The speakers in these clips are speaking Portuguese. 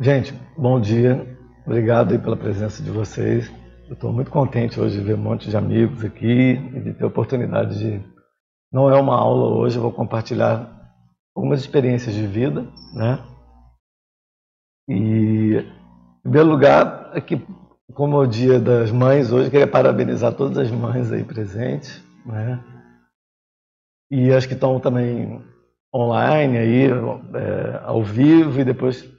Gente, bom dia. Obrigado aí pela presença de vocês. Eu estou muito contente hoje de ver um monte de amigos aqui e de ter a oportunidade de. Não é uma aula hoje, eu vou compartilhar algumas experiências de vida, né? E, em primeiro lugar, aqui, como é o dia das mães hoje, queria parabenizar todas as mães aí presentes, né? E as que estão também online aí, é, ao vivo e depois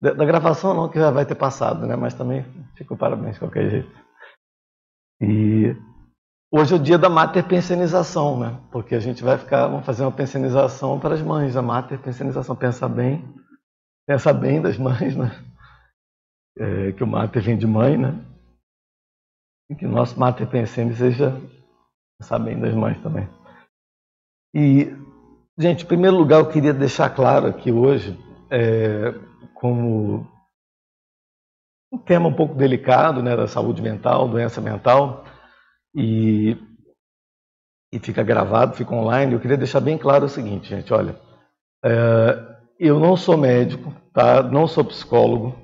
da, da, gravação não, que já vai ter passado, né? Mas também fico parabéns de qualquer jeito. E hoje é o dia da mater pensionização, né? Porque a gente vai ficar, vamos fazer uma pensionização para as mães, a mater pensionização, pensa bem, pensa bem das mães, né? É, que o mater vem de mãe, né? E que o nosso mater pensene seja pensar bem das mães também. E, gente, em primeiro lugar, eu queria deixar claro aqui hoje, é, como um tema um pouco delicado, né, da saúde mental, doença mental, e, e fica gravado, fica online. Eu queria deixar bem claro o seguinte, gente, olha, é, eu não sou médico, tá? Não sou psicólogo,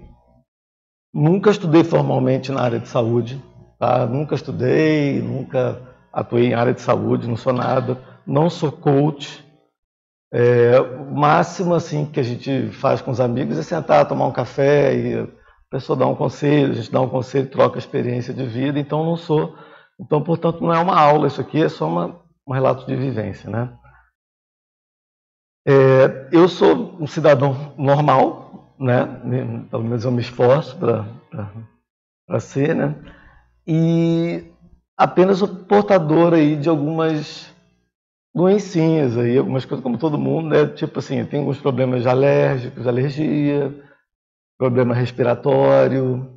nunca estudei formalmente na área de saúde, tá? Nunca estudei, nunca atuei em área de saúde, não sou nada, não sou coach, é, o máximo assim que a gente faz com os amigos é sentar, tomar um café e a pessoa dá um conselho, a gente dá um conselho, troca experiência de vida. Então não sou, então portanto não é uma aula isso aqui, é só uma, um relato de vivência, né? É, eu sou um cidadão normal, né? Pelo menos eu me esforço para ser, né? E apenas portador aí de algumas doencinhas aí, algumas coisas como todo mundo, né? Tipo assim, tem alguns problemas alérgicos, alergia, problema respiratório,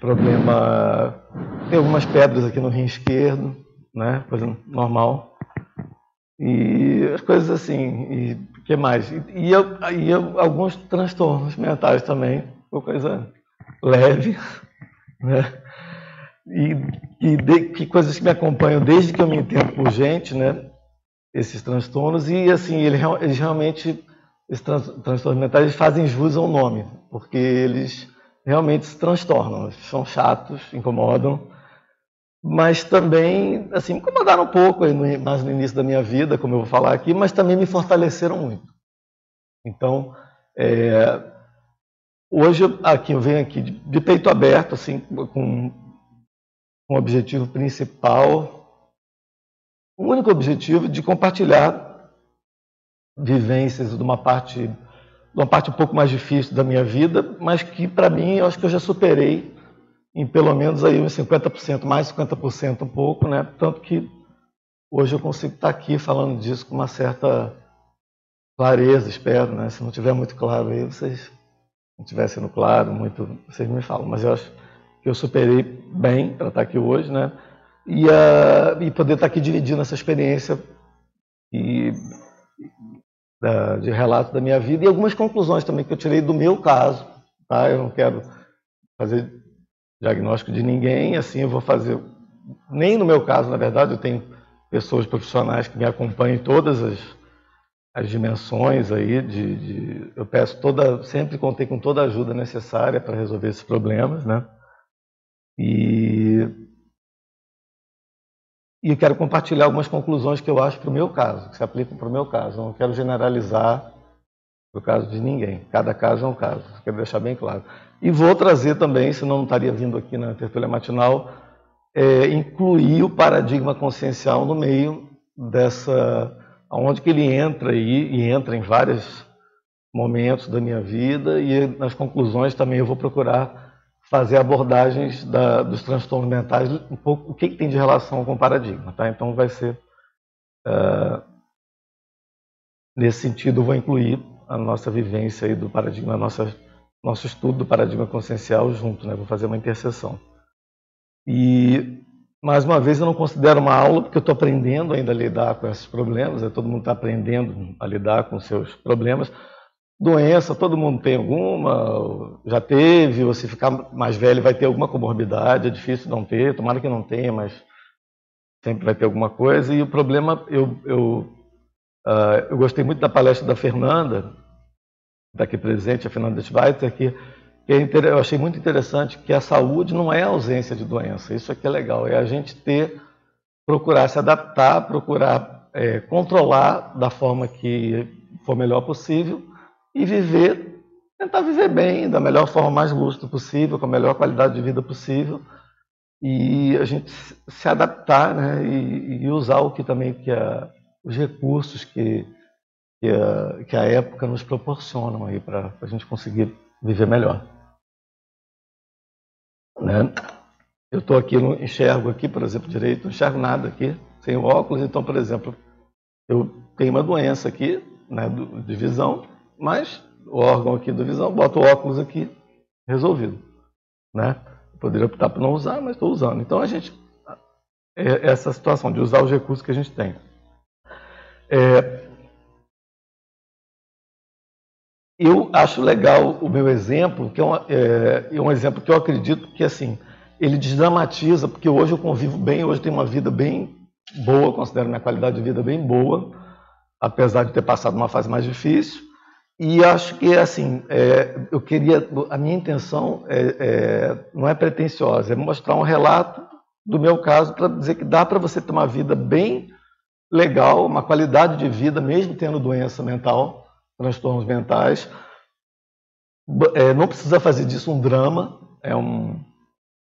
problema. Tem algumas pedras aqui no rim esquerdo, né? Coisa normal. E as coisas assim, e o que mais? E, e, e, alguns transtornos mentais também, coisa leve, né? E, e de, que coisas que me acompanham desde que eu me entendo por gente, né? Esses transtornos e assim eles, eles realmente esses transtornos mentais fazem jus ao nome porque eles realmente se transtornam são chatos incomodam mas também assim incomodaram um pouco mais no início da minha vida como eu vou falar aqui mas também me fortaleceram muito. Então é, hoje aqui eu venho aqui de, de peito aberto assim com, com um objetivo principal o único objetivo de compartilhar vivências de uma parte, de uma parte um pouco mais difícil da minha vida, mas que para mim eu acho que eu já superei em pelo menos aí uns 50%, mais 50% um pouco, né? Tanto que hoje eu consigo estar aqui falando disso com uma certa clareza, espero, né? Se não tiver muito claro aí, vocês não estiver sendo claro, muito, vocês me falam, mas eu acho que eu superei bem para estar aqui hoje, né? E, uh, e poder estar aqui dividindo essa experiência e, de relato da minha vida e algumas conclusões também que eu tirei do meu caso. Tá? Eu não quero fazer diagnóstico de ninguém, assim eu vou fazer, nem no meu caso, na verdade, eu tenho pessoas profissionais que me acompanham em todas as, as dimensões aí de, de, eu peço toda sempre contei com toda a ajuda necessária para resolver esses problemas né e e eu quero compartilhar algumas conclusões que eu acho para o meu caso, que se aplicam para o meu caso. Não quero generalizar o caso de ninguém. Cada caso é um caso. Quero deixar bem claro. E vou trazer também, senão não estaria vindo aqui na tertúlia matinal, é, incluir o paradigma consciencial no meio dessa, aonde que ele entra aí e entra em vários momentos da minha vida e nas conclusões também eu vou procurar fazer abordagens da, dos transtornos mentais, um pouco o que, que, tem de relação com o paradigma. Tá? Então vai ser. Uh, nesse sentido, eu vou incluir a nossa vivência aí do paradigma, nossa, nosso estudo do paradigma consciencial junto, né? vou fazer uma interseção. E, mais uma vez, eu não considero uma aula, porque eu estou aprendendo ainda a lidar com esses problemas, né? todo mundo está aprendendo a lidar com seus problemas Doença, todo mundo tem alguma, já teve, se ficar mais velho vai ter alguma comorbidade, é difícil não ter, tomara que não tenha, mas sempre vai ter alguma coisa. E o problema, eu, eu, uh, eu gostei muito da palestra da Fernanda, daqui presente, a Fernanda Schweitzer, que eu achei muito interessante que a saúde não é a ausência de doença. Isso aqui é legal, é a gente ter, procurar se adaptar, procurar é, controlar da forma que for melhor possível e viver, tentar viver bem, da melhor forma mais lúcida possível, com a melhor qualidade de vida possível e a gente se adaptar né, e, e usar o que também que a, os recursos que, que, a, que a época nos proporcionam aí para a gente conseguir viver melhor. Né? Eu estou aqui, não enxergo aqui, por exemplo, direito, não enxergo nada aqui, sem óculos, então, por exemplo, eu tenho uma doença aqui, né, de visão, mas o órgão aqui do visão, boto o óculos aqui, resolvido. Né? poderia optar por não usar, mas estou usando. Então a gente. É essa situação de usar os recursos que a gente tem. É, eu acho legal o meu exemplo, que é um, é, é um exemplo que eu acredito que assim ele desdramatiza, porque hoje eu convivo bem, hoje tenho uma vida bem boa, considero minha qualidade de vida bem boa, apesar de ter passado uma fase mais difícil. E acho que assim, é, eu queria, a minha intenção é, é, não é pretensiosa, é mostrar um relato do meu caso para dizer que dá para você ter uma vida bem legal, uma qualidade de vida, mesmo tendo doença mental, transtornos mentais. É, não precisa fazer disso um drama, é, um,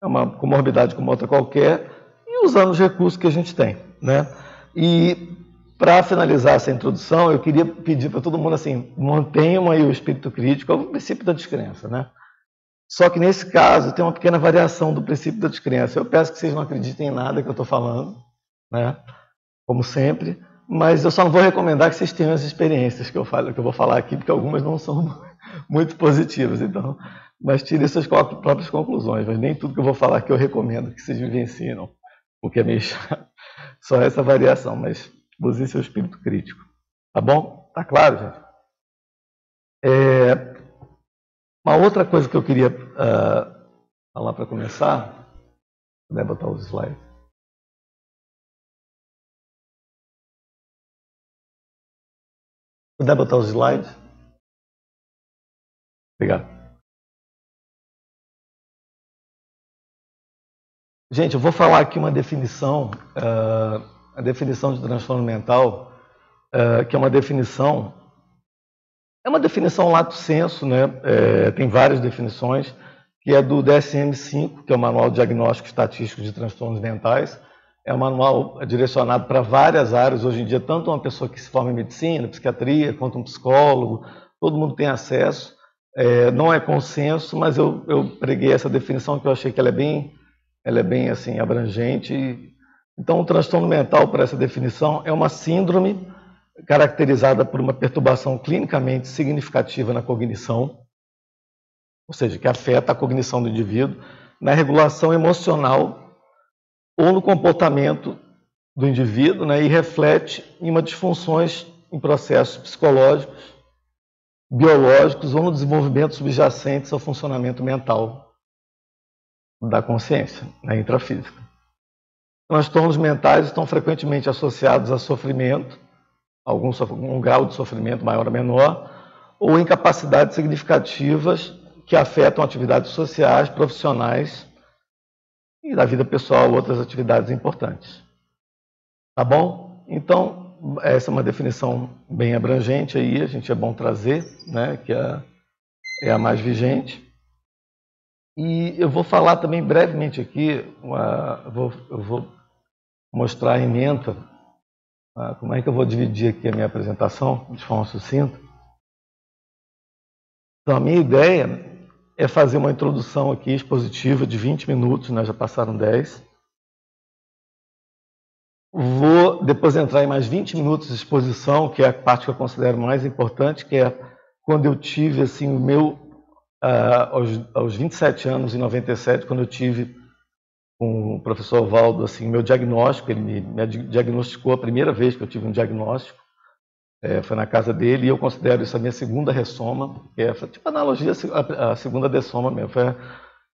é uma comorbidade como outra qualquer, e usando os recursos que a gente tem. Né? E para finalizar essa introdução, eu queria pedir para todo mundo assim, mantenham aí o espírito crítico, é o princípio da descrença, né? Só que nesse caso tem uma pequena variação do princípio da descrença. Eu peço que vocês não acreditem em nada que eu estou falando, né? Como sempre, mas eu só não vou recomendar que vocês tenham as experiências que eu falo, que eu vou falar aqui, porque algumas não são muito positivas, então. Mas tire suas próprias conclusões. Mas nem tudo que eu vou falar aqui eu recomendo que vocês vivenciem, não, porque é meio chato. Só essa variação, mas Use seu espírito crítico. Tá bom? Tá claro, gente? É, uma outra coisa que eu queria uh, falar para começar, puder botar os slides. Puder botar os slides? Obrigado. Gente, eu vou falar aqui uma definição. Uh, a definição de transtorno mental, é, que é uma definição, é uma definição lato senso, né? É, tem várias definições, que é do DSM-5, que é o Manual Diagnóstico Estatístico de Transtornos Mentais. É um manual direcionado para várias áreas hoje em dia, tanto uma pessoa que se forma em medicina, psiquiatria, quanto um psicólogo, todo mundo tem acesso. É, não é consenso, mas eu, eu preguei essa definição que eu achei que ela é bem, ela é bem assim abrangente então, o transtorno mental, por essa definição, é uma síndrome caracterizada por uma perturbação clinicamente significativa na cognição, ou seja, que afeta a cognição do indivíduo, na regulação emocional ou no comportamento do indivíduo né, e reflete em uma disfunções em processos psicológicos, biológicos ou no desenvolvimento subjacentes ao funcionamento mental da consciência, na intrafísica. Transtornos mentais estão frequentemente associados a sofrimento, algum um grau de sofrimento maior ou menor, ou incapacidades significativas que afetam atividades sociais, profissionais e da vida pessoal, outras atividades importantes. Tá bom? Então, essa é uma definição bem abrangente aí, a gente é bom trazer, né, que é, é a mais vigente. E eu vou falar também brevemente aqui, uma, eu, vou, eu vou mostrar a emenda. Ah, como é que eu vou dividir aqui a minha apresentação de forma sucinta? Então, a minha ideia é fazer uma introdução aqui expositiva de 20 minutos, né? já passaram 10. Vou depois entrar em mais 20 minutos de exposição, que é a parte que eu considero mais importante, que é quando eu tive assim o meu uh, aos, aos 27 anos em 97, quando eu tive com o professor Valdo assim meu diagnóstico ele me, me, diagnosticou a primeira vez que eu tive um diagnóstico é, foi na casa dele e eu considero isso a minha segunda ressoma que é tipo analogia a segunda dessoma mesmo foi,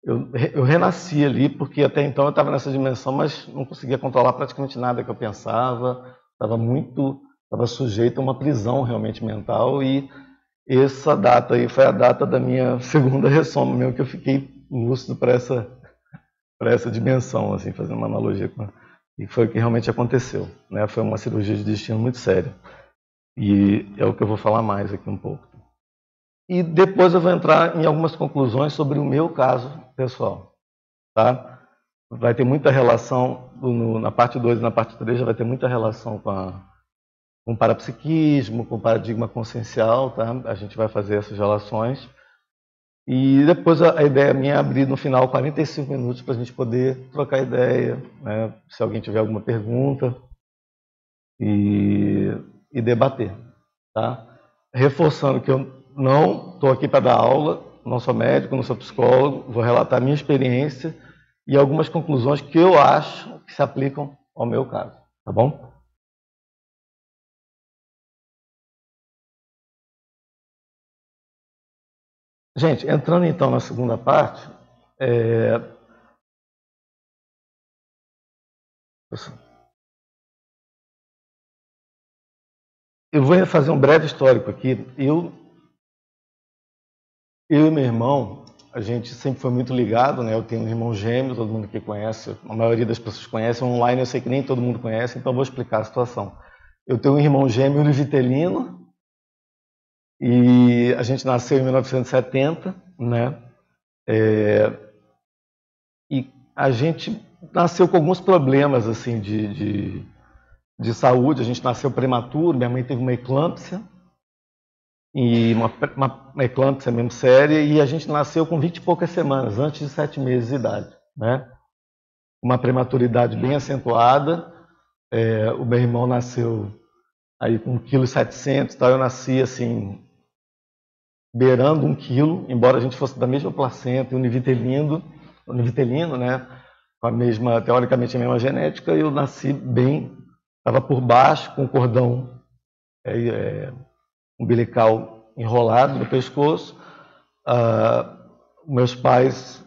eu, eu renasci ali porque até então eu estava nessa dimensão mas não conseguia controlar praticamente nada que eu pensava estava muito estava sujeito a uma prisão realmente mental e essa data aí foi a data da minha segunda ressoma, mesmo que eu fiquei lúcido para essa, para essa dimensão, assim, fazendo uma analogia com. E foi o que realmente aconteceu. Né? Foi uma cirurgia de destino muito séria. E é o que eu vou falar mais aqui um pouco. E depois eu vou entrar em algumas conclusões sobre o meu caso pessoal. Tá? Vai ter muita relação, no, na parte 2 e na parte 3 já vai ter muita relação com, a, com o parapsiquismo, com o paradigma consciencial. Tá? A gente vai fazer essas relações. E depois a, ideia minha é abrir no final 45 minutos para a gente poder trocar ideia, né? se alguém tiver alguma pergunta. E e debater. Tá? Reforçando que eu não estou aqui para dar aula, não sou médico, não sou psicólogo, vou relatar minha experiência e algumas conclusões que eu acho que se aplicam ao meu caso. Tá bom? Gente, entrando então na segunda parte, é... Eu vou fazer um breve histórico aqui. Eu, eu e meu irmão, a gente sempre foi muito ligado, né? Eu tenho um irmão gêmeo, todo mundo aqui conhece, a maioria das pessoas conhece. Online eu sei que nem todo mundo conhece, então vou explicar a situação. Eu tenho um irmão gêmeo Vitelino e a gente nasceu em 1970, né? É, e a gente nasceu com alguns problemas assim de, de de saúde. A gente nasceu prematuro, minha mãe teve uma eclâmpsia, e uma, uma, uma eclâmpsia mesmo séria, e a gente nasceu com 20 e poucas semanas, antes de sete meses de idade. Né? Uma prematuridade bem acentuada. É, o meu irmão nasceu aí com 1,7 kg, tá? eu nasci assim, beirando um quilo, embora a gente fosse da mesma placenta, univitelino, univitelino, né? com a mesma, teoricamente a mesma genética, eu nasci bem Estava por baixo com o cordão é, é, umbilical enrolado no pescoço. Ah, meus pais,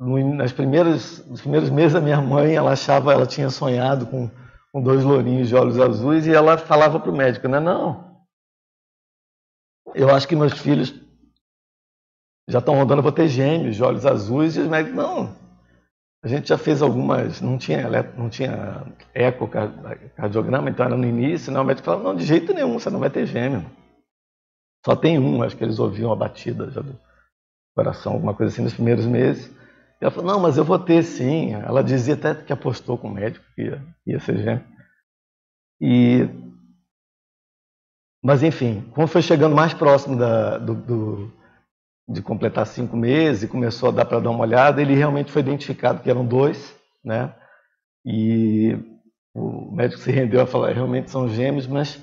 nas primeiras, nos primeiros meses da minha mãe, ela achava, ela tinha sonhado com, com dois lourinhos de olhos azuis e ela falava para o médico, não, não, eu acho que meus filhos já estão rodando, vou ter gêmeos de olhos azuis, e os médicos, não, a gente já fez algumas, não tinha, não tinha ecocardiograma, então era no início, né? o médico falava, não, de jeito nenhum, você não vai ter gêmeo. Só tem um, acho que eles ouviam a batida já do coração, alguma coisa assim, nos primeiros meses. E ela falou, não, mas eu vou ter sim. Ela dizia até que apostou com o médico que ia, ia ser gêmeo. E... Mas enfim, quando foi chegando mais próximo da, do, do de completar cinco meses e começou a dar para dar uma olhada, ele realmente foi identificado que eram dois, né? E o médico se rendeu a falar, realmente são gêmeos, mas,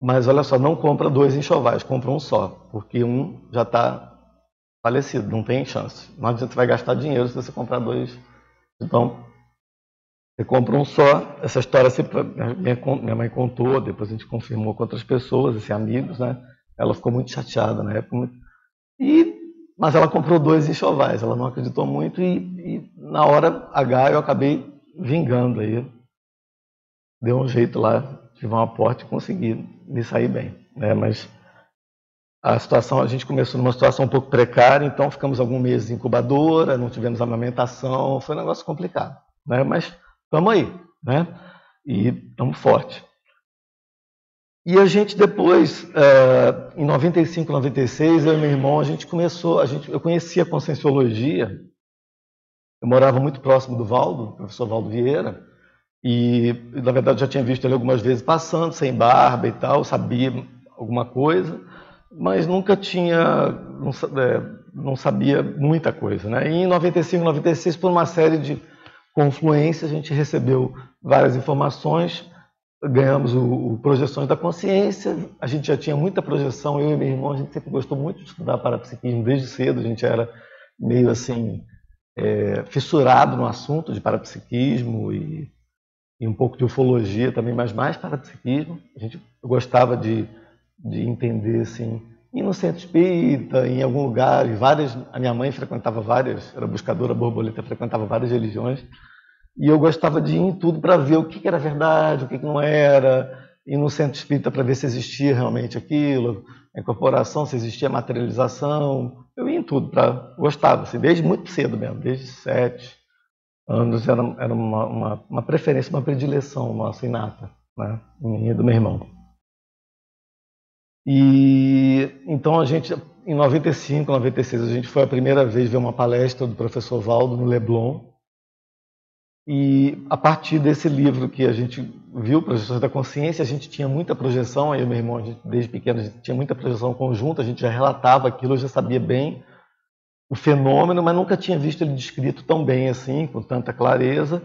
mas olha só, não compra dois enxovais, compra um só, porque um já está falecido, não tem chance. Não adianta você vai gastar dinheiro se você comprar dois. Então, você compra um só. Essa história sempre, minha mãe contou, depois a gente confirmou com outras pessoas, assim, amigos, né? Ela ficou muito chateada na época, e, mas ela comprou dois enxovais, ela não acreditou muito e, e na hora H eu acabei vingando aí. Deu um jeito lá, tive um aporte e consegui me sair bem. Né? Mas a situação, a gente começou numa situação um pouco precária, então ficamos alguns meses em incubadora, não tivemos amamentação, foi um negócio complicado. Né? Mas estamos aí, né? E estamos fortes. E a gente depois, é, em 95, 96, eu e meu irmão, a gente começou, a gente, eu conhecia a Conscienciologia, eu morava muito próximo do Valdo, professor Valdo Vieira, e na verdade já tinha visto ele algumas vezes passando, sem barba e tal, sabia alguma coisa, mas nunca tinha, não, é, não sabia muita coisa. Né? E em 95, 96, por uma série de confluências, a gente recebeu várias informações, ganhamos o, o, Projeções da Consciência. A gente já tinha muita projeção, eu e meu irmão, a gente sempre gostou muito de estudar parapsiquismo desde cedo, a gente era meio assim, é, fissurado no assunto de parapsiquismo e, e, um pouco de ufologia também, mas mais parapsiquismo. A gente gostava de, de entender, assim, ir no centro espírita, em algum lugar, e várias, a minha mãe frequentava várias, era buscadora borboleta, frequentava várias religiões, e eu gostava de ir em tudo para ver o que, era verdade, o que, não era. ir no centro espírita para ver se existia realmente aquilo, a incorporação, se existia materialização. Eu ia em tudo, pra, gostava, assim, desde muito cedo mesmo, desde sete anos, era, era uma, uma, uma preferência, uma predileção nossa inata, né? minha e do meu irmão. E então a gente, em 95, 96, a gente foi a primeira vez ver uma palestra do professor Valdo no Leblon. E a partir desse livro que a gente viu, Projeções da Consciência, a gente tinha muita projeção, aí o meu irmão, gente, desde pequeno, a gente tinha muita projeção conjunta, a gente já relatava aquilo, eu já sabia bem o fenômeno, mas nunca tinha visto ele descrito tão bem assim, com tanta clareza.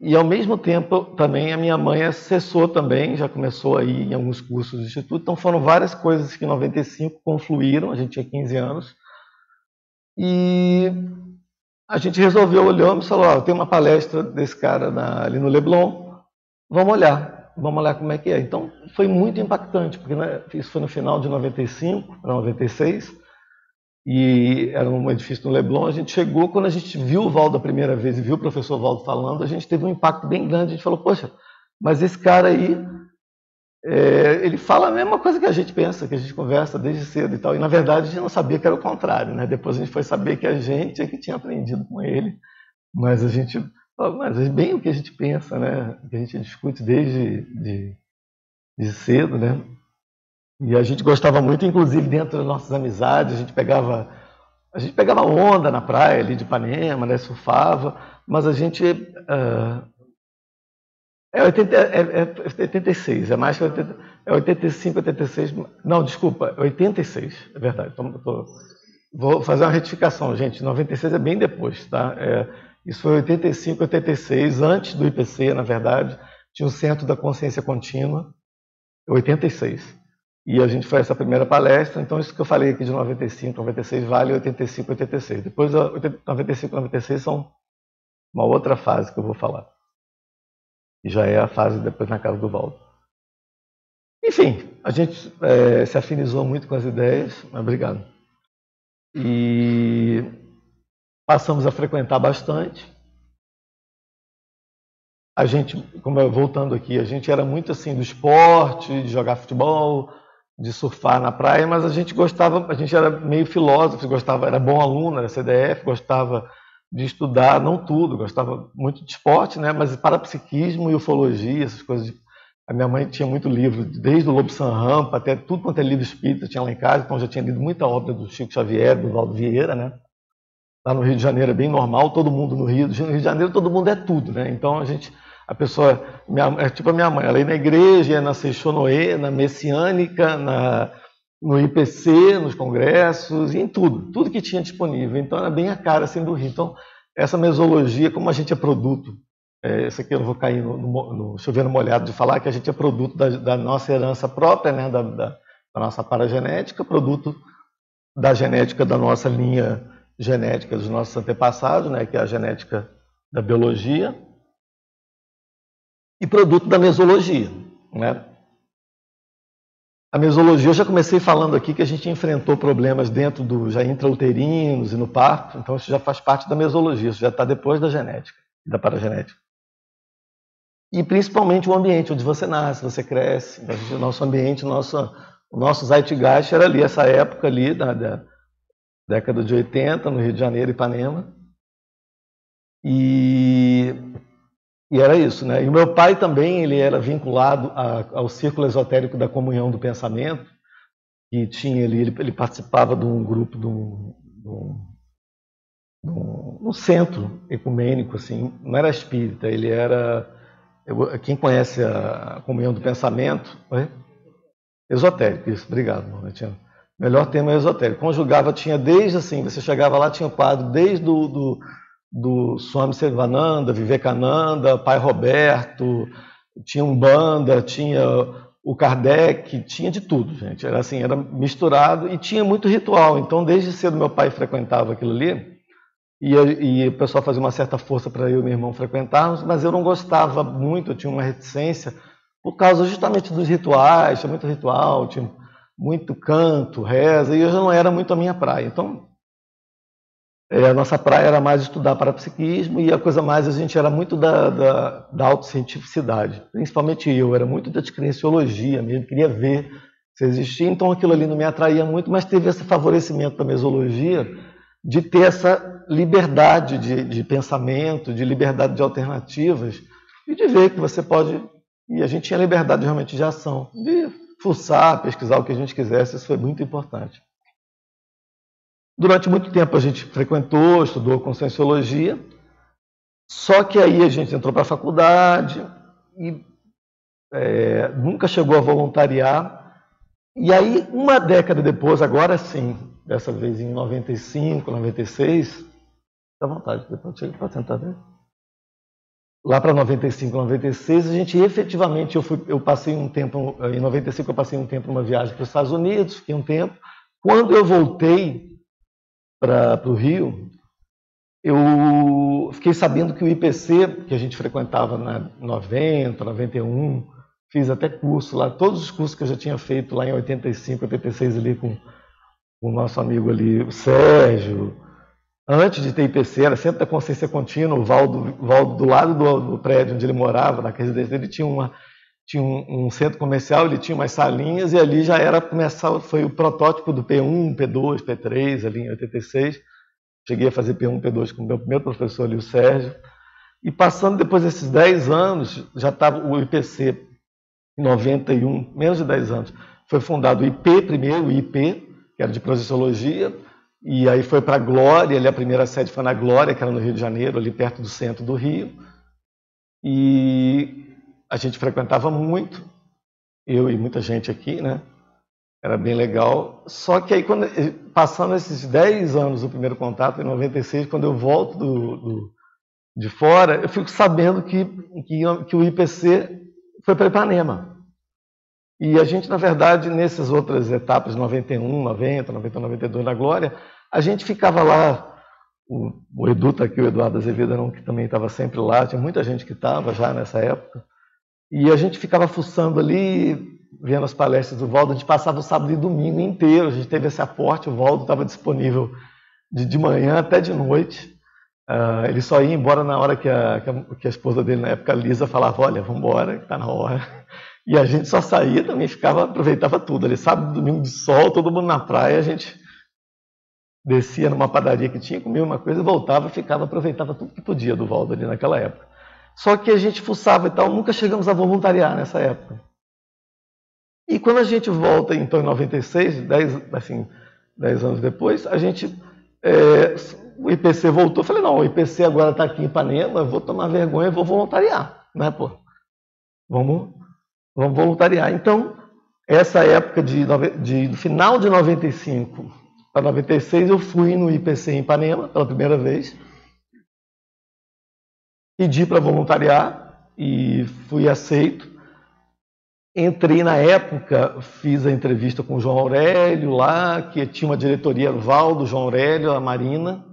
E ao mesmo tempo também a minha mãe acessou também, já começou aí em alguns cursos do instituto. Então foram várias coisas que em 95 confluíram, a gente tinha 15 anos. E a gente resolveu, olhamos e falou, tem uma palestra desse cara na, ali no Leblon, vamos olhar, vamos olhar como é que é. Então foi muito impactante, porque né, isso foi no final de 95 para 96 e era um edifício no Leblon. A gente chegou, quando a gente viu o Valdo a primeira vez e viu o professor Valdo falando, a gente teve um impacto bem grande. A gente falou, poxa, mas esse cara aí, é, ele fala a mesma coisa que a gente pensa, que a gente conversa desde cedo e tal. E na verdade a gente não sabia que era o contrário, né? Depois a gente foi saber que a gente é que tinha aprendido com ele, mas a gente, mas é bem o que a gente pensa, né? Que a gente discute desde de, de cedo, né? E a gente gostava muito, inclusive dentro das nossas amizades, a gente pegava a gente pegava onda na praia ali de Ipanema, né, surfava, mas a gente uh, é, 80, é, é 86, é mais que 80, é 85, 86, não, desculpa, é 86, é verdade. Tô, tô, vou fazer uma retificação, gente, 96 é bem depois, tá? É, isso foi 85, 86, antes do IPC, na verdade, tinha o Centro da Consciência Contínua, 86. E a gente faz essa primeira palestra, então isso que eu falei aqui de 95, 96 vale 85, 86. Depois 95, 96 são uma outra fase que eu vou falar. E já é a fase depois na casa do Valdo. Enfim, a gente é, se afinizou muito com as ideias, mas obrigado. E passamos a frequentar bastante. A gente, como eu, voltando aqui, a gente era muito assim do esporte, de jogar futebol, de surfar na praia, mas a gente gostava, a gente era meio filósofo, gostava, era bom aluno, era CDF, gostava de estudar, não tudo, gostava muito de esporte, né? Mas parapsiquismo e ufologia, essas coisas. A minha mãe tinha muito livro, desde o Lobo San Rampa até tudo quanto é livro espírita tinha lá em casa, então já tinha lido muita obra do Chico Xavier, do Valdo Vieira, né? Lá no Rio de Janeiro é bem normal, todo mundo no Rio, no Rio de Janeiro todo mundo é tudo, né? Então a gente a pessoa, minha, é tipo a minha mãe, ela ia na igreja, ia na Seixonoê, na Messiânica, na, no IPC, nos congressos, em tudo, tudo que tinha disponível. Então era bem a cara assim do Rio. Então, essa mesologia, como a gente é produto, é, isso aqui eu não vou cair no, no, no molhado de falar que a gente é produto da, da nossa herança própria, né, da, da, da nossa paragenética, produto da genética da nossa linha genética dos nossos antepassados, né, que é a genética da biologia, e produto da mesologia. Né? A mesologia, eu já comecei falando aqui que a gente enfrentou problemas dentro do já intrauterinos e no parto, então isso já faz parte da mesologia, isso já está depois da genética, da paragenética. E principalmente o ambiente onde você nasce, você cresce, o nosso ambiente, o nosso, o nosso Zeitgeist era ali, essa época ali, da, da década de 80, no Rio de Janeiro, Ipanema. E e era isso, né? E o meu pai também, ele era vinculado a, ao círculo esotérico da comunhão do pensamento, e tinha ele, ele, ele participava de um grupo, de um, de um, de um, um centro ecumênico, assim, não era espírita, ele era, eu, quem conhece a comunhão do pensamento, oi? esotérico, isso, obrigado, Maurício. Melhor termo é esotérico. Conjugava, tinha desde assim, você chegava lá, tinha quadro desde do, do do Swami Servananda, Vivekananda, Pai Roberto, tinha um banda, tinha o Kardec, tinha de tudo, gente. Era assim, era misturado e tinha muito ritual. Então, desde cedo meu pai frequentava aquilo ali e, e o pessoal fazia uma certa força para eu e meu irmão frequentarmos, mas eu não gostava muito, eu tinha uma reticência por causa justamente dos rituais, tinha muito ritual, tinha muito canto, reza, e eu já não era muito a minha praia. Então, é, a nossa praia era mais estudar parapsiquismo e a coisa mais, a gente era muito da, da, da autocientificidade. Principalmente eu, era muito da descrenciologia mesmo, queria ver se existia. Então aquilo ali não me atraía muito, mas teve esse favorecimento da mesologia de ter essa liberdade de, de pensamento, de liberdade de alternativas e de ver que você pode. E a gente tinha liberdade realmente de ação, de fuçar, pesquisar o que a gente quisesse, isso foi muito importante. Durante muito tempo a gente frequentou, estudou Conscienciologia, só que aí a gente entrou para a faculdade e é, nunca chegou a voluntariar. E aí, uma década depois, agora sim, dessa vez em 95, 96, dá vontade, depois chega para tentar ver. Lá para 95, 96, a gente efetivamente, eu, fui, eu passei um tempo, em 95 eu passei um tempo numa viagem para os Estados Unidos, fiquei um tempo. Quando eu voltei, para o Rio, eu fiquei sabendo que o IPC, que a gente frequentava na 90, 91, fiz até curso lá, todos os cursos que eu já tinha feito lá em 85, 86 ali com, o nosso amigo ali, o Sérgio, antes de ter IPC, era sempre da consciência contínua, o Valdo, Valdo do lado do, do prédio onde ele morava, na residência dele, tinha uma, tinha um, um, centro comercial, ele tinha umas salinhas e ali já era começar, foi o protótipo do P1, P2, P3, ali em 86. Cheguei a fazer P1, P2 com o meu primeiro professor ali, o Sérgio. E passando depois desses 10 anos, já estava o IPC em 91, menos de 10 anos, foi fundado o IP primeiro, o IP, que era de Projeciologia, e aí foi para a Glória, ali a primeira sede foi na Glória, que era no Rio de Janeiro, ali perto do centro do Rio. E a gente frequentava muito, eu e muita gente aqui, né? Era bem legal. Só que aí, quando, passando esses 10 anos do primeiro contato, em 96, quando eu volto do, do de fora, eu fico sabendo que, que, que o IPC foi para Ipanema. E a gente, na verdade, nessas outras etapas, 91, 90, 90, 92 na Glória, a gente ficava lá. O, o Edu está aqui, o Eduardo Azevedo, que também estava sempre lá, tinha muita gente que estava já nessa época. E a gente ficava fuçando ali, vendo as palestras do Valdo, a gente passava o sábado e domingo inteiro, a gente teve esse aporte, o Valdo estava disponível de, de manhã até de noite. Uh, ele só ia embora na hora que a, que a, que a esposa dele, na época, Lisa, falava, olha, vamos embora, está na hora. E a gente só saía também, ficava, aproveitava tudo. Ali, sábado, domingo de sol, todo mundo na praia, a gente descia numa padaria que tinha, comia uma coisa, voltava, ficava, aproveitava tudo que podia do Valdo ali naquela época. Só que a gente fuçava e tal, nunca chegamos a voluntariar nessa época. E quando a gente volta, então, em 96, 10, assim, 10 anos depois, a gente. É, o IPC voltou. Eu falei, não, o IPC agora está aqui em Ipanema, eu vou tomar vergonha e vou voluntariar. Né, pô? Vamos, vamos voluntariar. Então, essa época de, de, final de 95 para 96, eu fui no IPC em Ipanema pela primeira vez pedi para voluntariar e fui aceito. Entrei na época, fiz a entrevista com o João Aurélio lá, que tinha uma diretoria Val do João Aurélio, a Marina.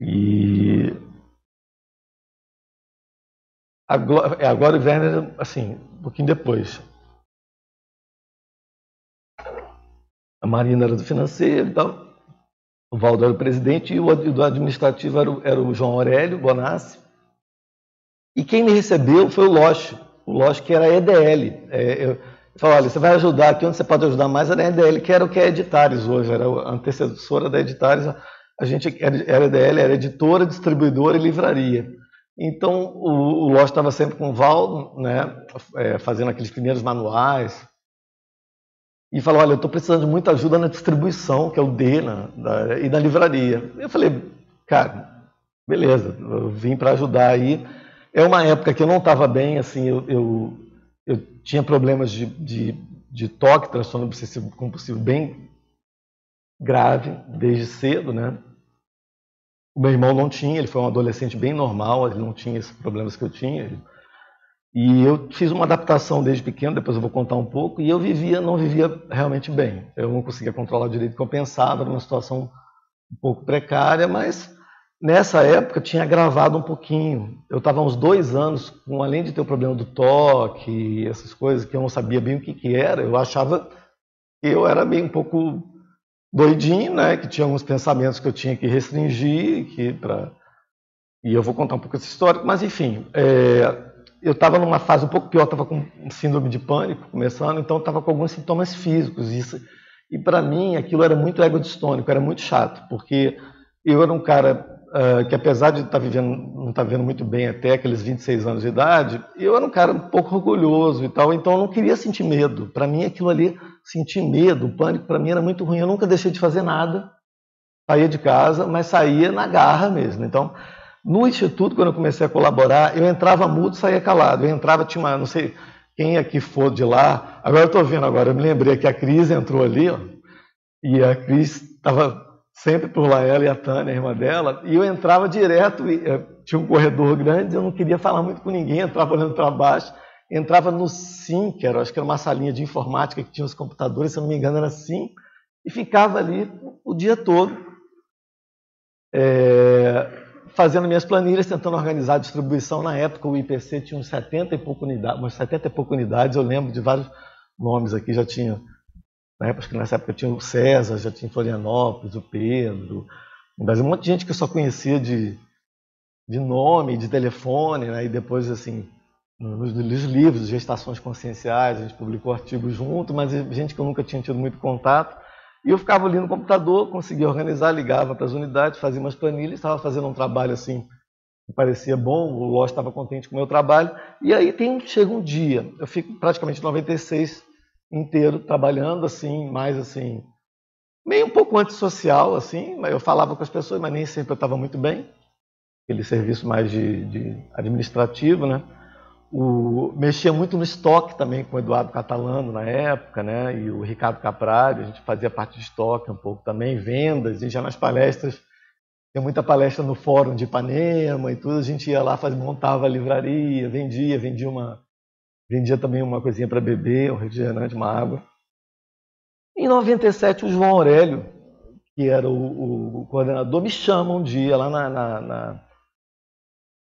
E agora, agora o Werner, assim, um pouquinho depois. A Marina era do financeiro e tal. O Valdo era o presidente e o do administrativo era o, era o João Aurélio Bonassi. E quem me recebeu foi o Loche. O Loche que era EDL. É, eu falei, olha, você vai ajudar aqui onde você pode ajudar mais era a EDL, que era o que é Editares hoje, era a antecessora da Editares. A gente era EDL, era editora, distribuidora e livraria. Então o, o Loche estava sempre com o Valdo, né, é, fazendo aqueles primeiros manuais, e falou: Olha, eu estou precisando de muita ajuda na distribuição, que é o na, e na livraria. Eu falei: Cara, beleza, eu vim para ajudar aí. É uma época que eu não estava bem, assim, eu, eu, eu, tinha problemas de, de, de toque, transtorno obsessivo compulsivo bem grave, desde cedo, né? O meu irmão não tinha, ele foi um adolescente bem normal, ele não tinha esses problemas que eu tinha. Ele, e eu fiz uma adaptação desde pequeno, depois eu vou contar um pouco, e eu vivia, não vivia realmente bem. Eu não conseguia controlar direito o que eu pensava, era uma situação um pouco precária, mas nessa época tinha agravado um pouquinho. Eu estava uns dois anos, com, além de ter o problema do toque, essas coisas que eu não sabia bem o que, que era, eu achava que eu era bem um pouco doidinho, né? Que tinha alguns pensamentos que eu tinha que restringir, que para e eu vou contar um pouco essa história, mas enfim, é, eu estava numa fase um pouco pior, estava com síndrome de pânico começando, então estava com alguns sintomas físicos. Isso, e para mim aquilo era muito egodistônico, era muito chato, porque eu era um cara uh, que apesar de estar tá vivendo, não estar tá vivendo muito bem até aqueles 26 anos de idade, eu era um cara um pouco orgulhoso e tal, então eu não queria sentir medo. Para mim aquilo ali, sentir medo, pânico, para mim era muito ruim. Eu nunca deixei de fazer nada, saía de casa, mas saía na garra mesmo. Então, no instituto, quando eu comecei a colaborar, eu entrava mudo, saía calado. Eu entrava, tinha uma, não sei quem aqui for de lá. Agora eu estou vendo agora, eu me lembrei que a Cris entrou ali, ó, e a Cris estava sempre por lá, ela e a Tânia, a irmã dela, e eu entrava direto, e, eh, tinha um corredor grande, eu não queria falar muito com ninguém, entrava olhando para baixo, entrava no SIM, que era, acho que era uma salinha de informática que tinha os computadores, se eu não me engano era SIM, e ficava ali o dia todo, é, fazendo minhas planilhas, tentando organizar a distribuição. Na época o IPC tinha uns 70 e pouco unidades, umas 70 e pouco unidades, eu lembro de vários nomes aqui, já tinha na época, que nessa época tinha o César, já tinha Florianópolis, o Pedro, mas um monte de gente que eu só conhecia de, de nome, de telefone, né? e depois, assim, nos, nos livros, gestações conscienciais, a gente publicou artigos junto, mas gente que eu nunca tinha tido muito contato. E eu ficava ali no computador, conseguia organizar, ligava para as unidades, fazia umas planilhas, estava fazendo um trabalho assim que parecia bom, o Lost estava contente com o meu trabalho. E aí tem, chega um dia, eu fico praticamente 96 inteiro trabalhando assim, mais assim, meio um pouco antissocial, assim, eu falava com as pessoas, mas nem sempre eu estava muito bem. Aquele serviço mais de, de administrativo, né? O, mexia muito no estoque também com o Eduardo Catalano na época, né? E o Ricardo Caprari, a gente fazia parte de estoque um pouco também, vendas, e já nas palestras, tinha muita palestra no fórum de Ipanema e tudo, a gente ia lá, faz, montava a livraria, vendia, vendia uma, Vendia também uma coisinha para beber, um refrigerante, uma água. Em 97, o João Aurélio, que era o, o coordenador, me chama um dia lá na, na, na,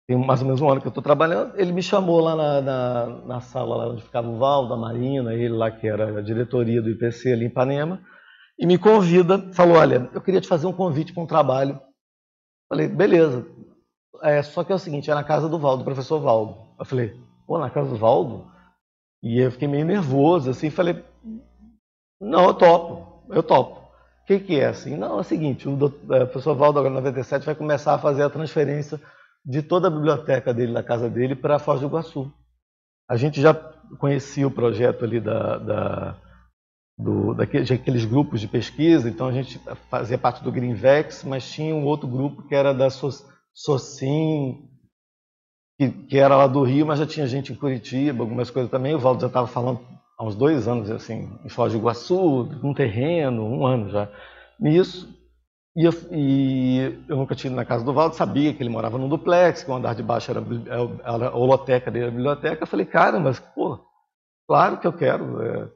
Tem mais ou menos um ano que eu estou trabalhando. Ele me chamou lá na, na, na, sala lá onde ficava o Val, da Marina, ele lá que era a diretoria do IPC ali em Ipanema, e me convida, falou: Olha, eu queria te fazer um convite para um trabalho. Falei: Beleza. É, só que é o seguinte: é na casa do Valdo, do professor Valdo. Eu falei: pô, na casa do Valdo? E eu fiquei meio nervoso, assim, falei, não, eu topo, eu topo. O que, que é assim? Não, é o seguinte, o, doutor, é, o professor Valdo, agora 97, vai começar a fazer a transferência de toda a biblioteca dele, da casa dele, para Foz do Iguaçu. A gente já conhecia o projeto ali da, da, do, daqueles grupos de pesquisa, então a gente fazia parte do Greenvex, mas tinha um outro grupo que era da SOCIM, que, que, era lá do Rio, mas já tinha gente em Curitiba, algumas coisas também. O Valdo já estava falando há uns dois anos, assim, em Foz do Iguaçu, um terreno, um ano já, nisso. E eu, e eu nunca tinha ido na casa do Valdo, sabia que ele morava num duplex, que o andar de baixo era, era a holoteca dele, a biblioteca. Eu falei, cara, mas, pô, claro que eu quero. É,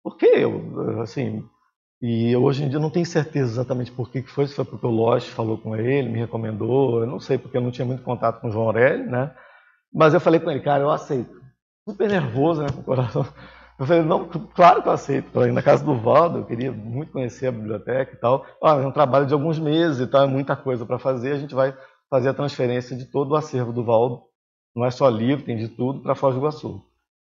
por que eu, assim... E hoje em dia não tenho certeza exatamente por que foi, se foi porque o Lost falou com ele, me recomendou, eu não sei, porque eu não tinha muito contato com o João Aurélio, né? Mas eu falei com ele, cara, eu aceito. Super nervoso, né, com o coração. Eu falei, não, claro que eu aceito. Falei, na casa do Valdo, eu queria muito conhecer a biblioteca e tal. Ah, é um trabalho de alguns meses e tal, é muita coisa para fazer. A gente vai fazer a transferência de todo o acervo do Valdo. Não é só livro, tem de tudo para Foz do Iguaçu.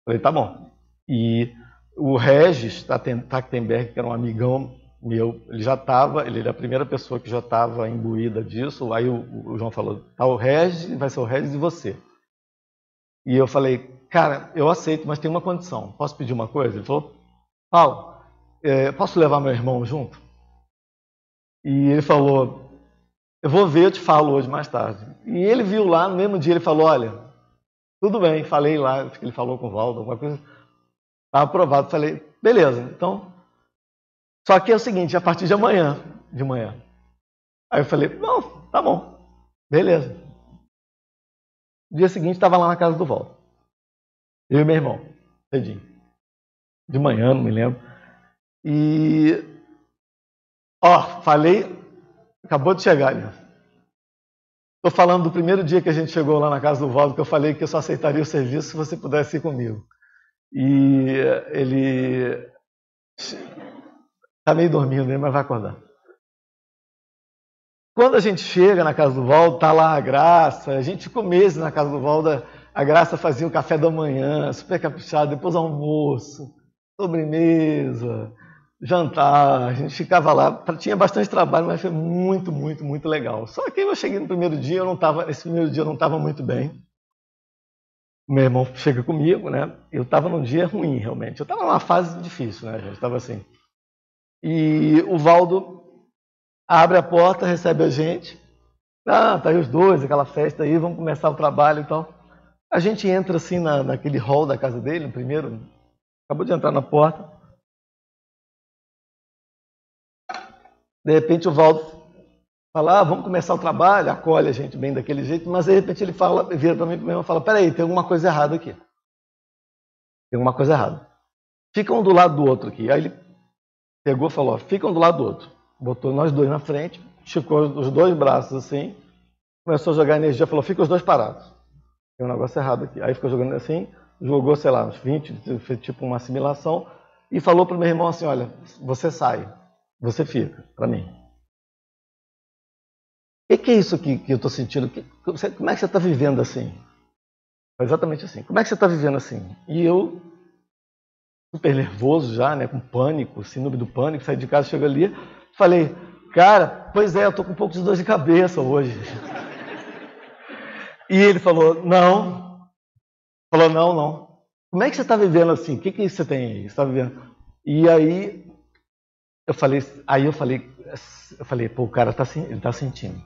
Falei, tá bom. E o Regis Tachtenberg, que era um amigão meu, ele já estava, ele era a primeira pessoa que já estava imbuída disso. Aí o, o João falou, tá o Regis, vai ser o Regis e você. E eu falei, cara, eu aceito, mas tem uma condição. Posso pedir uma coisa? Ele falou, Paulo, é, posso levar meu irmão junto? E ele falou, eu vou ver, eu te falo hoje mais tarde. E ele viu lá, no mesmo dia, ele falou, olha, tudo bem, falei lá, acho que ele falou com o Valdo, alguma coisa, estava aprovado. Falei, beleza, então. Só que é o seguinte, a partir de amanhã, de manhã. Aí eu falei, não, tá bom, beleza. No dia seguinte estava lá na casa do Valdo. Eu e meu irmão, cedinho. De manhã, não me lembro. E. Ó, falei. Acabou de chegar ali. Estou falando do primeiro dia que a gente chegou lá na casa do Valdo, que eu falei que eu só aceitaria o serviço se você pudesse ir comigo. E ele. Está meio dormindo, né? mas vai acordar. Quando a gente chega na casa do Valdo, tá lá a Graça, a gente ficou meses na casa do Valdo, a Graça fazia o café da manhã, super caprichado, depois almoço, sobremesa, jantar, a gente ficava lá, tinha bastante trabalho, mas foi muito, muito, muito legal. Só que eu cheguei no primeiro dia, eu não estava, esse primeiro dia eu não estava muito bem. Meu irmão chega comigo, né? Eu estava num dia ruim, realmente. Eu estava numa fase difícil, né, gente? Estava assim. E o Valdo abre a porta, recebe a gente. Ah, tá aí os dois, aquela festa aí, vamos começar o trabalho e tal. A gente entra assim na, naquele hall da casa dele, no primeiro, acabou de entrar na porta. De repente o Valdo fala, ah, vamos começar o trabalho, acolhe a gente bem daquele jeito, mas de repente ele fala, vira para mim e fala, peraí, tem alguma coisa errada aqui. Tem alguma coisa errada. Fica um do lado do outro aqui. Aí ele pegou e falou, ficam do lado do outro. Botou nós dois na frente, esticou os dois braços assim, começou a jogar energia, falou, fica os dois parados. Tem um negócio errado aqui. Aí ficou jogando assim, jogou, sei lá, uns 20, fez tipo uma assimilação, e falou para o meu irmão assim, olha, você sai. Você fica, para mim. O que é isso que, que eu estou sentindo? Que, como é que você está vivendo assim? Exatamente assim. Como é que você está vivendo assim? E eu, super nervoso já, né, com pânico, síndrome do pânico, saí de casa, chego ali, falei, cara, pois é, eu estou com um pouco de dor de cabeça hoje. e ele falou, não. Falou, não, não. Como é que você está vivendo assim? O que, que você tem aí? Você está vivendo? E aí eu falei, aí eu falei, eu falei, pô, o cara tá, ele tá sentindo.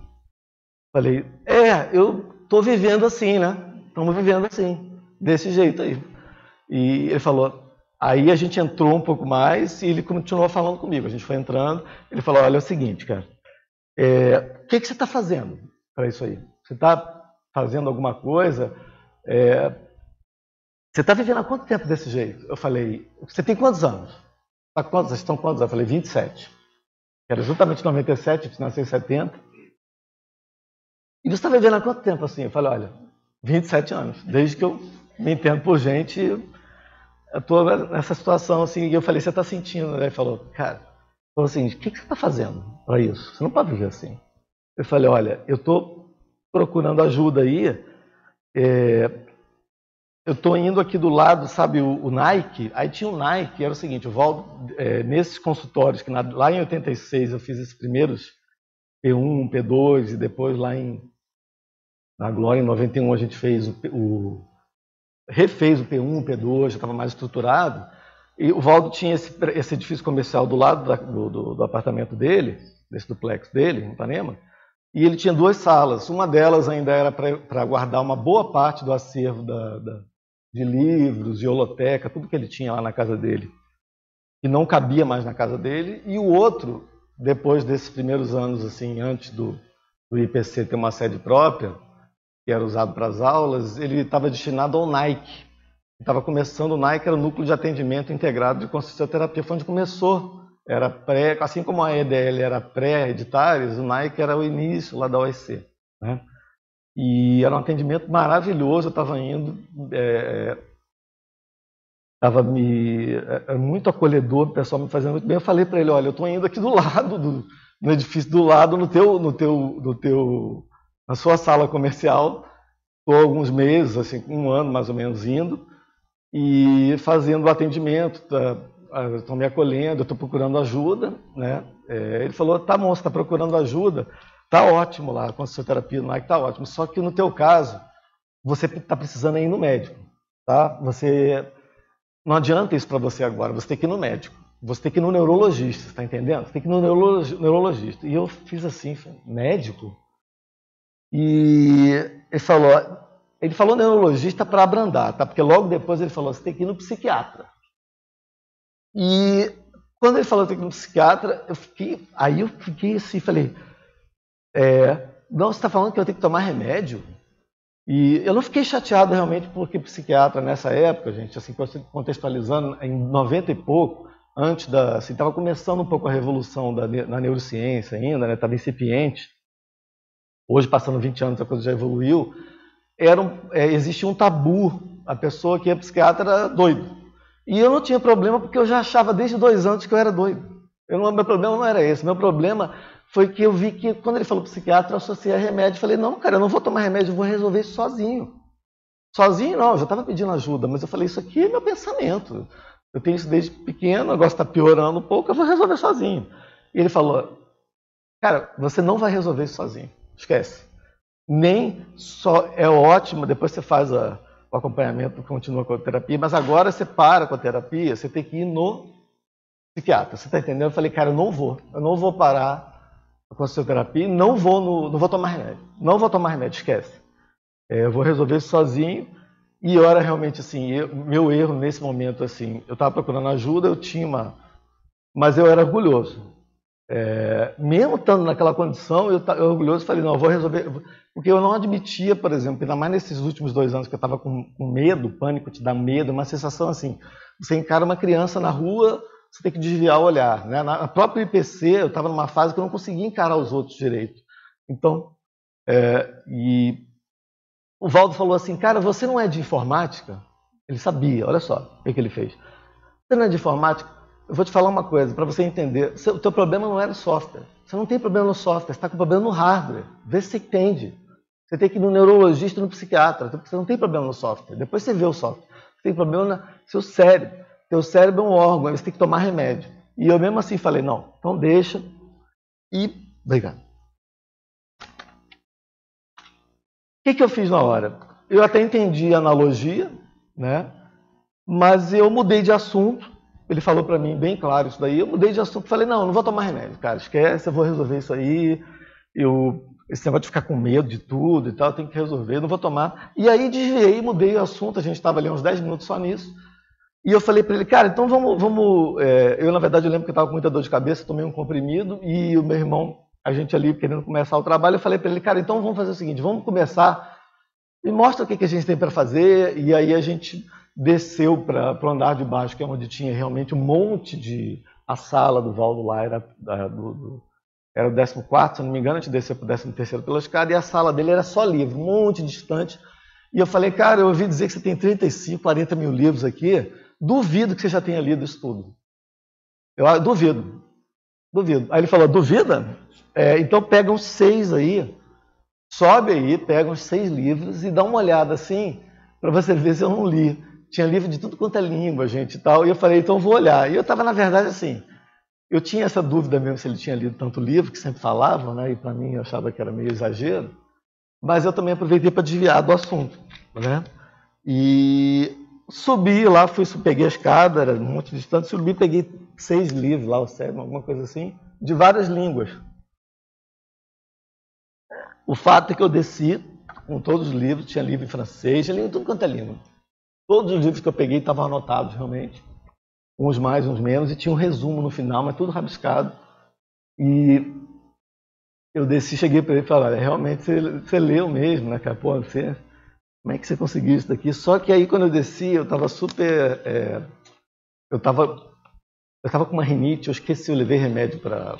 Falei, é, eu tô vivendo assim, né? Estamos vivendo assim, desse jeito aí. E ele falou, aí a gente entrou um pouco mais e ele continuou falando comigo. A gente foi entrando, ele falou, olha é o seguinte, cara, é, o que, que você está fazendo para isso aí? Você está fazendo alguma coisa? É, você está vivendo há quanto tempo desse jeito? Eu falei, você tem quantos anos? Tá quantos? Estão quantos? Eu falei, 27. Era exatamente 97, eu nasci em 70. E você está vivendo há quanto tempo assim? Eu falei, olha, 27 anos. Desde que eu me entendo por gente, eu estou nessa situação assim. E eu falei, você está sentindo? Ele falou, cara, falou assim, o que, que você está fazendo para isso? Você não pode viver assim. Eu falei, olha, eu estou procurando ajuda aí. É, eu estou indo aqui do lado, sabe, o, o, Nike, aí tinha o Nike, era o seguinte, o Valdo, é, nesses consultórios, que na, lá em 86 eu fiz esses primeiros P1, P2, e depois lá em, na Glória, em 91, a gente fez o, o refez o P1, P2, já estava mais estruturado, e o Valdo tinha esse, esse edifício comercial do lado da, do, do, do, apartamento dele, desse duplex dele, em Ipanema, e ele tinha duas salas. Uma delas ainda era para guardar uma boa parte do acervo da, da, de livros, de holoteca, tudo que ele tinha lá na casa dele, e não cabia mais na casa dele, e o outro, depois desses primeiros anos, assim, antes do, do IPC ter uma sede própria, que era usado para as aulas, ele estava destinado ao Nike. Estava começando o Nike, era o núcleo de atendimento integrado de consciencioterapia, foi onde começou. Era pré, assim como a EDL era pré-editários, o Nike era o início lá da OEC. Né? E era um atendimento maravilhoso, eu estava indo, é, me é, é, muito acolhedor, o pessoal me fazendo muito bem. Eu falei para ele, olha, eu estou indo aqui do lado, do, no edifício do lado, no teu, no teu, no teu, na sua sala comercial, estou alguns meses, assim, um ano mais ou menos indo e fazendo o atendimento, estão tá, me acolhendo, estou procurando ajuda, né? É, ele falou, tá bom, está procurando ajuda, Tá ótimo lá, com a fisioterapia no Nike tá ótimo. Só que no teu caso, você está precisando ir no médico, tá? Você não adianta isso para você agora. Você tem que ir no médico. Você tem que ir no neurologista, está entendendo? Você tem que ir no neurologista. E eu fiz assim, médico. E ele falou, ele falou neurologista para abrandar, tá? Porque logo depois ele falou, você tem que ir no psiquiatra. E quando ele falou tem que ir no psiquiatra, eu fiquei, aí eu fiquei assim, falei, é, não, você está falando que eu tenho que tomar remédio? E eu não fiquei chateado realmente porque psiquiatra nessa época, gente, assim, contextualizando, em 90 e pouco, antes da. Assim, estava começando um pouco a revolução da, na neurociência ainda, estava né, incipiente. Hoje, passando 20 anos, a coisa já evoluiu. Era um, é, existia um tabu. A pessoa que é psiquiatra era doido. E eu não tinha problema porque eu já achava desde dois anos que eu era doido. Eu não, meu problema não era esse. Meu problema foi que eu vi que quando ele falou psiquiatra, eu associei a remédio. Falei, não, cara, eu não vou tomar remédio, eu vou resolver isso sozinho. Sozinho não, eu já estava pedindo ajuda, mas eu falei, isso aqui é meu pensamento. Eu tenho isso desde pequeno, negócio está piorando um pouco, eu vou resolver sozinho. E ele falou, cara, você não vai resolver isso sozinho, esquece. Nem só é ótimo, depois você faz a, o acompanhamento, continua com a terapia, mas agora você para com a terapia, você tem que ir no psiquiatra. Você está entendendo? Eu falei, cara, eu não vou, eu não vou parar com a terapia, não vou, no, não vou tomar remédio, não vou tomar remédio, esquece. É, eu vou resolver isso sozinho. E era realmente assim, eu, meu erro nesse momento assim, eu estava procurando ajuda, eu tinha uma, mas eu era orgulhoso. É, mesmo estando naquela condição, eu, eu orgulhoso falei, não, eu vou resolver, porque eu não admitia, por exemplo, ainda mais nesses últimos dois anos que eu estava com, com, medo, pânico te dá medo, uma sensação assim, você encara uma criança na rua, você tem que desviar o olhar. Né? Na própria IPC, eu estava numa fase que eu não conseguia encarar os outros direito. Então, é, e o Valdo falou assim, cara, você não é de informática? Ele sabia, olha só o que, que ele fez. Você não é de informática? Eu vou te falar uma coisa, para você entender. O teu problema não era o software. Você não tem problema no software, você está com problema no hardware. Vê se você entende. Você tem que ir no neurologista no psiquiatra. Você não tem problema no software. Depois você vê o software. Você tem problema no seu cérebro. Teu cérebro é um órgão, você tem que tomar remédio. E eu mesmo assim falei, não, então deixa. E. Obrigado. que, que eu fiz na hora? Eu até entendi a analogia, né? mas eu mudei de assunto. Ele falou para mim bem claro isso daí. Eu mudei de assunto. Falei, não, não vou tomar remédio, cara. Esquece, eu vou resolver isso aí. Eu, esse negócio de ficar com medo de tudo e tal, tenho que resolver, não vou tomar. E aí desviei, mudei o assunto. A gente estava ali uns 10 minutos só nisso. E eu falei para ele, cara, então vamos. vamos é... eu, na verdade, eu lembro que eu estava com muita dor de cabeça, tomei um comprimido e o meu irmão a gente ali querendo começar o trabalho, eu falei para ele, cara, então vamos fazer o seguinte, vamos começar e mostra o que, que a gente tem para fazer. E aí a gente desceu para o andar de baixo, que é onde tinha realmente um monte de. A sala do Valdo lá era do, do era o 14, se não me engano, a gente desceu para o 13 pela escada, e a sala dele era só livro, um monte distante. E eu falei, cara, eu ouvi dizer que você tem 35, 40 mil livros aqui, duvido que você já tenha lido isso tudo. Eu ah, duvido, duvido. Aí ele falou, duvida? É, então pega uns seis aí, sobe aí, pega uns seis livros e dá uma olhada assim, para você ver se eu não li. Tinha livro de tudo quanto é língua, gente, e tal. E eu falei, então vou olhar. E eu estava, na verdade, assim, eu tinha essa dúvida mesmo se ele tinha lido tanto livro, que sempre falavam, né? E para mim eu achava que era meio exagero. Mas eu também aproveitei para desviar do assunto, né? E subi lá, fui, peguei a escada, era um monte de distante, subi, peguei seis livros lá, o sétimo, alguma coisa assim, de várias línguas. O fato é que eu desci com todos os livros, tinha livro em francês, tinha livro em tudo quanto é língua. Todos os livros que eu peguei estavam anotados realmente, uns mais, uns menos, e tinha um resumo no final, mas tudo rabiscado. E eu desci, cheguei para ele e falei, realmente você, você, leu mesmo, né, cara? Pô, você, como é que você conseguiu isso daqui? Só que aí quando eu desci, eu estava super... É, eu estava eu tava com uma rinite, eu esqueci, eu levei remédio para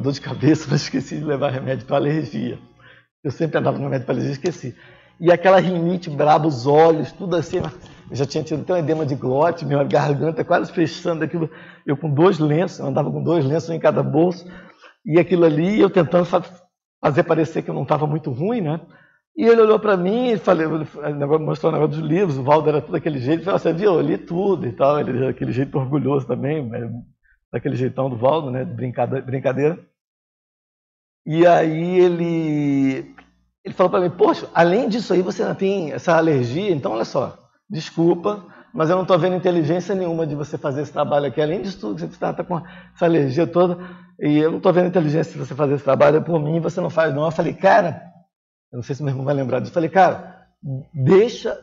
dor de cabeça, mas esqueci de levar remédio para alergia. Eu sempre andava no remédio para alergia, esqueci. E aquela rinite braba, os olhos, tudo assim. Eu já tinha tido até um edema de glote, minha garganta quase fechando aquilo. Eu com dois lenços, eu andava com dois lenços em cada bolso. E aquilo ali, eu tentando fazer parecer que eu não estava muito ruim, né? E ele olhou para mim e falei, mostrou o negócio dos livros, o Valdo era tudo daquele jeito, falou, você viu, eu li tudo e tal, ele aquele jeito orgulhoso também, daquele jeitão do Valdo, né, de brincadeira. E aí ele, ele falou para mim, poxa, além disso aí você tem essa alergia, então olha só, desculpa, mas eu não estou vendo inteligência nenhuma de você fazer esse trabalho aqui. Além disso tudo, você está tá com essa alergia toda, e eu não estou vendo inteligência de você fazer esse trabalho, por mim você não faz não. Eu falei, cara, eu não sei se meu irmão vai lembrar disso, eu falei, cara, deixa,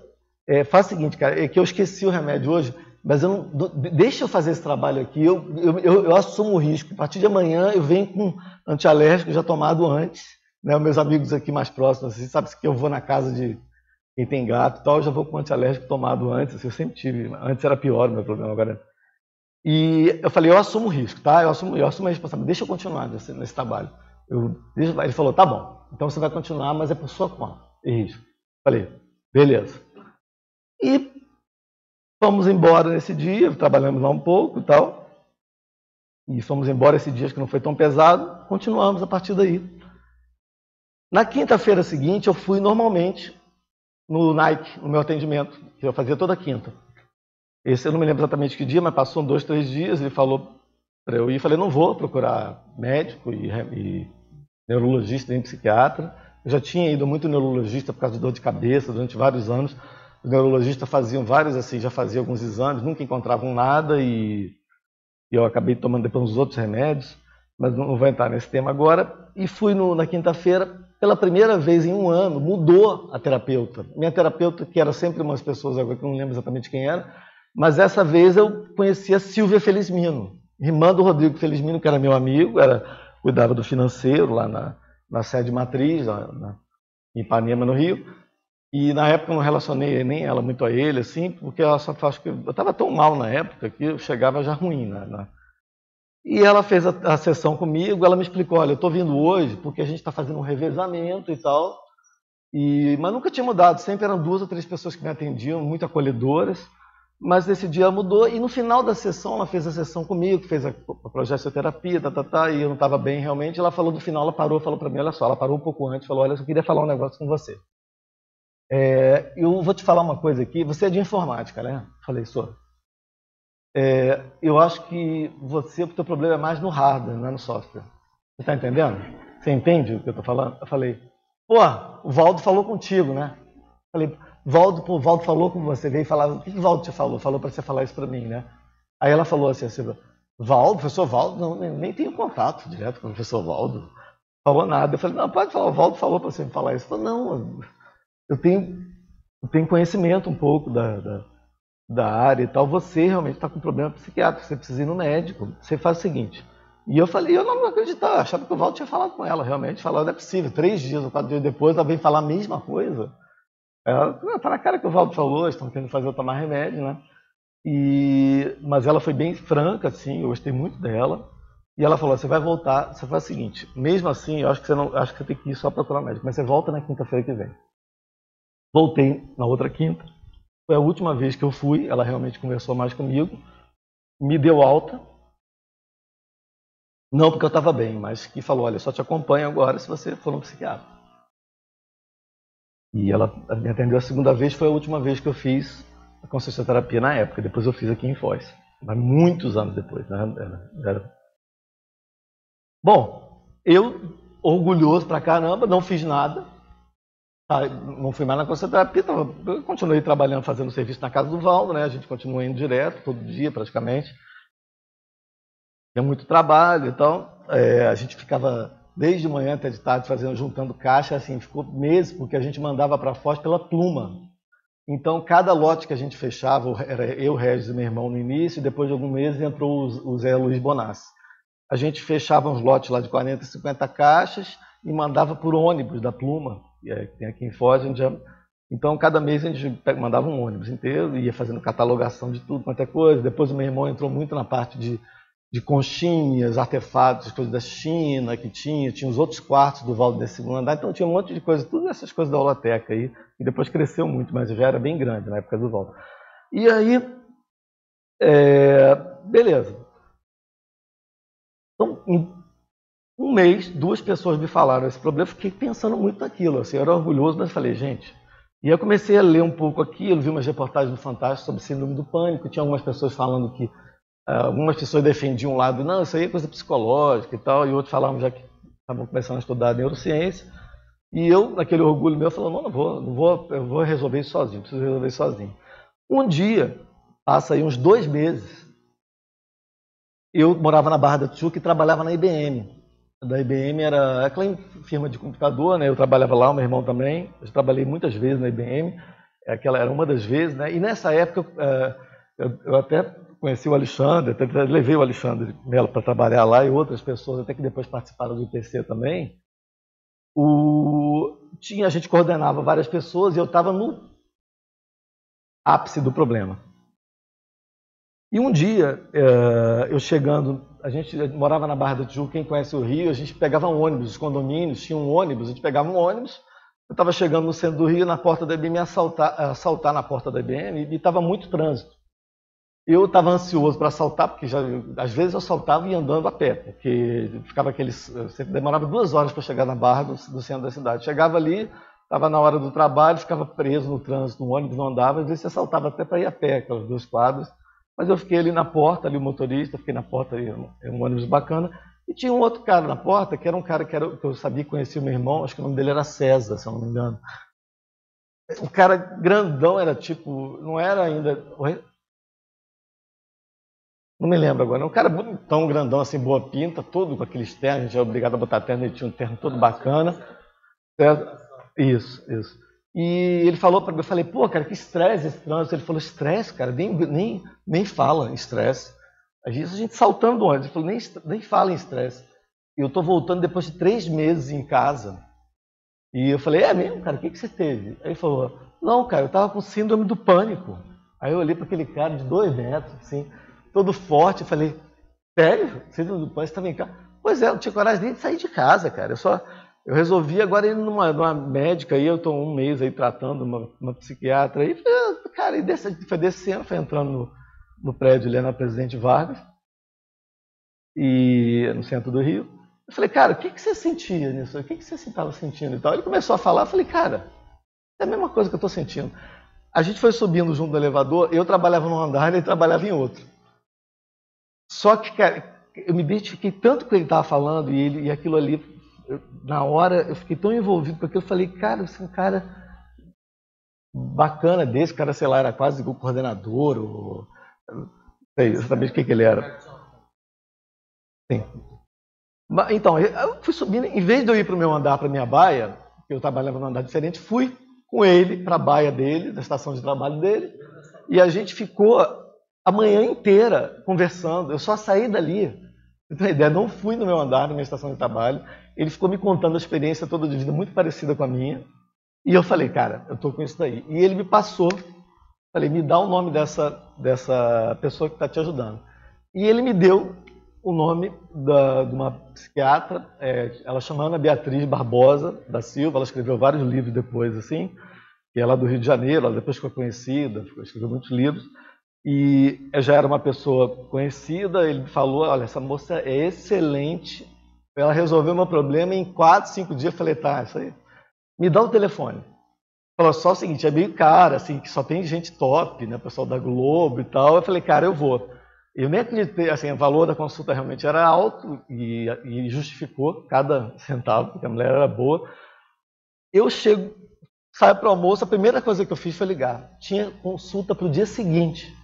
é, faz o seguinte, cara, é que eu esqueci o remédio hoje, mas eu não, deixa eu fazer esse trabalho aqui, eu, eu, eu, eu assumo o risco. A partir de amanhã eu venho com antialérgico já tomado antes. Né? Meus amigos aqui mais próximos, assim, sabe que eu vou na casa de quem tem gato e tal, eu já vou com antialérgico tomado antes. Assim, eu sempre tive, antes era pior o meu problema, agora. E eu falei, eu assumo o risco, tá? Eu assumo, eu assumo a responsabilidade, deixa eu continuar nesse, nesse trabalho. Eu, ele falou, tá bom, então você vai continuar, mas é por sua conta e risco. Falei, beleza. E Fomos embora nesse dia, trabalhamos lá um pouco e tal. e fomos embora esse dia que não foi tão pesado, continuamos a partir daí. Na quinta-feira seguinte, eu fui normalmente no Nike, no meu atendimento, que eu fazia toda quinta. Esse eu não me lembro exatamente que dia, mas passou dois, três dias, ele falou para eu ir, falei, não vou procurar médico e, e neurologista nem psiquiatra. Eu já tinha ido muito neurologista por causa de dor de cabeça durante vários anos. Os neurologistas faziam vários assim, já faziam alguns exames, nunca encontravam nada e, e eu acabei tomando depois uns outros remédios, mas não vou entrar nesse tema agora. E fui no, na quinta-feira, pela primeira vez em um ano, mudou a terapeuta. Minha terapeuta, que era sempre umas pessoas agora que eu não lembro exatamente quem era, mas essa vez eu conheci a Silvia Felizmino, irmã do Rodrigo Felizmino, que era meu amigo, era cuidava do financeiro lá na, na sede matriz, lá, na, em Ipanema, no Rio. E na época eu não relacionei nem ela muito a ele, assim, porque ela só acho que eu estava tão mal na época que eu chegava já ruim. Né, na... E ela fez a, a, sessão comigo, ela me explicou, olha, eu estou vindo hoje porque a gente está fazendo um revezamento e tal, e, mas nunca tinha mudado, sempre eram duas ou três pessoas que me atendiam, muito acolhedoras, mas nesse dia mudou, e no final da sessão, ela fez a sessão comigo, fez a, a progestoterapia, tá, tá, tá, e eu não estava bem realmente, ela falou no final, ela parou, falou para mim, olha só, ela parou um pouco antes, falou, olha, eu queria falar um negócio com você. É, eu vou te falar uma coisa aqui. Você é de informática, né? Falei, sou. É, eu acho que você, o teu problema é mais no hardware, não é no software. Você está entendendo? Você entende o que eu estou falando? Eu falei, pô, o Valdo falou contigo, né? Falei, Valdo, pô, o Valdo falou com você, veio falar, o que o Valdo te falou? Falou para você falar isso para mim, né? Aí ela falou assim, assim Valdo, professor Valdo, não, nem, nem tenho contato direto com o professor Valdo. Falou nada. Eu falei, não, pode falar, o Valdo falou para você me falar isso. Eu falei, não, eu tenho, eu tenho conhecimento um pouco da, da, da área e tal. Você realmente está com problema psiquiátrico, você precisa ir no médico. Você faz o seguinte. E eu falei, eu não acreditava, achava que o Valdo tinha falado com ela, realmente, falou, não é possível. Três dias ou quatro dias depois, ela veio falar a mesma coisa. Ela, tá na cara que o Valdo falou, estão querendo fazer eu tomar remédio, né? E, mas ela foi bem franca, assim, eu gostei muito dela. E ela falou: você vai voltar, você faz o seguinte, mesmo assim, eu acho que você não, acho que você tem que ir só procurar médico, mas você volta na quinta-feira que vem. Voltei na outra quinta. Foi a última vez que eu fui. Ela realmente conversou mais comigo. Me deu alta. Não porque eu estava bem, mas que falou: olha, só te acompanho agora se você for um psiquiatra. E ela me atendeu a segunda vez. Foi a última vez que eu fiz a consciencioterapia na época. Depois eu fiz aqui em Foz. Mas muitos anos depois. Né? Era, era... Bom, eu, orgulhoso pra caramba, não fiz nada não fui mais na concentração, tava, continuei trabalhando, fazendo serviço na casa do Valdo, né? A gente continua indo direto, todo dia praticamente. Tinha muito trabalho e tal. É, a gente ficava desde manhã até de tarde fazendo, juntando caixa, assim, ficou meses, porque a gente mandava para Foz pela pluma. Então, cada lote que a gente fechava, era eu, Regis e meu irmão no início, e depois de alguns meses entrou o Zé Luiz Bonassi. A gente fechava uns lotes lá de 40, 50 caixas e mandava por ônibus da pluma que tem aqui em Foz, a gente já... Então, cada mês a gente mandava um ônibus inteiro, ia fazendo catalogação de tudo quanto é coisa. Depois o meu irmão entrou muito na parte de, de conchinhas, artefatos, coisas da China que tinha, tinha os outros quartos do Valdo desse segundo andar, então tinha um monte de coisa, tudo essas coisas da holoteca aí, e depois cresceu muito, mas já era bem grande na época do Valdo. E aí, é, beleza. Então, um mês, duas pessoas me falaram esse problema, eu fiquei pensando muito naquilo. Assim, eu era orgulhoso, mas falei, gente. E eu comecei a ler um pouco aquilo, vi umas reportagens do Fantástico sobre síndrome do pânico. Tinha algumas pessoas falando que. Uh, algumas pessoas defendiam um lado, não, isso aí é coisa psicológica e tal, e outros falavam já que estavam começando a estudar neurociência. E eu, naquele orgulho meu, falando, não, não vou, não vou, eu vou resolver isso sozinho, preciso resolver isso sozinho. Um dia, passa aí uns dois meses, eu morava na Barra da Tijuca e trabalhava na IBM da IBM era aquela firma de computador, né? Eu trabalhava lá, o meu irmão também. Eu trabalhei muitas vezes na IBM. É aquela era uma das vezes, né? E nessa época é, eu, eu até conheci o Alexandre, até levei o Alexandre Melo para trabalhar lá e outras pessoas até que depois participaram do IPC também. O, tinha a gente coordenava várias pessoas e eu estava no ápice do problema. E um dia, é, eu chegando, a gente morava na Barra do Tijuca, quem conhece o Rio, a gente pegava um ônibus, os condomínios tinham um ônibus, a gente pegava um ônibus, eu estava chegando no centro do Rio, na porta da IBM, assaltar, assaltar na porta da IBM, e estava muito trânsito. Eu estava ansioso para saltar, porque já, às vezes eu saltava e andando a pé, porque ficava aqueles. demorava duas horas para chegar na barra do, do, centro da cidade. Chegava ali, estava na hora do trabalho, ficava preso no trânsito, no ônibus não andava, às vezes você saltava até para ir a pé, aquelas duas quadras. Mas eu fiquei ali na porta, ali o motorista, fiquei na porta, ali, é um ônibus bacana. E tinha um outro cara na porta, que era um cara que, era, que eu sabia que conhecia o meu irmão, acho que o nome dele era César, se eu não me engano. O cara grandão era tipo, não era ainda. Não me lembro agora. Um cara tão grandão assim, boa pinta, todo com aqueles ternos, a gente é obrigado a botar terno, ele tinha um terno todo bacana. Isso, isso. E ele falou para mim, eu falei, pô, cara, que estresse esse trânsito. Ele falou, estresse, cara, nem, nem, nem fala estresse. A gente, a gente saltando antes, ele falou, nem, nem fala em estresse. Eu estou voltando depois de três meses em casa. E eu falei, é mesmo, cara, o que, que você teve? Aí ele falou, não, cara, eu estava com síndrome do pânico. Aí eu olhei para aquele cara de dois metros, assim, todo forte, e falei, sério? Síndrome do pânico, você estava em casa? Pois é, eu não tinha coragem nem de sair de casa, cara. Eu só eu resolvi agora ir numa, numa médica aí, eu estou um mês aí tratando uma, uma psiquiatra aí, falei, cara, e desse, foi descendo, foi entrando no, no prédio ali na Presidente Vargas, e no centro do Rio. Eu falei, cara, o que, que você sentia nisso? O que, que você estava sentindo e tal? Ele começou a falar, eu falei, cara, é a mesma coisa que eu estou sentindo. A gente foi subindo junto do elevador, eu trabalhava num andar ele trabalhava em outro. Só que, cara, eu me identifiquei tanto com o que ele estava falando e, ele, e aquilo ali, eu, na hora, eu fiquei tão envolvido porque eu falei, cara, você é um cara bacana desse, cara, sei lá, era quase o coordenador, ou, não sei exatamente o que, que ele era. Sim. Então, eu fui subindo, em vez de eu ir para o meu andar, para minha baia, eu trabalhava num andar diferente, fui com ele para a baia dele, da estação de trabalho dele, e a gente ficou a manhã inteira conversando. Eu só saí dali, você tem ideia, não fui no meu andar, na minha estação de trabalho, ele ficou me contando a experiência toda de vida muito parecida com a minha, e eu falei, cara, eu estou com isso daí. E ele me passou, falei, me dá o nome dessa, dessa pessoa que está te ajudando. E ele me deu o nome da, de uma psiquiatra, é, ela chama Ana Beatriz Barbosa da Silva, ela escreveu vários livros depois, assim, e ela é do Rio de Janeiro, ela depois ficou conhecida, escreveu muitos livros, e já era uma pessoa conhecida, ele falou, olha, essa moça é excelente, ela resolveu meu problema em quatro, cinco dias, eu falei, tá, isso aí, me dá o telefone. Falou só o seguinte, é meio caro, assim, que só tem gente top, né, pessoal da Globo e tal, eu falei, cara, eu vou. Eu nem acreditei, assim, o valor da consulta realmente era alto e, e justificou cada centavo, porque a mulher era boa. Eu chego, saio para o almoço, a primeira coisa que eu fiz foi ligar. Tinha consulta para o dia seguinte.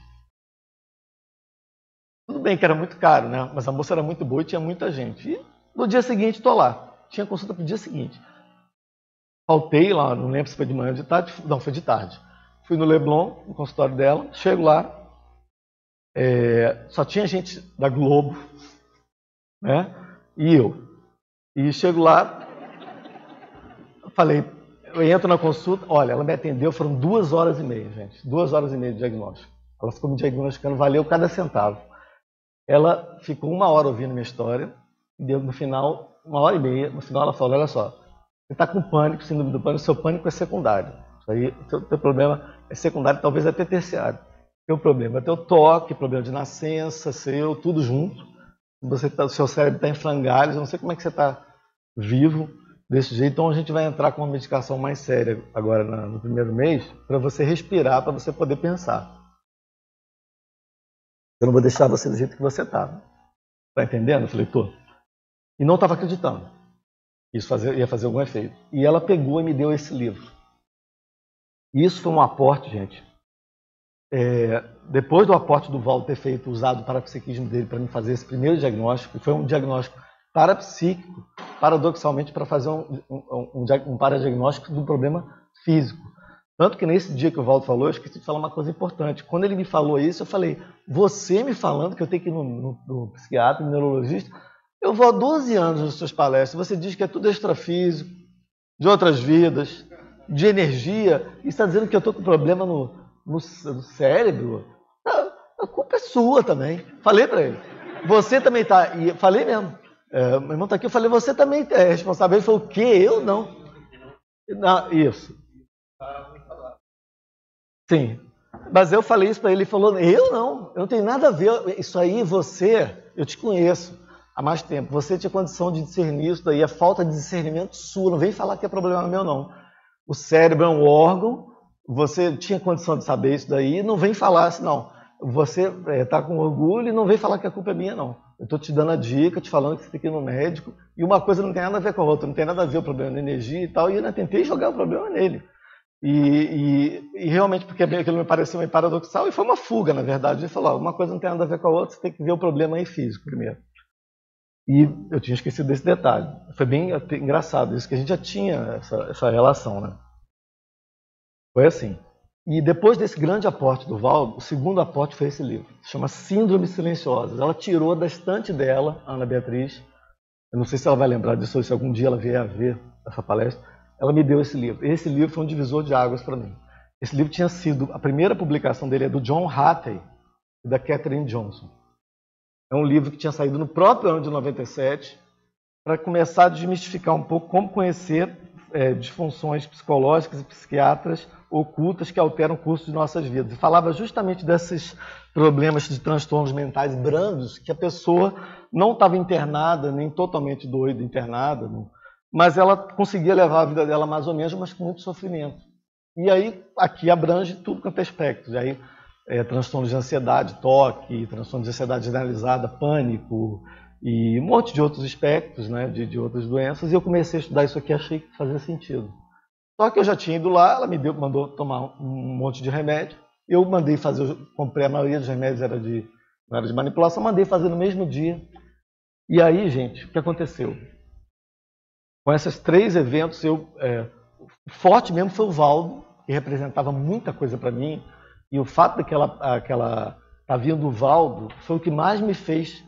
Tudo bem que era muito caro, né? Mas a moça era muito boa e tinha muita gente. E no dia seguinte estou lá. Tinha consulta para o dia seguinte. Faltei lá, não lembro se foi de manhã ou de tarde. Não, foi de tarde. Fui no Leblon, no consultório dela. Chego lá, é, só tinha gente da Globo, né? E eu. E chego lá, falei, eu entro na consulta, olha, ela me atendeu, foram duas horas e meia, gente. Duas horas e meia de diagnóstico. Ela ficou me diagnosticando, valeu cada centavo. Ela ficou uma hora ouvindo minha história, e deu no final, uma hora e meia, no final ela falou, olha só, você está com pânico, síndrome do pânico, seu pânico é secundário. Isso aí, seu, seu problema é secundário, talvez até terciário. Tem um problema, teu toque, problema de nascença, seu, tudo junto. Você tá, seu cérebro está em frangalhos, eu não sei como é que você está vivo desse jeito. Então a gente vai entrar com uma medicação mais séria agora no primeiro mês, para você respirar, para você poder pensar. Eu não vou deixar você do jeito que você está. Está entendendo? Eu falei, tô. E não estava acreditando. Isso ia fazer algum efeito. E ela pegou e me deu esse livro. Isso foi um aporte, gente, é, depois do aporte do Val ter feito, usado o parapsiquismo dele para me fazer esse primeiro diagnóstico, foi um diagnóstico parapsíquico, paradoxalmente, para fazer um, um, um, um paradiagnóstico do problema físico. Tanto que nesse dia que o Valdo falou, eu esqueci de falar uma coisa importante. Quando ele me falou isso, eu falei: você me falando que eu tenho que ir no, no, no psiquiatra, no neurologista, eu vou há 12 anos nas suas palestras, você diz que é tudo extrafísico, de outras vidas, de energia, e está dizendo que eu estou com problema no, no, no cérebro, a, a, culpa é sua também. Falei para ele. Você também está. Falei mesmo. É, meu irmão está aqui, eu falei, você também é responsável. Ele falou, o quê? Eu não isso. Sim. Mas eu falei isso para ele, ele falou, eu não, eu não tenho nada a ver, isso aí você, eu te conheço há mais tempo, você tinha condição de discernir isso daí, a falta de discernimento sua, não vem falar que é problema meu não. O cérebro é um órgão, você tinha condição de saber isso daí, não vem falar assim, não, você está é, com orgulho e não vem falar que a culpa é minha não. Eu estou te dando a dica, te falando que você tem que ir no médico, e uma coisa não tem nada a ver com a outra, não tem nada a ver o problema da energia e tal, e eu ainda tentei jogar o problema nele. E, e, e, realmente, porque aquilo me pareceu meio paradoxal, e foi uma fuga, na verdade. Ele falou: uma coisa não tem nada a ver com a outra, você tem que ver o problema aí físico primeiro. E eu tinha esquecido desse detalhe. Foi bem engraçado isso, que a gente já tinha essa, essa relação, né? Foi assim. E depois desse grande aporte do Valdo, o segundo aporte foi esse livro. Chama Síndrome Silenciosas. Ela tirou da estante dela, Ana Beatriz. Eu não sei se ela vai lembrar disso ou se algum dia ela vier a ver essa palestra ela me deu esse livro. Esse livro foi um divisor de águas para mim. Esse livro tinha sido, a primeira publicação dele é do John Hattey e da Catherine Johnson. É um livro que tinha saído no próprio ano de 97 para começar a desmistificar um pouco como conhecer é, disfunções psicológicas e psiquiatras ocultas que alteram o curso de nossas vidas. E falava justamente desses problemas de transtornos mentais brandos que a pessoa não estava internada, nem totalmente doida internada, não, mas ela conseguia levar a vida dela mais ou menos, mas com muito sofrimento. E aí, aqui abrange tudo quanto é aspecto. E aí, é, transtornos de ansiedade, toque, transtorno de ansiedade generalizada, pânico e um monte de outros aspectos, né, de, de outras doenças. E eu comecei a estudar isso aqui achei que fazia sentido. Só que eu já tinha ido lá, ela me deu, mandou tomar um monte de remédio. Eu mandei fazer, eu comprei a maioria dos remédios era de, não era de manipulação, mandei fazer no mesmo dia. E aí, gente, o que aconteceu? Com esses três eventos, eu, é, forte mesmo foi o Valdo, que representava muita coisa para mim, e o fato daquela aquela tá vindo o Valdo foi o que mais me fez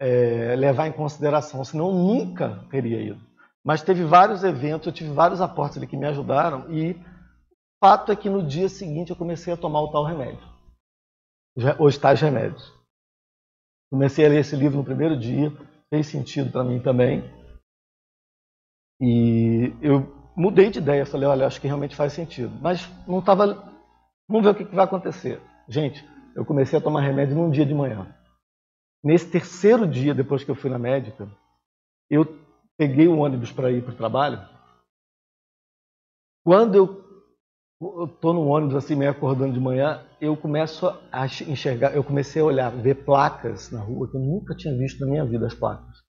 é, levar em consideração, senão eu nunca teria ido. Mas teve vários eventos, eu tive vários aportes ali que me ajudaram, e o fato é que no dia seguinte eu comecei a tomar o tal remédio, os tais remédios. Comecei a ler esse livro no primeiro dia, fez sentido para mim também. E eu mudei de ideia, falei, olha, acho que realmente faz sentido. Mas não estava. Vamos ver o que, que vai acontecer. Gente, eu comecei a tomar remédio num dia de manhã. Nesse terceiro dia, depois que eu fui na médica, eu peguei o ônibus para ir para o trabalho. Quando eu estou no ônibus assim, meio acordando de manhã, eu começo a enxergar, eu comecei a olhar, ver placas na rua que eu nunca tinha visto na minha vida as placas.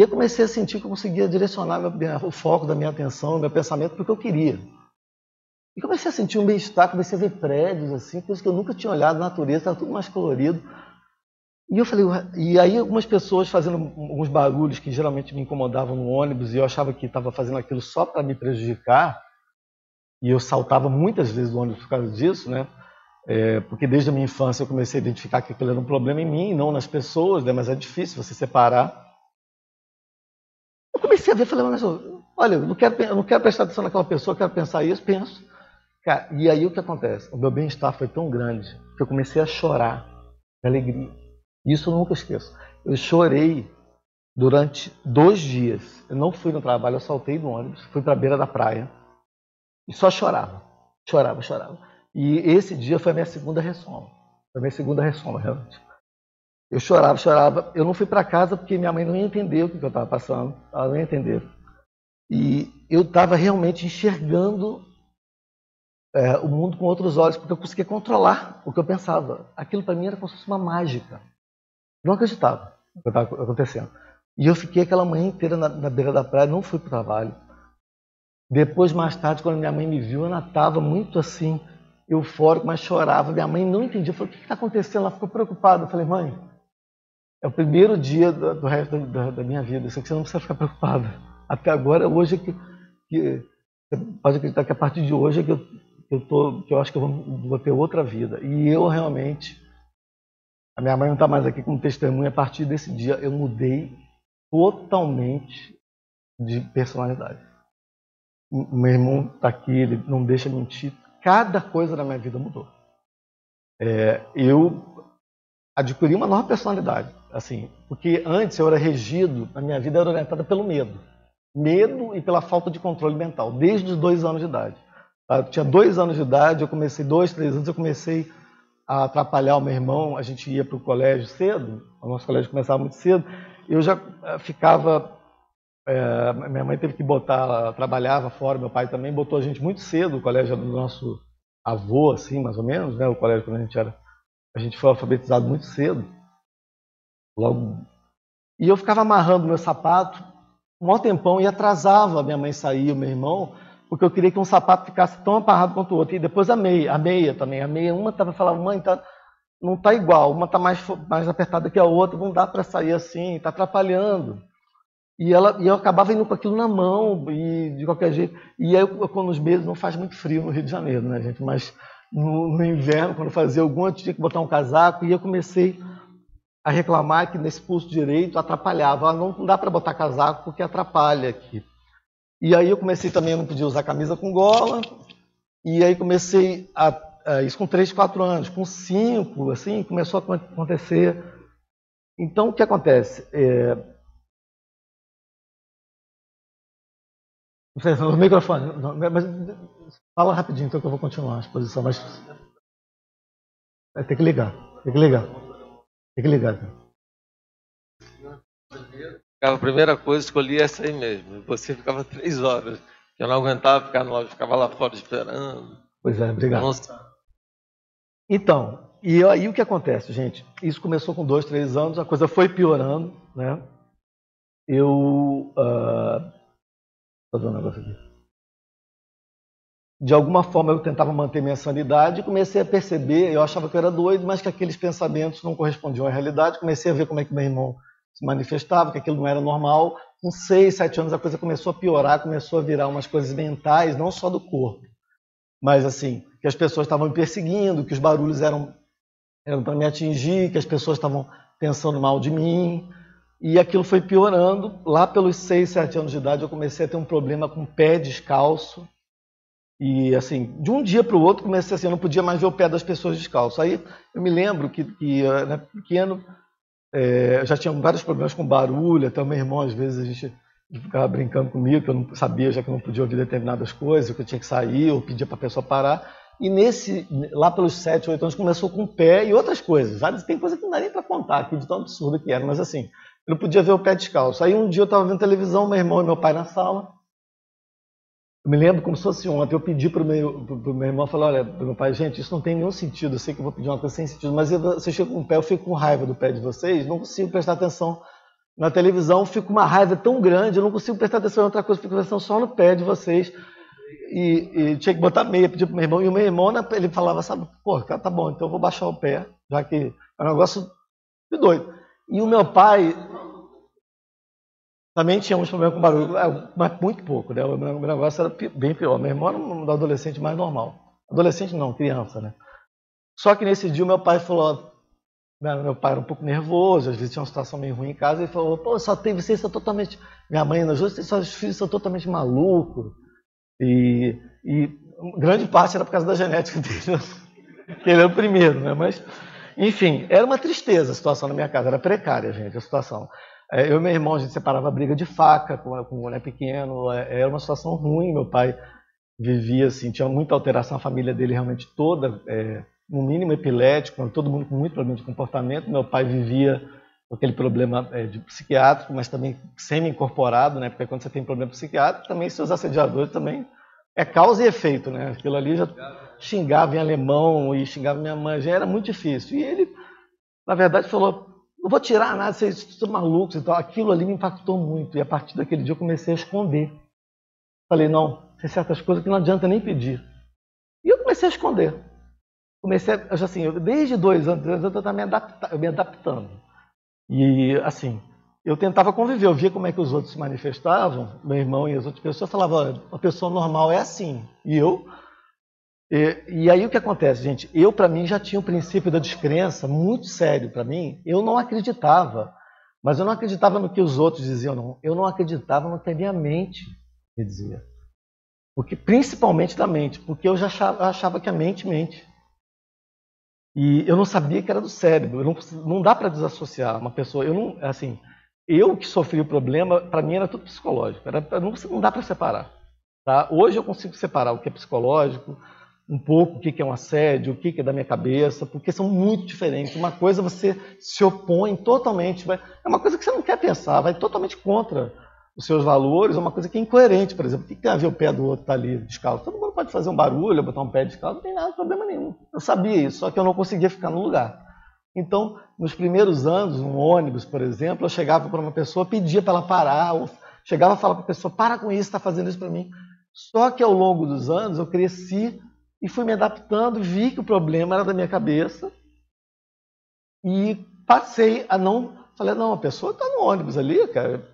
E eu comecei a sentir que eu conseguia direcionar o foco da minha atenção, meu pensamento para o que eu queria. E comecei a sentir um bem-estar, comecei a ver prédios, assim, coisas que eu nunca tinha olhado, natureza, estava tudo mais colorido. E eu falei, e aí algumas pessoas fazendo alguns barulhos que geralmente me incomodavam no ônibus e eu achava que estava fazendo aquilo só para me prejudicar. E eu saltava muitas vezes do ônibus por causa disso, né? É, porque desde a minha infância eu comecei a identificar que aquilo era um problema em mim, não nas pessoas, né? Mas é difícil você separar. Eu comecei a ver, falei, mas olha, eu não quero, eu não quero prestar atenção naquela pessoa, eu quero pensar isso, penso. Cara, e aí o que acontece? O meu bem-estar foi tão grande que eu comecei a chorar de alegria. Isso eu nunca esqueço. Eu chorei durante dois dias. Eu não fui no trabalho, eu saltei do ônibus, fui para a beira da praia e só chorava. Chorava, chorava. E esse dia foi a minha segunda ressoma. Foi a minha segunda ressoma, realmente. Eu chorava, chorava. Eu não fui para casa porque minha mãe não ia entender o que eu estava passando. Ela não ia entender. E eu estava realmente enxergando é, o mundo com outros olhos, porque eu conseguia controlar o que eu pensava. Aquilo para mim era como se fosse uma mágica. Não acreditava no que estava acontecendo. E eu fiquei aquela manhã inteira na, na beira da praia, não fui para o trabalho. Depois, mais tarde, quando minha mãe me viu, ela estava muito assim, eufórica, mas chorava. Minha mãe não entendia. Falei, o que está acontecendo? Ela ficou preocupada. Eu falei, mãe, é o primeiro dia do, do resto da, da, minha vida. Isso que você não precisa ficar preocupado. Até agora, hoje é que, que pode acreditar que a partir de hoje é que eu, eu, tô, que eu acho que eu vou, vou ter outra vida. E eu realmente, a minha mãe não está mais aqui como testemunha, a partir desse dia eu mudei totalmente de personalidade. O meu irmão está aqui, ele não deixa mentir. Cada coisa na minha vida mudou. É, eu adquiri uma nova personalidade. Assim, porque antes eu era regido, a minha vida era orientada pelo medo. Medo e pela falta de controle mental, desde os dois anos de idade. Eu tinha dois anos de idade, eu comecei, dois, três anos, eu comecei a atrapalhar o meu irmão. A gente ia para o colégio cedo, o nosso colégio começava muito cedo, eu já eh, ficava. É, minha mãe teve que botar, trabalhava fora, meu pai também botou a gente muito cedo, o colégio do nosso avô, assim, mais ou menos, né? O colégio quando a gente era. A gente foi alfabetizado muito cedo. Logo. E eu ficava amarrando meu sapato um maior tempão e atrasava a minha mãe sair, o meu irmão, porque eu queria que um sapato ficasse tão amarrado quanto o outro. E depois a meia, a meia também. A meia, uma estava falando, mãe, tá, não está igual, uma está mais, mais apertada que a outra, não dá para sair assim, está atrapalhando. E, ela, e eu acabava indo com aquilo na mão, e de qualquer jeito. E aí, quando os meses não faz muito frio no Rio de Janeiro, né, gente? Mas no, no inverno, quando fazia algum, eu tinha que botar um casaco, e eu comecei a reclamar que nesse pulso direito atrapalhava. Ah, não, não dá para botar casaco porque atrapalha aqui. E aí eu comecei também, eu não podia usar camisa com gola, e aí comecei a, a isso com 3, 4 anos, com 5, assim, começou a acontecer. Então, o que acontece? É, Não sei, no microfone. Não, mas fala rapidinho, então que eu vou continuar a exposição. Mas tem que ligar. Tem que ligar. Tem que ligar. A primeira coisa, escolhi essa aí mesmo. Você ficava três horas. Eu não aguentava ficar no ficava lá fora esperando. Pois é, obrigado. Nossa. Então, e aí o que acontece, gente? Isso começou com dois, três anos, a coisa foi piorando, né? Eu uh, fazer um negócio aqui. De alguma forma eu tentava manter minha sanidade e comecei a perceber, eu achava que eu era doido, mas que aqueles pensamentos não correspondiam à realidade. Comecei a ver como é que meu irmão se manifestava, que aquilo não era normal. Com seis, sete anos a coisa começou a piorar, começou a virar umas coisas mentais, não só do corpo, mas assim, que as pessoas estavam me perseguindo, que os barulhos eram, eram para me atingir, que as pessoas estavam pensando mal de mim, e aquilo foi piorando. Lá pelos 6, 7 anos de idade, eu comecei a ter um problema com o pé descalço. E assim, de um dia para o outro, comecei assim, eu não podia mais ver o pé das pessoas descalço. Aí eu me lembro que, que né, pequeno, é, já tinha vários problemas com barulho, até o meu irmão, às vezes, a gente ficava brincando comigo, que eu não sabia, já que eu não podia ouvir determinadas coisas, que eu tinha que sair, ou pedia para a pessoa parar. E nesse, lá pelos 7, 8 anos, começou com o pé e outras coisas. Tem coisa que não dá nem para contar aqui, de tão absurdo que era, mas assim, eu não podia ver o pé descalço. Aí um dia eu estava vendo televisão, meu irmão e meu pai na sala. Eu me lembro como se fosse ontem. Eu pedi para o meu, pro meu irmão, falei, olha, meu pai, gente, isso não tem nenhum sentido. Eu sei que eu vou pedir uma coisa sem sentido, mas você chega com o pé, eu fico com raiva do pé de vocês, não consigo prestar atenção na televisão, fico com uma raiva tão grande, eu não consigo prestar atenção em outra coisa, fico prestando só no pé de vocês. E, e tinha que botar meia, pedir para meu irmão. E o meu irmão, ele falava, sabe, pô, tá bom, então eu vou baixar o pé, já que é um negócio de doido. E o meu pai também tínhamos problema com barulho, é, mas muito pouco, né? O meu negócio era bem pior. Meu irmão era um adolescente mais normal. Adolescente não, criança, né? Só que nesse dia meu pai falou, meu pai era um pouco nervoso, às vezes tinha uma situação meio ruim em casa, e falou, pô, só tem, vocês são totalmente, minha mãe nos outros, seus filhos são totalmente malucos. E, e grande parte era por causa da genética dele, que ele era o primeiro, né? Mas enfim, era uma tristeza a situação na minha casa, era precária, gente, a situação. É, eu e meu irmão, a gente separava briga de faca com, com um mulher pequeno, é, era uma situação ruim. Meu pai vivia assim, tinha muita alteração, a família dele realmente toda, é, no mínimo epilético, todo mundo com muito problema de comportamento. Meu pai vivia com aquele problema é, de psiquiátrico, mas também semi-incorporado, né? Porque quando você tem problema psiquiátrico, também seus assediadores também é causa e efeito, né? Aquilo ali já xingava em alemão e xingava minha mãe, já era muito difícil. E ele, na verdade, falou: não vou tirar nada, vocês estão malucos e tal. Aquilo ali me impactou muito. E a partir daquele dia eu comecei a esconder. Falei: não, tem certas coisas que não adianta nem pedir. E eu comecei a esconder. Comecei, a, assim, eu, desde dois anos, eu estava me, me adaptando. E, assim, eu tentava conviver, eu via como é que os outros se manifestavam, meu irmão e as outras pessoas falavam, uma pessoa normal é assim. E eu. E, e aí o que acontece, gente? Eu, para mim, já tinha o princípio da descrença muito sério para mim. Eu não acreditava. Mas eu não acreditava no que os outros diziam, não. Eu não acreditava no que a minha mente me dizia. Porque, principalmente da mente, porque eu já achava, achava que a mente mente. E eu não sabia que era do cérebro. Não, não dá para desassociar uma pessoa. Eu não, assim, eu que sofri o problema, para mim era tudo psicológico. Era, não, não dá para separar. Tá? Hoje eu consigo separar o que é psicológico, um pouco o que é um assédio, o que é da minha cabeça, porque são muito diferentes. Uma coisa você se opõe totalmente, é uma coisa que você não quer pensar, vai totalmente contra os seus valores, é uma coisa que é incoerente, por exemplo. O que tem a ver o pé do outro estar tá ali descalço? Todo mundo pode fazer um barulho, botar um pé descalço, não tem nada, problema nenhum. Eu sabia isso, só que eu não conseguia ficar no lugar. Então, nos primeiros anos, no ônibus, por exemplo, eu chegava para uma pessoa, pedia para ela parar, ou chegava a falar para a pessoa, para com isso, está fazendo isso para mim. Só que ao longo dos anos eu cresci e fui me adaptando, vi que o problema era da minha cabeça e passei a não. Falei, não, a pessoa está no ônibus ali, cara.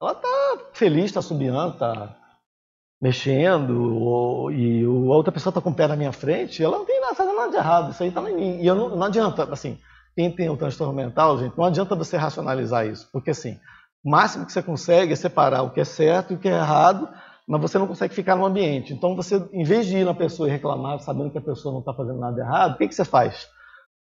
Ela está feliz, está subindo, está mexendo, ou, e a outra pessoa está com o pé na minha frente, ela não tem nada, fazendo nada de errado, isso aí está em mim. E eu não, não adianta, assim, quem tem um transtorno mental, gente, não adianta você racionalizar isso, porque assim, o máximo que você consegue é separar o que é certo e o que é errado mas você não consegue ficar no ambiente. Então, você, em vez de ir na pessoa e reclamar, sabendo que a pessoa não está fazendo nada errado, o que, que você faz?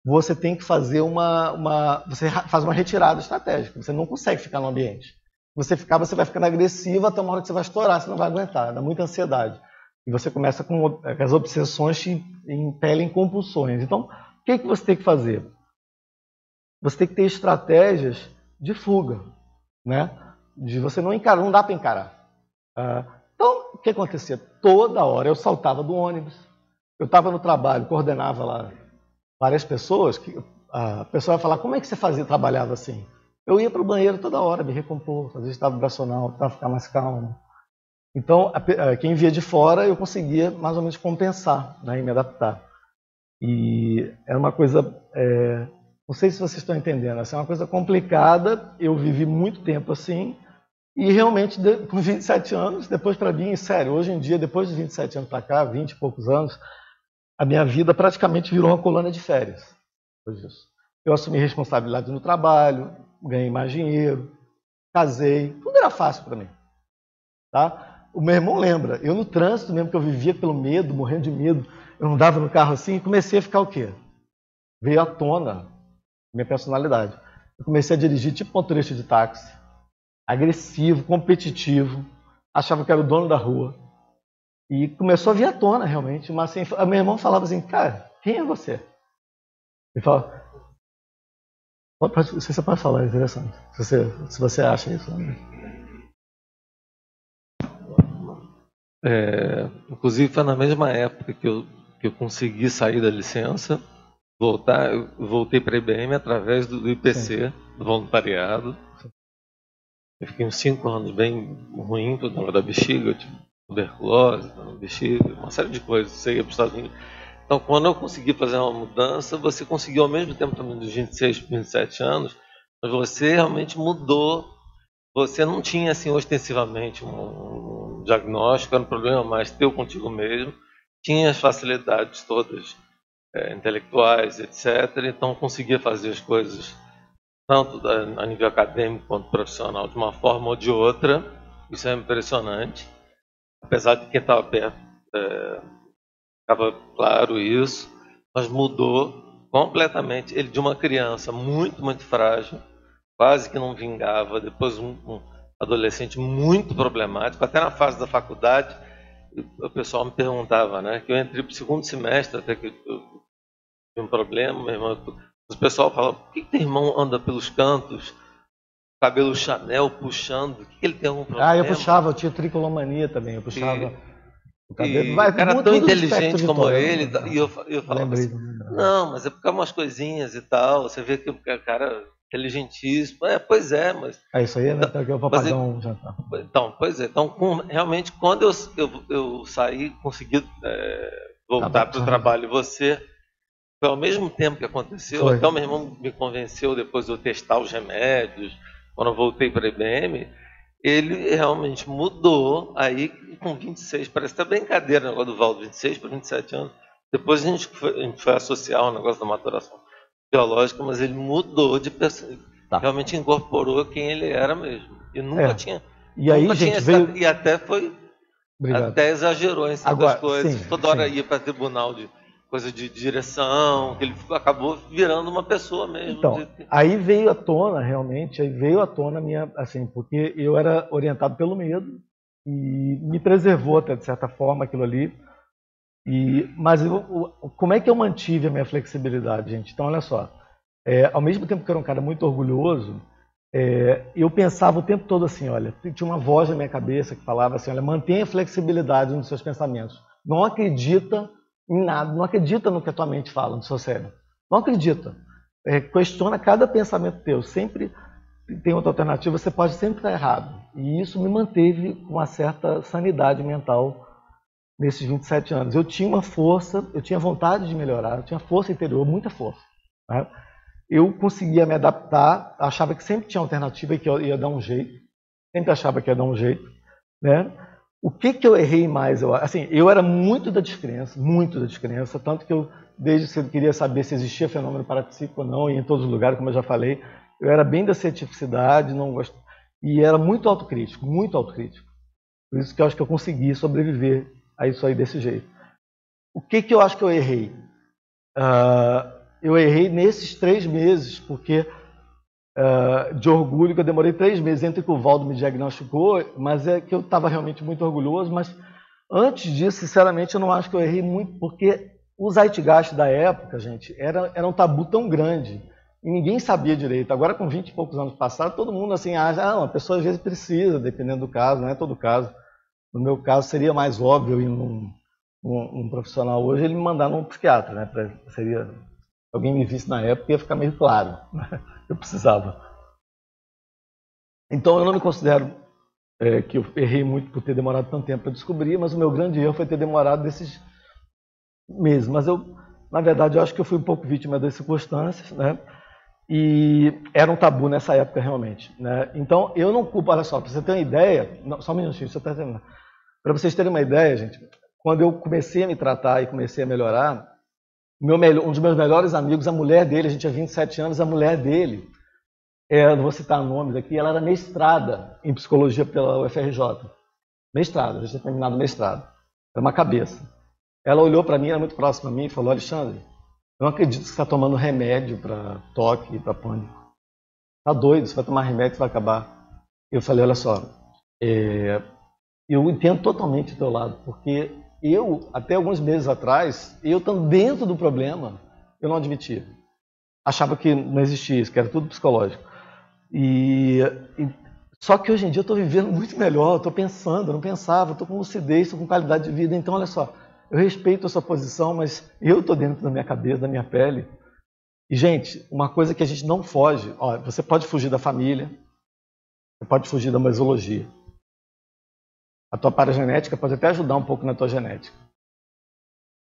Você tem que fazer uma, uma, Você faz uma retirada estratégica. Você não consegue ficar no ambiente. Você ficar, você vai ficando agressivo até uma hora que você vai estourar, você não vai aguentar, dá muita ansiedade. E você começa com as obsessões te impelem compulsões. Então, o que, que você tem que fazer? Você tem que ter estratégias de fuga, né? De você não encarar, não dá para encarar. Uh, que acontecia? Toda hora eu saltava do ônibus, eu estava no trabalho, coordenava lá várias pessoas, que, a pessoa ia falar, como é que você fazia, trabalhava assim? Eu ia para o banheiro toda hora, me recompor, fazer estado vibracional, para ficar mais calmo. Então, a, quem via de fora, eu conseguia mais ou menos compensar né, e me adaptar. E era uma coisa, é, não sei se vocês estão entendendo, assim, é uma coisa complicada, eu vivi muito tempo assim, e realmente, com 27 anos, depois para mim, sério, hoje em dia, depois de 27 anos para cá, 20 e poucos anos, a minha vida praticamente virou uma colônia de férias. Eu assumi responsabilidade no trabalho, ganhei mais dinheiro, casei, tudo era fácil para mim. Tá? O meu irmão lembra, eu no trânsito mesmo, que eu vivia pelo medo, morrendo de medo, eu andava no carro assim e comecei a ficar o quê? Veio à tona minha personalidade. Eu comecei a dirigir tipo motorista de táxi agressivo, competitivo, achava que era o dono da rua. E começou a vir à tona, realmente. Mas assim, meu irmão falava assim, cara, quem é você? Ele fala, se você pode falar, é interessante. Se você, se você acha isso. Né? É, inclusive foi na mesma época que eu, que eu consegui sair da licença, voltar, eu voltei para a IBM através do, do IPC, Sim. do voluntariado. Eu fiquei uns cinco anos bem ruim, problema da bexiga, tipo, tuberculose, bexiga, uma série de coisas. Ia para os Estados Unidos. Então, quando eu consegui fazer uma mudança, você conseguiu ao mesmo tempo também dos 26 para 27 anos, mas você realmente mudou. Você não tinha, assim, ostensivamente um, um diagnóstico, era um problema mais teu contigo mesmo, tinha as facilidades todas é, intelectuais, etc. Então, conseguia fazer as coisas tanto a nível acadêmico quanto profissional, de uma forma ou de outra. Isso é impressionante. Apesar de quem estava perto, é, estava claro isso, mas mudou completamente. Ele de uma criança muito, muito frágil, quase que não vingava, depois um, um adolescente muito problemático, até na fase da faculdade, o pessoal me perguntava, né, que eu entrei para o segundo semestre, até que eu tive um problema, meu irmão o pessoal fala, por que, que teu irmão anda pelos cantos, cabelo Chanel puxando? Por que, que ele tem algum problema? Ah, eu puxava, eu tinha tricolomania também, eu puxava. E... O cabelo. Vai, cara tão inteligente como ele, né? e eu, eu falava assim, não, mas é porque é umas coisinhas e tal, você vê que o cara inteligentíssimo, é, pois é, mas... É isso aí, né? Então, vou pagar um jantar. Então, pois é, então com, realmente quando eu, eu, eu saí, consegui é, voltar tá para o trabalho, você foi ao mesmo tempo que aconteceu, Foi. até o meu irmão me convenceu depois de eu testar os remédios, quando eu voltei para a IBM, ele realmente mudou aí com 26, parece até brincadeira o negócio do Valdo, 26 para 27 anos. Depois a gente, foi, a gente foi associar o negócio da maturação biológica, mas ele mudou de pessoa, tá. realmente incorporou quem ele era mesmo. E nunca é. tinha. E aí, gente, tinha veio... e até foi. Obrigado. Até exagerou em certas Agora, coisas. Sim, Toda hora sim. ia para tribunal de coisa de direção, que ele acabou virando uma pessoa mesmo. Então, de... aí veio à tona, realmente, aí veio à tona minha, assim, porque eu era orientado pelo medo, e me preservou até de certa forma aquilo ali. E, mas eu, como é que eu mantive a minha flexibilidade, gente? Então, olha só. É, ao mesmo tempo que eu era um cara muito orgulhoso, é, eu pensava o tempo todo assim, olha, tinha uma voz na minha cabeça que falava assim, olha, mantenha flexibilidade nos seus pensamentos. Não acredita em nada, não acredita no que a tua mente fala, no seu cérebro. Não acredita. É, questiona cada pensamento teu. Sempre tem outra alternativa, você pode sempre estar errado. E isso me manteve com uma certa sanidade mental nesses 27 anos. Eu tinha uma força, eu tinha vontade de melhorar, eu tinha força interior, muita força. Né? Eu conseguia me adaptar, achava que sempre tinha alternativa e que eu ia dar um jeito. Sempre achava que ia dar um jeito. Né? O que, que eu errei mais? Eu, assim, eu era muito da descrença, muito da descrença, tanto que eu, desde cedo, queria saber se existia fenômeno parapsíquico ou não, e em todos os lugares, como eu já falei. Eu era bem da cientificidade, não gost... e era muito autocrítico, muito autocrítico. Por isso que eu acho que eu consegui sobreviver a isso aí desse jeito. O que, que eu acho que eu errei? Uh, eu errei nesses três meses, porque uh, de orgulho, que eu demorei três meses entre que o Valdo me diagnosticou, mas é que eu estava realmente muito orgulhoso, mas antes disso, sinceramente, eu não acho que eu errei muito, porque o Zeitgeist da época, gente, era, era um tabu tão grande, e ninguém sabia direito. Agora, com 20 e poucos anos passados, todo mundo assim acha, ah, uma pessoa às vezes precisa, dependendo do caso, não é todo caso. No meu caso, seria mais óbvio ir num, num profissional hoje ele me mandar num psiquiatra, né? Pra, seria alguém me visse na época ia ficar meio claro. eu precisava. Então eu não me considero é, que eu errei muito por ter demorado tanto tempo para descobrir, mas o meu grande erro foi ter demorado desses meses. Mas eu, na verdade, eu acho que eu fui um pouco vítima das circunstâncias, né? E era um tabu nessa época realmente, né? Então eu não culpo, olha só, para você ter uma ideia, não, só um minutinho, você está terminando. Para vocês terem uma ideia, gente, quando eu comecei a me tratar e comecei a melhorar, meu um dos meus melhores amigos, a mulher dele, a gente tinha 27 anos, a mulher dele, é, não vou citar nomes aqui, ela era mestrada em psicologia pela UFRJ. Mestrada, já tinha terminado mestrado. Era uma cabeça. Ela olhou para mim, era muito próxima a mim, e falou: Alexandre, eu não acredito que você está tomando remédio para toque e para pânico. Tá doido, você vai tomar remédio e vai acabar. Eu falei: olha só, é, eu entendo totalmente o teu lado, porque eu, até alguns meses atrás, eu estando dentro do problema, eu não admitia. Achava que não existia isso, que era tudo psicológico. E, e só que hoje em dia eu estou vivendo muito melhor, estou pensando, eu não pensava, estou com lucidez, estou com qualidade de vida. Então, olha só, eu respeito a sua posição, mas eu estou dentro da minha cabeça, da minha pele. E, gente, uma coisa que a gente não foge, ó, você pode fugir da família, você pode fugir da mesologia. A tua paragenética pode até ajudar um pouco na tua genética.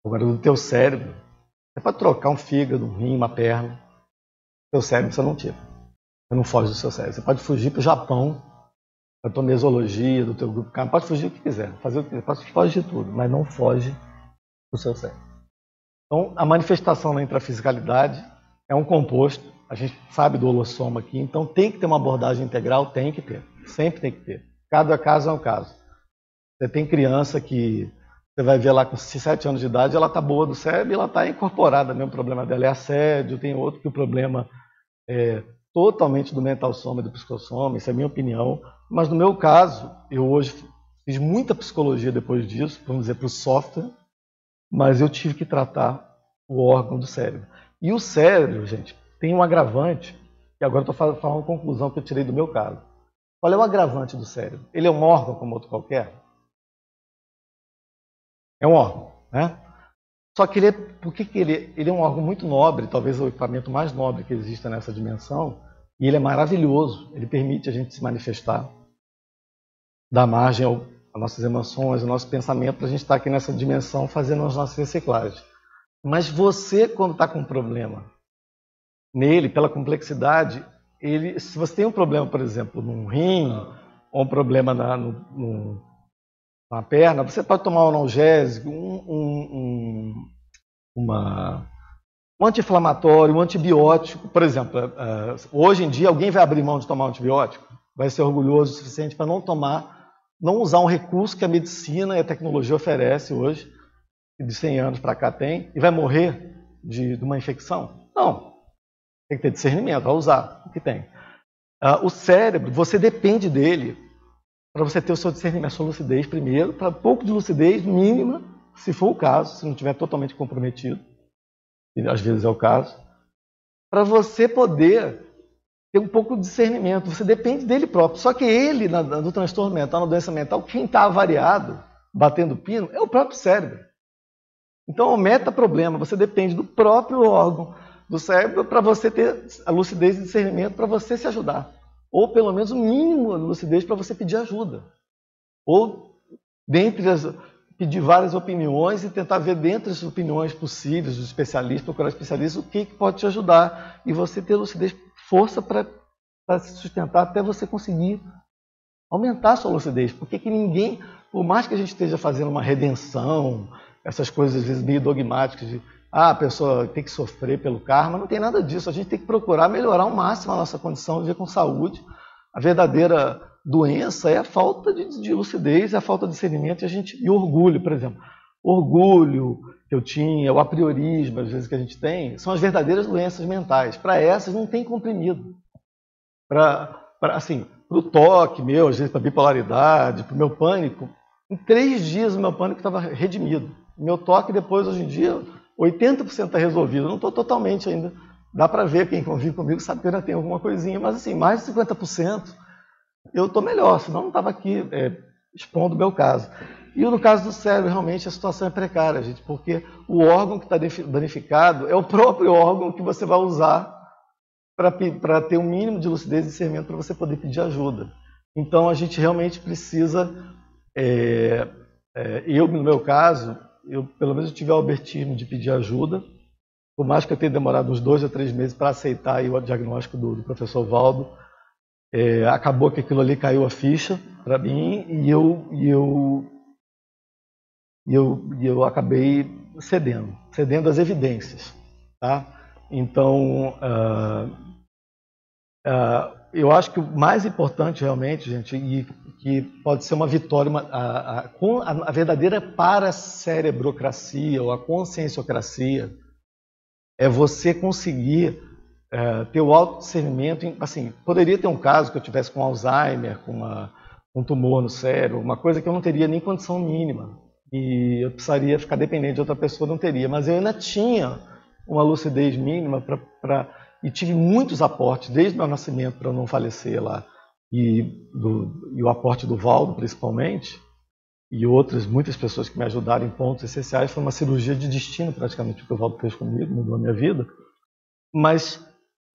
Agora, do teu cérebro, é para trocar um fígado, um rim, uma perna. Teu cérebro você não tira. Você não foge do seu cérebro. Você pode fugir para o Japão, da tua mesologia, do teu grupo Pode fugir o que quiser, fazer o que quiser, pode fugir de tudo, mas não foge do seu cérebro. Então, a manifestação na intrafisicalidade é um composto, a gente sabe do holossoma aqui, então tem que ter uma abordagem integral, tem que ter, sempre tem que ter. Cada caso é um caso. Você tem criança que você vai ver lá com 7 anos de idade, ela está boa do cérebro e ela está incorporada. Mesmo o problema dela é assédio, tem outro que o problema é totalmente do mental soma e do psicossoma, isso é a minha opinião. Mas no meu caso, eu hoje fiz muita psicologia depois disso, vamos dizer, para o software, mas eu tive que tratar o órgão do cérebro. E o cérebro, gente, tem um agravante, e agora estou falando uma conclusão que eu tirei do meu caso. Qual é o agravante do cérebro? Ele é um órgão como outro qualquer? É um órgão, né? Só que ele é, que, ele, ele é um órgão muito nobre, talvez o equipamento mais nobre que exista nessa dimensão, e ele é maravilhoso, ele permite a gente se manifestar, dar margem ao, às nossas emoções, ao nosso pensamento, para a gente estar aqui nessa dimensão fazendo as nossas reciclagens. Mas você, quando está com um problema nele, pela complexidade, ele, se você tem um problema, por exemplo, num rim, ou um problema na, no, no uma perna, você pode tomar um analgésico, um, um, um, uma, um anti-inflamatório, um antibiótico. Por exemplo, uh, hoje em dia alguém vai abrir mão de tomar um antibiótico? Vai ser orgulhoso o suficiente para não tomar, não usar um recurso que a medicina e a tecnologia oferece hoje, de 100 anos para cá tem, e vai morrer de, de, uma infecção? Não. Tem que ter discernimento, vai usar o que tem. Uh, o cérebro, você depende dele para você ter o seu discernimento, a sua lucidez primeiro, para pouco de lucidez mínima, se for o caso, se não estiver totalmente comprometido, e às vezes é o caso, para você poder ter um pouco de discernimento. Você depende dele próprio. Só que ele, no transtorno mental, na doença mental, quem está avariado, batendo pino, é o próprio cérebro. Então, o meta-problema, você depende do próprio órgão do cérebro para você ter a lucidez e discernimento para você se ajudar. Ou pelo menos o mínimo de lucidez para você pedir ajuda. Ou, dentre as, pedir várias opiniões e tentar ver dentre as opiniões possíveis dos especialistas, procurar especialistas, o que, que pode te ajudar. E você ter lucidez, força para se sustentar até você conseguir aumentar a sua lucidez. Porque que ninguém, por mais que a gente esteja fazendo uma redenção, essas coisas às vezes meio dogmáticas de ah, a pessoa tem que sofrer pelo karma, não tem nada disso. A gente tem que procurar melhorar ao máximo a nossa condição de viver com saúde. A verdadeira doença é a falta de, de lucidez, é a falta de discernimento e, a gente, e orgulho, por exemplo. Orgulho que eu tinha, o apriorismo, às vezes, que a gente tem, são as verdadeiras doenças mentais. Para essas, não tem comprimido. Para, assim, para o toque meu, às vezes para a bipolaridade, para o meu pânico, em três dias o meu pânico estava redimido. Meu toque depois, hoje em dia, 80% está resolvido. Não estou totalmente ainda. Dá para ver, quem convive comigo sabe que ainda tenho alguma coisinha, mas assim, mais de 50% eu estou melhor, senão não estava aqui é, expondo o meu caso. E no caso do cérebro, realmente a situação é precária, gente, porque o órgão que está danificado é o próprio órgão que você vai usar para ter um mínimo de lucidez e discernimento para você poder pedir ajuda. Então a gente realmente precisa, é, é, eu no meu caso, eu pelo menos tive o albertismo de pedir ajuda, por mais que eu tenha demorado uns dois ou três meses para aceitar o diagnóstico do, do professor Valdo, é, acabou que aquilo ali caiu a ficha para mim e eu, e eu, e eu, e eu acabei cedendo, cedendo às evidências. Tá? Então, uh, uh, eu acho que o mais importante realmente, gente, e que pode ser uma vitória, uma, a, a, a, verdadeira paracerebrocracia ou a conscienciocracia é você conseguir é, ter o autodiscernimento. Assim, poderia ter um caso que eu tivesse com Alzheimer, com uma, um tumor no cérebro, uma coisa que eu não teria nem condição mínima. E eu precisaria ficar dependente de outra pessoa, não teria. Mas eu ainda tinha uma lucidez mínima para. E tive muitos aportes, desde meu nascimento, para eu não falecer lá. E, do, e o aporte do Valdo, principalmente, e outras, muitas pessoas que me ajudaram em pontos essenciais. Foi uma cirurgia de destino, praticamente, que o Valdo fez comigo, mudou a minha vida. Mas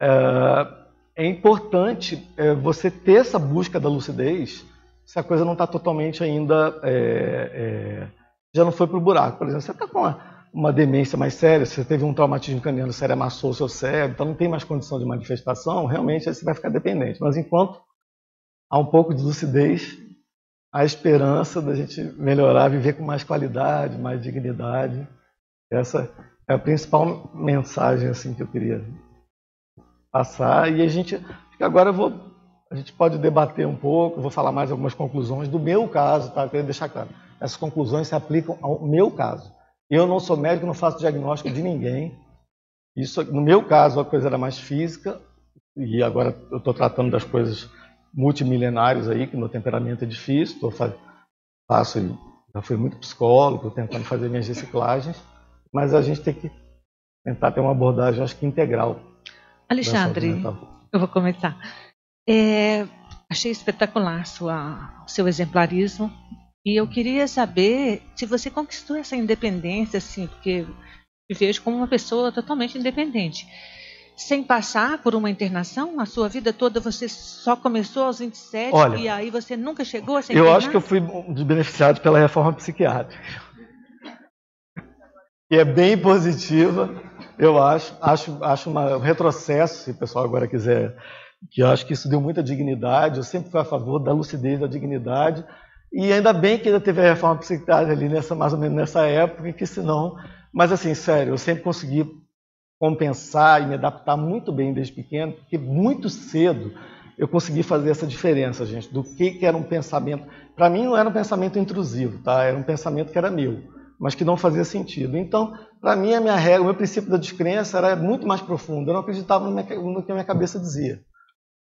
é, é importante é, você ter essa busca da lucidez se a coisa não está totalmente ainda. É, é, já não foi para o buraco. Por exemplo, você está com uma, uma, demência mais séria, você teve um traumatismo craniano sério, amassou o seu cérebro, então não tem mais condição de manifestação, realmente você vai ficar dependente. Mas enquanto há um pouco de lucidez, há esperança da gente melhorar, viver com mais qualidade, mais dignidade. Essa é a principal mensagem assim que eu queria passar e a gente agora eu vou a gente pode debater um pouco, vou falar mais algumas conclusões do meu caso, tá? Eu queria deixar claro. Essas conclusões se aplicam ao meu caso. Eu não sou médico, não faço diagnóstico de ninguém. Isso, no meu caso, a coisa era mais física e agora eu estou tratando das coisas multimilenares aí, que meu temperamento é difícil, tô, faço, já fui muito psicólogo, tentando fazer minhas reciclagens, mas a gente tem que tentar ter uma abordagem, acho que integral Alexandre, eu vou começar. É, achei espetacular sua, seu exemplarismo e eu queria saber se você conquistou essa independência, assim, porque me vejo como uma pessoa totalmente independente. Sem passar por uma internação, a sua vida toda você só começou aos 27 Olha, e aí você nunca chegou a ser Eu acho que eu fui dos beneficiados pela reforma psiquiátrica. Que é bem positiva eu acho, acho, acho uma, um retrocesso, se o pessoal agora quiser, que eu acho que isso deu muita dignidade. Eu sempre fui a favor da lucidez, da dignidade. E ainda bem que ainda teve a reforma psiquiátrica ali nessa, mais ou menos nessa época, que senão. Mas assim, sério, eu sempre consegui compensar e me adaptar muito bem desde pequeno, porque muito cedo eu consegui fazer essa diferença, gente, do que, que era um pensamento. Para mim não era um pensamento intrusivo, tá? Era um pensamento que era meu mas que não fazia sentido. Então, para mim, a minha regra, o meu princípio da descrença era muito mais profundo. Eu não acreditava no que a minha cabeça dizia.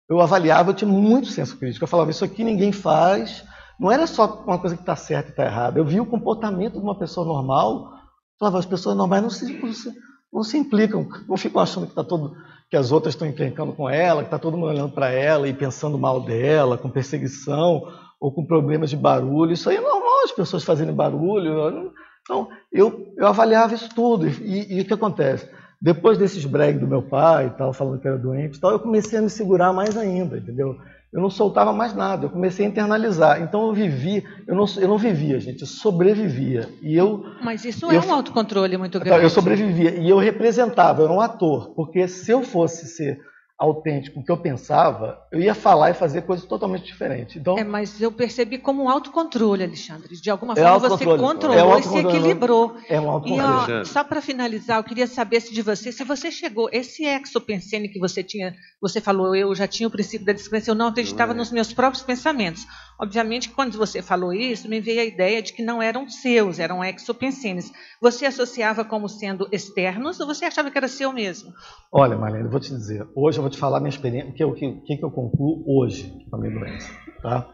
Eu avaliava, eu tinha muito senso crítico. Eu falava, isso aqui ninguém faz, não era só uma coisa que está certa e está errada. Eu vi o comportamento de uma pessoa normal. Falava, as pessoas normais não se, não se, não se implicam, não ficam achando que, tá todo, que as outras estão encrencando com ela, que está todo mundo olhando para ela e pensando mal dela, com perseguição ou com problemas de barulho. Isso aí é normal, as pessoas fazendo barulho. Então, eu, eu avaliava isso tudo. E, e o que acontece? Depois desses bregs do meu pai e tal, falando que era doente e tal, eu comecei a me segurar mais ainda, entendeu? Eu não soltava mais nada, eu comecei a internalizar. Então eu vivi, eu não, eu não vivia, gente, eu sobrevivia. E eu, Mas isso eu, é um autocontrole muito grande. Eu sobrevivia e eu representava, eu era um ator, porque se eu fosse ser autêntico, o que eu pensava, eu ia falar e fazer coisas totalmente diferentes. Então, é, mas eu percebi como um autocontrole, Alexandre. De alguma é forma você controlou é e se equilibrou. É um autocontrole. E ó, só para finalizar, eu queria saber se de você, se você chegou, esse exopensene que você tinha, você falou, eu já tinha o princípio da descrença, eu não acreditava é. nos meus próprios pensamentos. Obviamente, quando você falou isso, me veio a ideia de que não eram seus, eram exopensenes. Você associava como sendo externos ou você achava que era seu mesmo? Olha, Marlene, eu vou te dizer, hoje eu vou te falar minha experiência, o que, que, que, eu concluo hoje com a minha doença. Tá?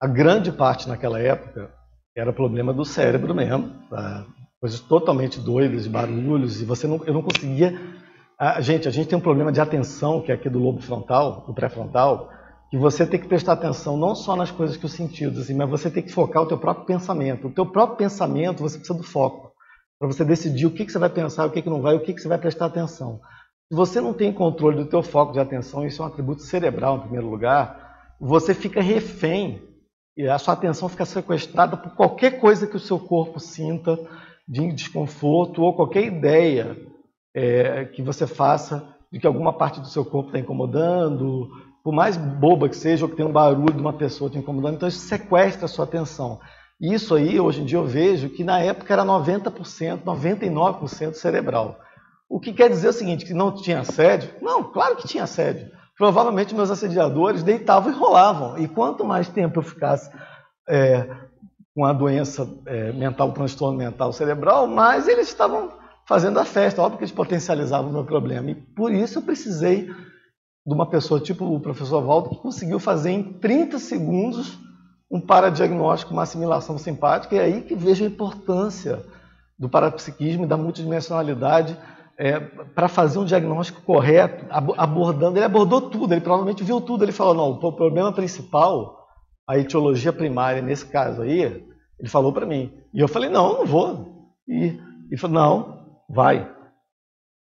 A grande parte naquela época era problema do cérebro mesmo, tá? coisas totalmente doidas, barulhos, e você não, eu não conseguia. A, gente, a gente tem um problema de atenção, que é aqui do lobo frontal, do pré-frontal, que você tem que prestar atenção não só nas coisas que os sentidos, assim, mas você tem que focar o teu próprio pensamento. O teu próprio pensamento, você precisa do foco, para você decidir o que, que você vai pensar, o que, que não vai, o que, que você vai prestar atenção. Se você não tem controle do teu foco de atenção, isso é um atributo cerebral em primeiro lugar, você fica refém e a sua atenção fica sequestrada por qualquer coisa que o seu corpo sinta de desconforto ou qualquer ideia é, que você faça de que alguma parte do seu corpo está incomodando, por mais boba que seja, ou que tenha um barulho de uma pessoa te incomodando, então isso sequestra a sua atenção. Isso aí, hoje em dia, eu vejo que na época era 90%, 99% cerebral. O que quer dizer o seguinte, que não tinha assédio? Não, claro que tinha assédio. Provavelmente meus assediadores deitavam e rolavam. E quanto mais tempo eu ficasse é, com a doença é, mental, transtorno mental cerebral, mais eles estavam fazendo a festa. Óbvio que eles potencializavam o meu problema. E por isso eu precisei de uma pessoa tipo o professor Valdo, que conseguiu fazer em 30 segundos um paradiagnóstico, uma assimilação simpática, e é aí que vejo a importância do parapsiquismo e da multidimensionalidade é, para fazer um diagnóstico correto, abordando, ele abordou tudo, ele provavelmente viu tudo, ele falou, não, o problema principal, a etiologia primária, nesse caso aí, ele falou para mim, e eu falei, não, não vou, e ele falou, não, vai.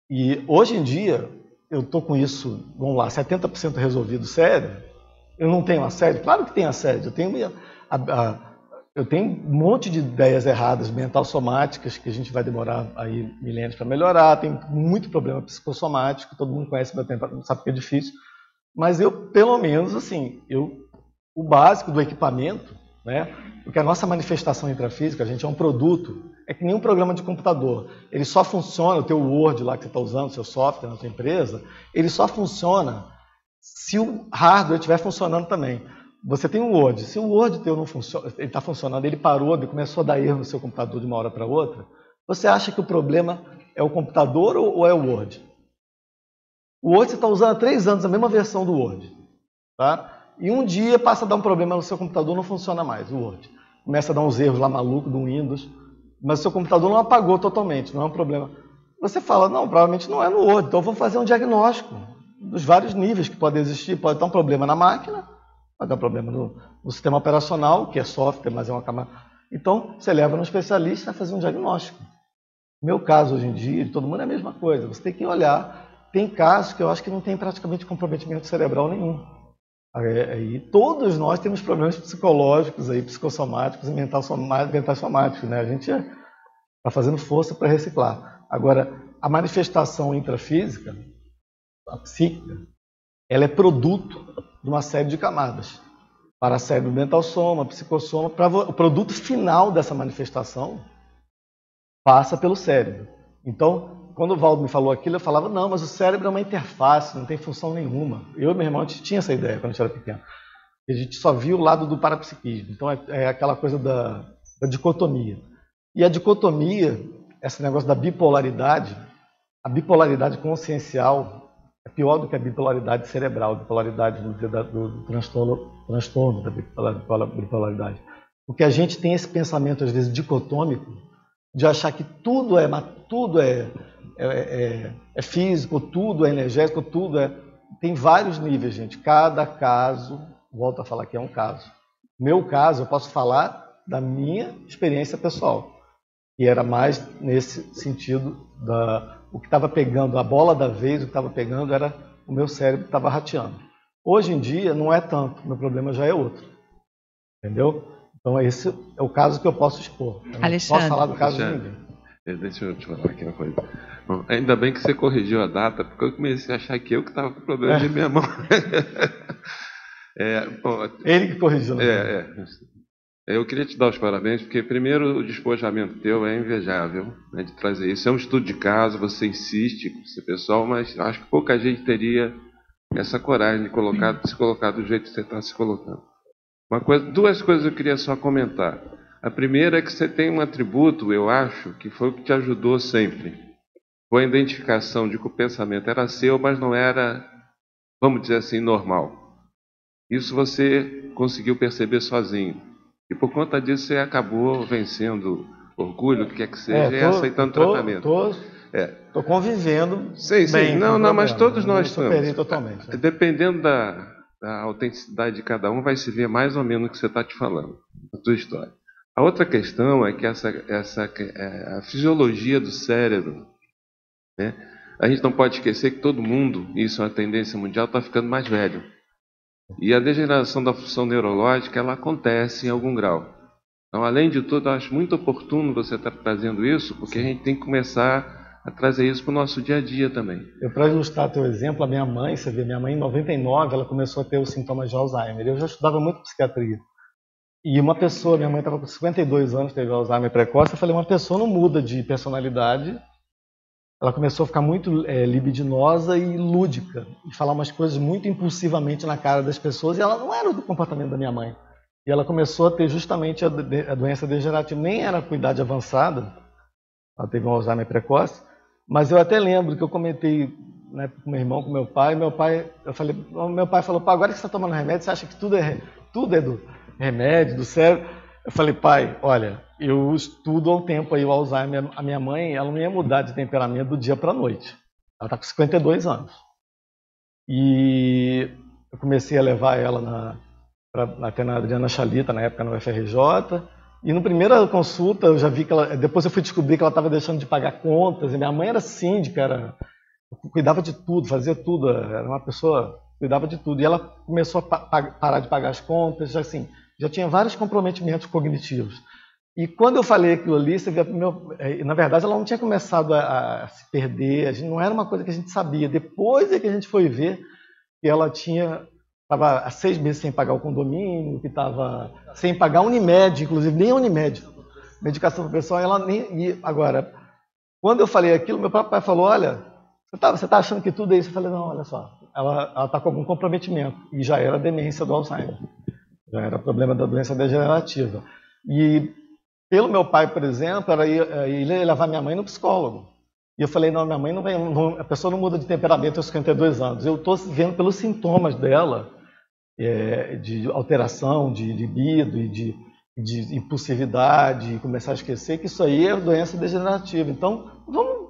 E hoje em dia, eu estou com isso, vamos lá, 70% resolvido sério, eu não tenho assédio? Claro que tem assédio. Eu tenho, a, a, eu tenho um monte de ideias erradas, mental somáticas, que a gente vai demorar aí milênios para melhorar. Tem muito problema psicossomático, todo mundo conhece meu tempo, sabe que é difícil. Mas eu, pelo menos, assim, eu, o básico do equipamento, né? Porque a nossa manifestação intrafísica, a gente é um produto, é que nem um programa de computador. Ele só funciona, o teu Word lá que você está usando, o seu software na tua empresa, ele só funciona se o hardware estiver funcionando também. Você tem um Word, se o Word teu não funciona, ele está funcionando, ele parou, ele começou a dar erro no seu computador de uma hora para outra, você acha que o problema é o computador ou é o Word? O Word você está usando há três anos a mesma versão do Word. Tá? E um dia passa a dar um problema no seu computador, não funciona mais o Word. Começa a dar uns erros lá malucos do Windows, mas o seu computador não apagou totalmente, não é um problema. Você fala, não, provavelmente não é no Word, então eu vou fazer um diagnóstico dos vários níveis que podem existir. Pode estar um problema na máquina, pode dar problema no, no sistema operacional, que é software, mas é uma camada. Então, você leva no especialista a fazer um diagnóstico. No meu caso, hoje em dia, de todo mundo é a mesma coisa. Você tem que olhar. Tem casos que eu acho que não tem praticamente comprometimento cerebral nenhum. É, e todos nós temos problemas psicológicos, aí, psicossomáticos e mental somáticos. Né? A gente está fazendo força para reciclar. Agora, a manifestação intrafísica, a psíquica, ela é produto de uma série de camadas. Para cérebro mental soma, psicossoma, para o produto final dessa manifestação passa pelo cérebro. Então, quando o Valdo me falou aquilo, eu falava, não, mas o cérebro é uma interface, não tem função nenhuma. Eu e meu irmão, a gente tinha essa ideia quando a gente era pequeno. A gente só via o lado do parapsiquismo. Então, é, é aquela coisa da, da dicotomia. E a dicotomia, esse negócio da bipolaridade, a bipolaridade consciencial é pior do que a bipolaridade cerebral, a bipolaridade do, do, do transtorno, transtorno da bipolaridade. Porque a gente tem esse pensamento, às vezes, dicotômico, de achar que tudo é, tudo é, é, é, é físico, tudo é energético, tudo é. Tem vários níveis, gente. Cada caso, volto a falar que é um caso. Meu caso, eu posso falar da minha experiência pessoal, que era mais nesse sentido da o que estava pegando, a bola da vez, o que estava pegando era o meu cérebro estava rateando. Hoje em dia não é tanto, meu problema já é outro. Entendeu? Então esse é o caso que eu posso expor. Eu não Alexandre. posso falar do caso de ninguém. Deixa eu te falar aqui uma coisa. Bom, ainda bem que você corrigiu a data, porque eu comecei a achar que eu que estava com problema de minha mão. é, bom, Ele que corrigiu. né? é, é. Eu queria te dar os parabéns, porque primeiro o despojamento teu é invejável né, de trazer isso. É um estudo de caso, você insiste com esse pessoal, mas acho que pouca gente teria essa coragem de colocar, de se colocar do jeito que você está se colocando. Uma coisa, duas coisas eu queria só comentar. A primeira é que você tem um atributo, eu acho, que foi o que te ajudou sempre. Foi a identificação de que o pensamento era seu, mas não era, vamos dizer assim, normal. Isso você conseguiu perceber sozinho. E por conta disso você acabou vencendo orgulho, o que quer que seja, e É, tô- aceitando tô- tratamento. Tô, É. tô convivendo. Sim, sim. Não, não, mas problema. todos nós estamos. totalmente. né? Dependendo da, da autenticidade de cada um, vai se ver mais ou menos o que você está te falando, a tua história. A outra questão é que essa, essa é, a fisiologia do cérebro, né? A gente não pode esquecer que todo mundo, isso é uma tendência mundial, está ficando mais velho. E a degeneração da função neurológica, ela acontece em algum grau. Então, além de tudo, eu acho muito oportuno você estar trazendo isso, porque a gente tem que começar a trazer isso para o nosso dia a dia também. Eu, para ilustrar teu exemplo, a minha mãe, você vê, minha mãe em 99, ela começou a ter os sintomas de Alzheimer. Eu já estudava muito psiquiatria. E uma pessoa, minha mãe estava com 52 anos, teve Alzheimer precoce, eu falei, uma pessoa não muda de personalidade. Ela começou a ficar muito é, libidinosa e lúdica, e falar umas coisas muito impulsivamente na cara das pessoas, e ela não era do comportamento da minha mãe. E ela começou a ter justamente a, de- a doença degenerativa, nem era com idade avançada, ela teve um Alzheimer precoce, mas eu até lembro que eu comentei né, com meu irmão, com meu pai, meu pai, eu falei, meu pai falou, pai, agora que você está tomando remédio, você acha que tudo é, tudo é do remédio, do cérebro? Eu falei, pai, olha, eu estudo há um tempo aí o Alzheimer, a minha mãe, ela não ia mudar de temperamento do dia para a noite. Ela está com 52 anos. E eu comecei a levar ela na, pra, até na Adriana Chalita, na época no UFRJ, e na primeira consulta eu já vi que ela. Depois eu fui descobrir que ela estava deixando de pagar contas. E minha mãe era síndica, era, cuidava de tudo, fazia tudo. Era uma pessoa cuidava de tudo. E ela começou a pa- pa- parar de pagar as contas, assim, já tinha vários comprometimentos cognitivos. E quando eu falei aquilo ali, você meu, eh, na verdade, ela não tinha começado a, a se perder, a gente, não era uma coisa que a gente sabia. Depois é que a gente foi ver que ela tinha estava há seis meses sem pagar o condomínio, que estava sem pagar Unimed, inclusive nem Unimed, medicação para pessoal, ela nem e agora. Quando eu falei aquilo, meu papai falou, olha, você está tá achando que tudo é isso? Eu falei, não, olha só, ela está com algum comprometimento e já era demência do Alzheimer, já era problema da doença degenerativa. E pelo meu pai, por exemplo, era ele ia levar minha mãe no psicólogo. E eu falei, não, minha mãe não vem, não- a pessoa não muda de temperamento aos 52 anos. Eu estou vendo pelos sintomas dela, é, de alteração de libido e de, de impulsividade, começar a esquecer que isso aí é doença degenerativa. Então, vamos,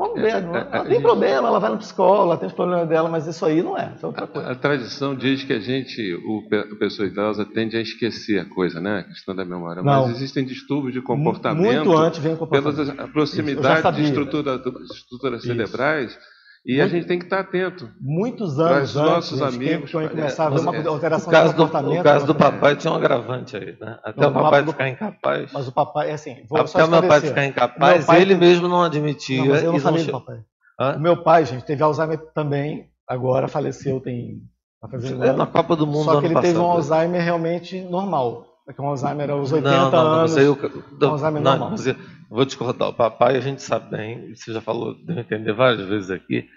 vamos ver. Não, é, a tem problema, ela vai no psicólogo, ela tem os problemas dela, mas isso aí não é, isso é outra coisa. A tradição diz que a gente, o, a pessoa idosa, tende a esquecer a coisa, né? A questão da memória. Não. Mas existem distúrbios de comportamento Muito antes vem o comportamento. a já proximidade de estrutura, estruturas cerebrais e a Muito- gente tem que estar atento. Muitos anos os antes, nossos gente, quem- amigos, quem é, começar a ver uma é- alteração O caso de do, comportamento. o caso do né? papai tinha um agravante aí, né? Até Não, o papai ficar incapaz. Mas o papai, é assim, vou só Até o meu pai ficar incapaz, pai ele tem- mesmo não admitia. Não, mas eu não e falei do papai. Hã? O meu pai, gente, teve Alzheimer também, agora faleceu, tem. Tá fazendo É, na Copa do Mundo Só que ano ele passado. teve um Alzheimer realmente normal. É que um Alzheimer aos 80 não, não, não, anos. mas aí eu, do- Alzheimer não, normal. mas eu vou discordar. O papai, a gente sabe bem, você já falou, deve entender várias vezes aqui,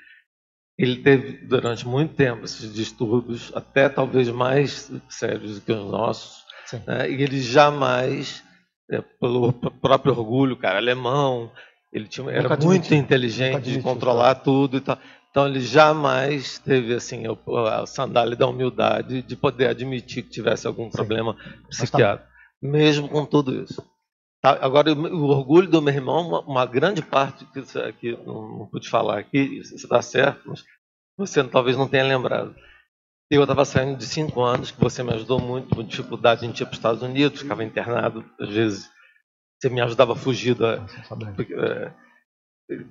ele teve durante muito tempo esses distúrbios, até talvez mais sérios do que os nossos, né? e ele jamais, é, pelo próprio orgulho, cara, alemão, ele tinha, era muito admitiu. inteligente de controlar tudo e tal. Então ele jamais teve assim o- a sandália da humildade de poder admitir que tivesse algum Sim. problema tá- psiquiátrico. mesmo com tudo isso. Tá, agora, o orgulho do meu irmão, uma, uma grande parte que, que não, não pude falar aqui, isso está certo, mas você talvez não tenha lembrado. Eu estava saindo de cinco anos, que você me ajudou muito, com dificuldade, a gente ia para os Estados Unidos, ficava internado, às vezes você me ajudava a fugir da, é,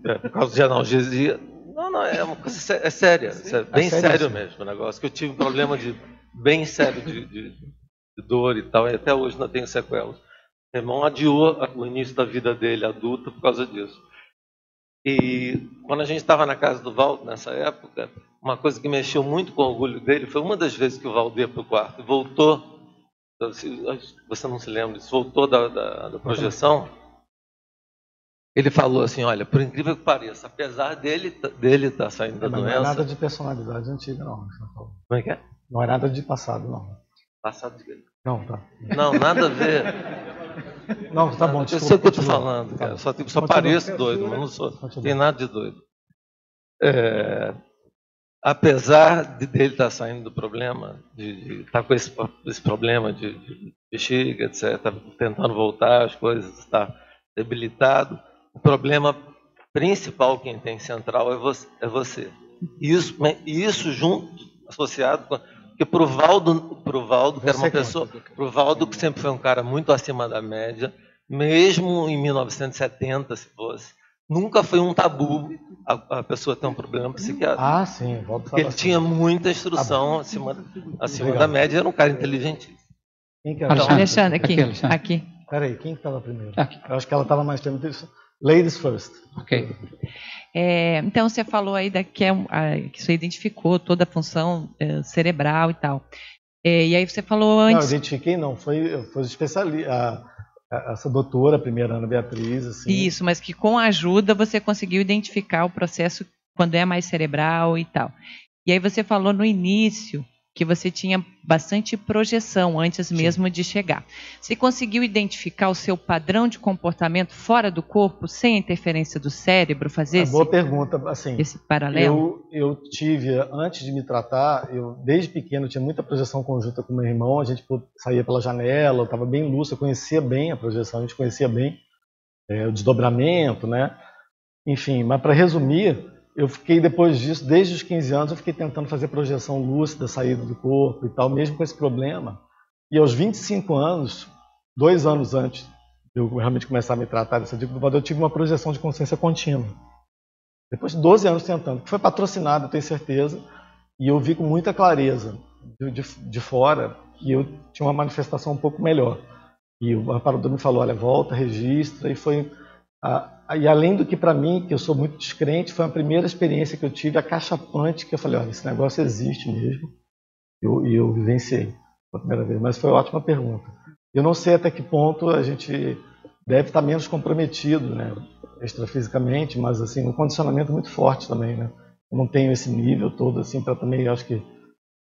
é, por causa de analgesia. Não, não, é uma coisa é séria, é bem é sério, sério mesmo o negócio, que eu tive um problema de, bem sério de, de, de dor e tal, e até hoje não tenho sequelas. Meu irmão adiou o início da vida dele adulta por causa disso. E quando a gente estava na casa do Valdo, nessa época, uma coisa que mexeu muito com o orgulho dele foi uma das vezes que o Valdo ia para o quarto e voltou. Você não se lembra disso? Voltou da, da, da projeção. Ele falou assim: Olha, por incrível que pareça, apesar dele dele estar tá saindo da doença. Não é nada de personalidade antiga, não. Como é que é? Não é nada de passado, não. Passado de? Não, tá. Não, nada a ver. Não, tá bom. Desculpa, eu sei o que eu estou falando, cara. Tá só, tipo, só pareço doido, mas não sou. Tem nada de doido. É, apesar de dele estar tá saindo do problema, de, estar tá com esse, esse problema de, de bexiga, etc., tá tentando voltar, as coisas, está debilitado, o problema principal quem tem central é você. É você. Isso, isso junto, associado com porque pro Valdo, pro Valdo que era uma pessoa, pro Valdo que sempre foi um cara muito acima da média, mesmo em 1970, se fosse, nunca foi um tabu a, a pessoa ter um problema psiquiátrico. Ah, sim, Valdo Porque ele assim. tinha muita instrução tá acima, acima da média, era um cara inteligente. Quem que era? Então, Alexandre, aqui, aqui. aqui. Peraí, quem estava primeiro? Aqui. Eu acho que ela estava mais tempo. Ladies first. Ok. É, então, você falou aí da, que, é, que você identificou toda a função é, cerebral e tal. É, e aí você falou antes. Não, identifiquei não, foi, foi especialista. Essa doutora, a primeira Ana Beatriz. Assim. Isso, mas que com a ajuda você conseguiu identificar o processo quando é mais cerebral e tal. E aí você falou no início que você tinha bastante projeção antes mesmo Sim. de chegar. Você conseguiu identificar o seu padrão de comportamento fora do corpo, sem a interferência do cérebro, fazer é esse, boa pergunta, assim, esse paralelo? Eu, eu tive, antes de me tratar, eu desde pequeno tinha muita projeção conjunta com meu irmão, a gente saía pela janela, eu estava bem lúcido, eu conhecia bem a projeção, a gente conhecia bem é, o desdobramento, né? Enfim, mas para resumir, eu fiquei depois disso, desde os 15 anos, eu fiquei tentando fazer projeção lúcida, saída do corpo e tal, mesmo com esse problema. E aos 25 anos, dois anos antes de eu realmente começar a me tratar dessa dificuldade, eu tive uma projeção de consciência contínua. Depois de 12 anos tentando, que foi patrocinado, eu tenho certeza, e eu vi com muita clareza de, de, de fora que eu tinha uma manifestação um pouco melhor. E o amparador me falou, olha, volta, registra, e foi ah, e além do que para mim, que eu sou muito descrente, foi a primeira experiência que eu tive, a cachapante, que eu falei, olha, esse negócio existe mesmo. E eu, eu vivenciei pela primeira vez. Mas foi uma ótima pergunta. Eu não sei até que ponto a gente deve estar menos comprometido, né, extrafisicamente, mas assim, um condicionamento muito forte também, né. Eu não tenho esse nível todo assim para também, acho que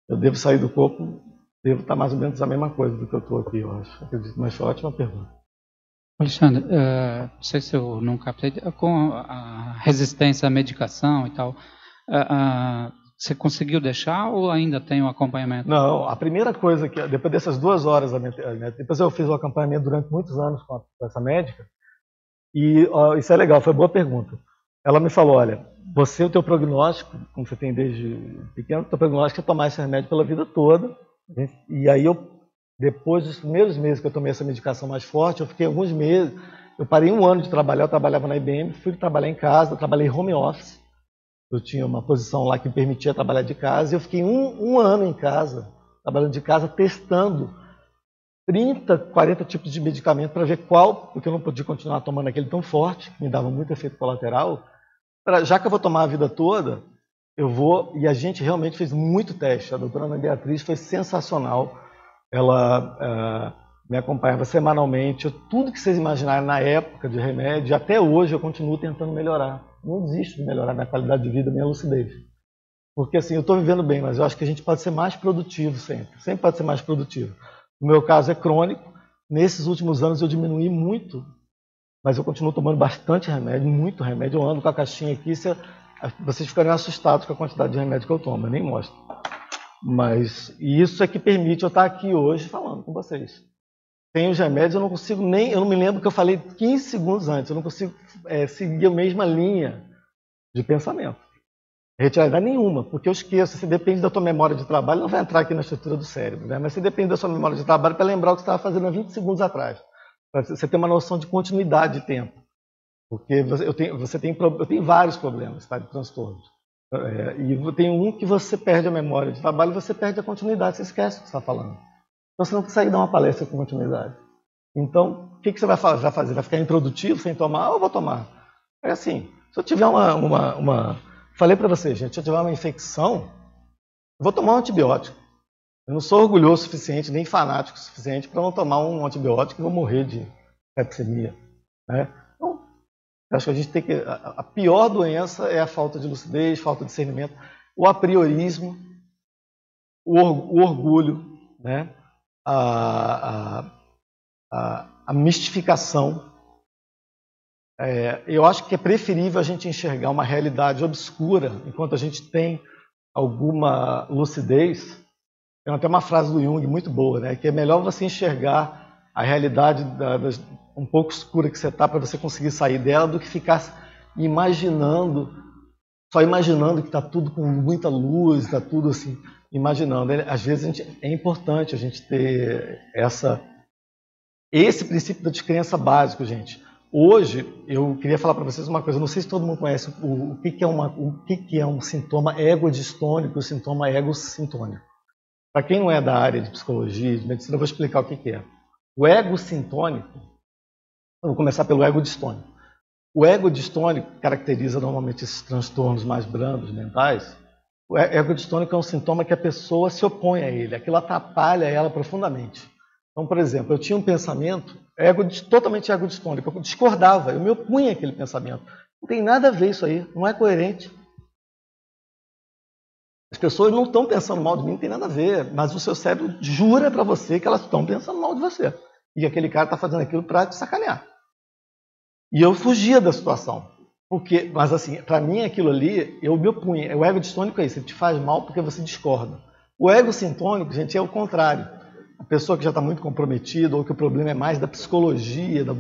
eu devo sair do corpo, devo estar mais ou menos a mesma coisa do que eu estou aqui, eu acho. Mas foi ótima pergunta. Alexandre, uh, não sei se eu não captei, com a resistência à medicação e tal, uh, uh, você conseguiu deixar ou ainda tem o um acompanhamento? Não, a primeira coisa que, depois dessas duas horas, depois eu fiz o acompanhamento durante muitos anos com, essa médica, e isso é legal, foi boa pergunta. Ela me falou, olha, você, o teu prognóstico, como você tem desde pequeno, o teu prognóstico é tomar esse remédio pela vida toda, e aí eu depois dos primeiros meses que eu tomei essa medicação mais forte, eu fiquei alguns meses, eu parei um ano de trabalhar, eu trabalhava na IBM, fui trabalhar em casa, trabalhei home office. Eu tinha uma posição lá que permitia trabalhar de casa, e eu fiquei um, um ano em casa, trabalhando de casa, testando 30, 40 tipos de medicamento para ver qual, porque eu não podia continuar tomando aquele tão forte, que me dava muito efeito colateral. Pra, já que eu vou tomar a vida toda, eu vou. E a gente realmente fez muito teste. A doutora Ana Beatriz foi sensacional ela uh, me acompanhava semanalmente. Tudo que vocês imaginarem na época de remédio, até hoje eu continuo tentando melhorar. Não desisto de melhorar minha qualidade de vida, minha lucidez. Porque assim, eu estou vivendo bem, mas eu acho que a gente pode ser mais produtivo sempre. Sempre pode ser mais produtivo. No meu caso é crônico. Nesses últimos anos eu diminuí muito, mas eu continuo tomando bastante remédio, muito remédio. Eu ando com a caixinha aqui, vocês ficarem assustados com a quantidade de remédio que eu tomo, eu nem mostro. Mas isso é que permite eu estar aqui hoje falando com vocês. tem os remédios, eu não consigo nem, eu não me lembro que eu falei 15 segundos antes, eu não consigo é, seguir a mesma linha de pensamento. Retirada nenhuma, porque eu esqueço, se depende da tua memória de trabalho, não vai entrar aqui na estrutura do cérebro, né? mas se depende da sua memória de trabalho para lembrar o que você estava fazendo há 20 segundos atrás. Para você ter uma noção de continuidade de tempo. Porque você, eu, tenho, você tem, eu tenho vários problemas tá, de transtornos. É, e tem um que você perde a memória de trabalho e você perde a continuidade, você esquece o que está falando. Então você não consegue dar uma palestra com continuidade. Então, o que, que você vai fazer? Vai ficar improdutivo sem tomar ou vou tomar? É assim, se eu tiver uma. uma, uma... Falei para você, gente, se eu tiver uma infecção, eu vou tomar um antibiótico. Eu não sou orgulhoso o suficiente, nem fanático o suficiente para não tomar um antibiótico e vou morrer de sepsemia. Né? Então, acho que a gente tem que. A pior doença é a falta de lucidez, falta de discernimento, o apriorismo, o orgulho, né? a, a, a, a mistificação. É, eu acho que é preferível a gente enxergar uma realidade obscura enquanto a gente tem alguma lucidez. Tem até uma frase do Jung muito boa, né? que é melhor você enxergar a realidade da, um pouco escura que você está para você conseguir sair dela do que ficar imaginando, só imaginando que está tudo com muita luz, está tudo assim imaginando. Às vezes gente, é importante a gente ter essa esse princípio da descrença básico, gente. Hoje eu queria falar para vocês uma coisa. Não sei se todo mundo conhece o, o que, que, é uma, o que, que é um sintoma egodistônico o sintoma egocintônico. Para quem não é da área de psicologia, de medicina, eu vou explicar o que, que é. O egocintônico, eu vou começar pelo egodistônico. O egodistônico caracteriza normalmente esses transtornos mais brandos mentais o ego distônico é um sintoma que a pessoa se opõe a ele, aquilo atrapalha ela profundamente. Então, por exemplo, eu tinha um pensamento ego, totalmente ego distônico, eu discordava, eu me opunha àquele pensamento. Não tem nada a ver isso aí, não é coerente. As pessoas não estão pensando mal de mim, não tem nada a ver, mas o seu cérebro jura para você que elas estão pensando mal de você. E aquele cara está fazendo aquilo para te sacanear. E eu fugia da situação. Porque, mas assim, para mim aquilo ali, eu me opunha. O ego distônico é isso, ele te faz mal porque você discorda. O ego sintônico, gente, é o contrário. A pessoa que já está muito comprometida, ou que o problema é mais da psicologia, da,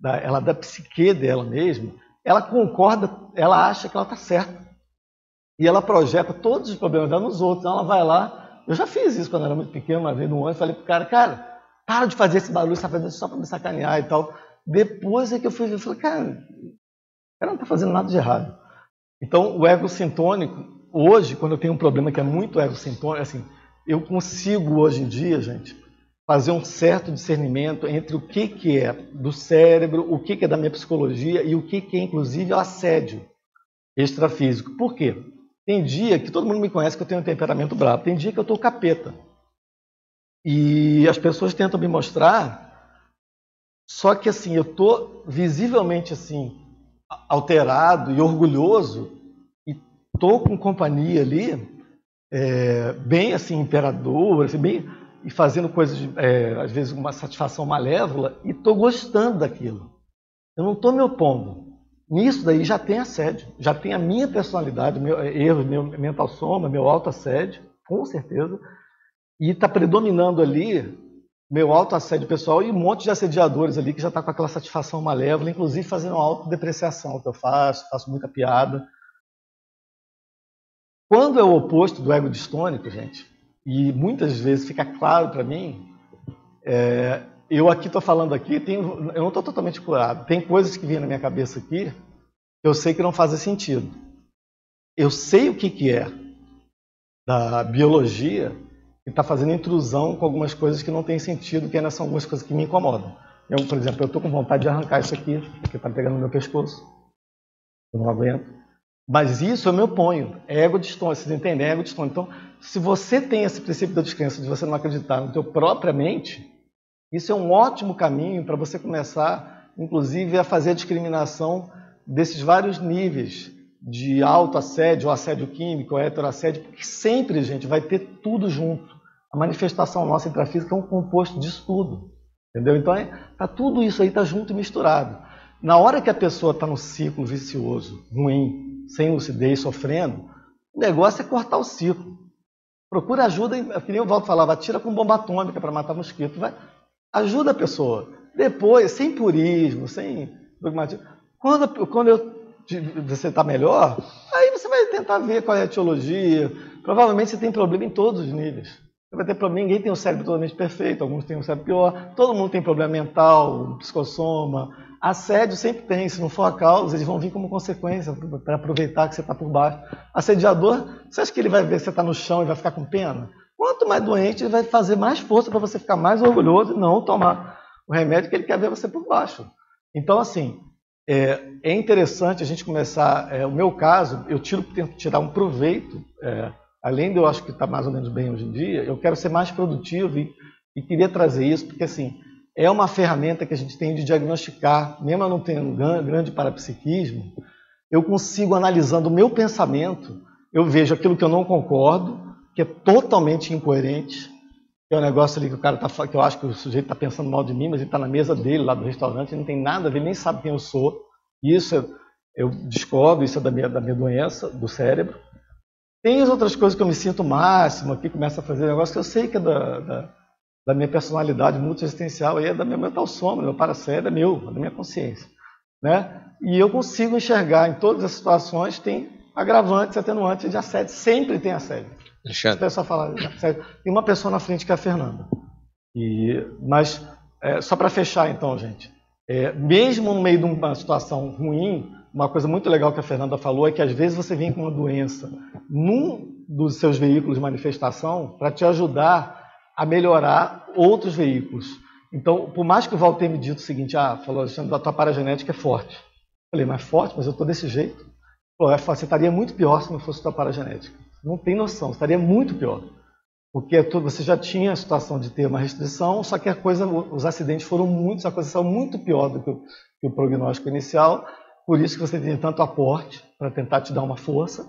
da, ela, da psique dela mesma, ela concorda, ela acha que ela está certa. E ela projeta todos os problemas dela nos outros. Então ela vai lá. Eu já fiz isso quando era muito pequeno, uma vez no ônibus, falei pro cara, cara, para de fazer esse barulho, você está fazendo só para me sacanear e tal. Depois é que eu fui eu falei, cara, cara não está fazendo nada de errado. Então, o ego sintônico, hoje, quando eu tenho um problema que é muito ego sintônico, assim, eu consigo hoje em dia, gente, fazer um certo discernimento entre o que, que é do cérebro, o que, que é da minha psicologia e o que, que é, inclusive, o assédio extrafísico. Por quê? Tem dia que todo mundo me conhece que eu tenho um temperamento bravo, tem dia que eu estou capeta. E as pessoas tentam me mostrar, só que assim, eu estou visivelmente assim, alterado e orgulhoso e estou com companhia ali, é, bem assim, imperador, assim, bem, e fazendo coisas, é, às vezes, uma satisfação malévola, e estou gostando daquilo. Eu não estou me opondo. Nisso daí já tem assédio, já tem a minha personalidade, meu erro, meu mental soma, meu auto-assédio, com certeza, e está predominando ali meu auto-assédio pessoal e um monte de assediadores ali que já está com aquela satisfação malévola, inclusive fazendo autodepreciação que eu faço, faço muita piada. Quando é o oposto do ego distônico, gente, e muitas vezes fica claro para mim, é, eu aqui estou falando aqui, tenho, eu não estou totalmente curado. Tem coisas que vêm na minha cabeça aqui que eu sei que não fazem sentido. Eu sei o que, que é da biologia e está fazendo intrusão com algumas coisas que não têm sentido, que ainda são algumas coisas que me incomodam. Eu, por exemplo, eu estou com vontade de arrancar isso aqui, porque está pegando no meu pescoço. Eu não aguento. Mas isso eu me oponho. É ego distônico, vocês entendem? É ego distônico. Então, se você tem esse princípio da descrença, de você não acreditar no teu própria mente, isso é um ótimo caminho para você começar, inclusive, a fazer a discriminação desses vários níveis de autoassédio, ou assédio químico, ou porque sempre, gente, vai ter tudo junto. A manifestação nossa intrafísica é um composto disso tudo. Entendeu? Então, é, tá tudo isso aí está junto e misturado. Na hora que a pessoa está no ciclo vicioso, ruim, sem lucidez, sofrendo, o negócio é cortar o ciclo. Procura ajuda, que nem o Walter falava, atira com bomba atômica para matar mosquito. Vai, Ajuda a pessoa. Depois, sem purismo, sem dogmatismo. Quando, quando eu, você está melhor, aí você vai tentar ver qual é a teologia. Provavelmente você tem problema em todos os níveis. Você vai ter problema, ninguém tem o cérebro totalmente perfeito, alguns têm um cérebro pior, todo mundo tem problema mental, psicossoma. Assédio sempre tem, se não for a causa, eles vão vir como consequência para aproveitar que você está por baixo. Assediador, você acha que ele vai ver que você está no chão e vai ficar com pena? Quanto mais doente, ele vai fazer mais força para você ficar mais orgulhoso e não tomar o remédio que ele quer ver você por baixo. Então, assim, é, é interessante a gente começar. É, o meu caso, eu tiro, tento tirar um proveito, é, além de eu acho que está mais ou menos bem hoje em dia, eu quero ser mais produtivo e, e, queria trazer isso, porque assim, é uma ferramenta que a gente tem de diagnosticar, mesmo eu não tendo grande parapsiquismo, eu consigo, analisando o meu pensamento, eu vejo aquilo que eu não concordo, que é totalmente incoerente, é um negócio ali que o cara tá, que eu acho que o sujeito está pensando mal de mim, mas ele está na mesa dele lá do restaurante, não tem nada a ver, ele nem sabe quem eu sou. Isso eu, eu descobre, isso é da minha, da minha doença, do cérebro. Tem as outras coisas que eu me sinto máximo aqui, começa a fazer negócio que eu sei que é da, da, da minha personalidade multi-existencial, aí é da minha mental soma, meu paracérebro é meu, é da minha consciência. Né? E eu consigo enxergar em todas as situações, tem agravantes, atenuantes de assédio, sempre tem assédio. Alexandre. pessoa fala, sério, tem uma pessoa na frente que é a Fernanda. E, mas, é, só para fechar então, gente, é, mesmo no meio de uma situação ruim, uma coisa muito legal que a Fernanda falou é que às vezes você vem com uma doença num dos seus veículos de manifestação para te ajudar a melhorar outros veículos. Então, por mais que o Val tenha me dito o seguinte, ah, falou, Alexandre, a tua paragenética é forte. Eu falei, mas forte, mas eu estou desse jeito. Pô, é você estaria muito pior se não fosse tua paragenética. Não tem noção, estaria muito pior. Porque é você já tinha a situação de ter uma restrição, só que a coisa, os acidentes foram muitos, a coisa saiu muito pior do que o, que o prognóstico inicial, por isso que você tem tanto aporte para tentar te dar uma força,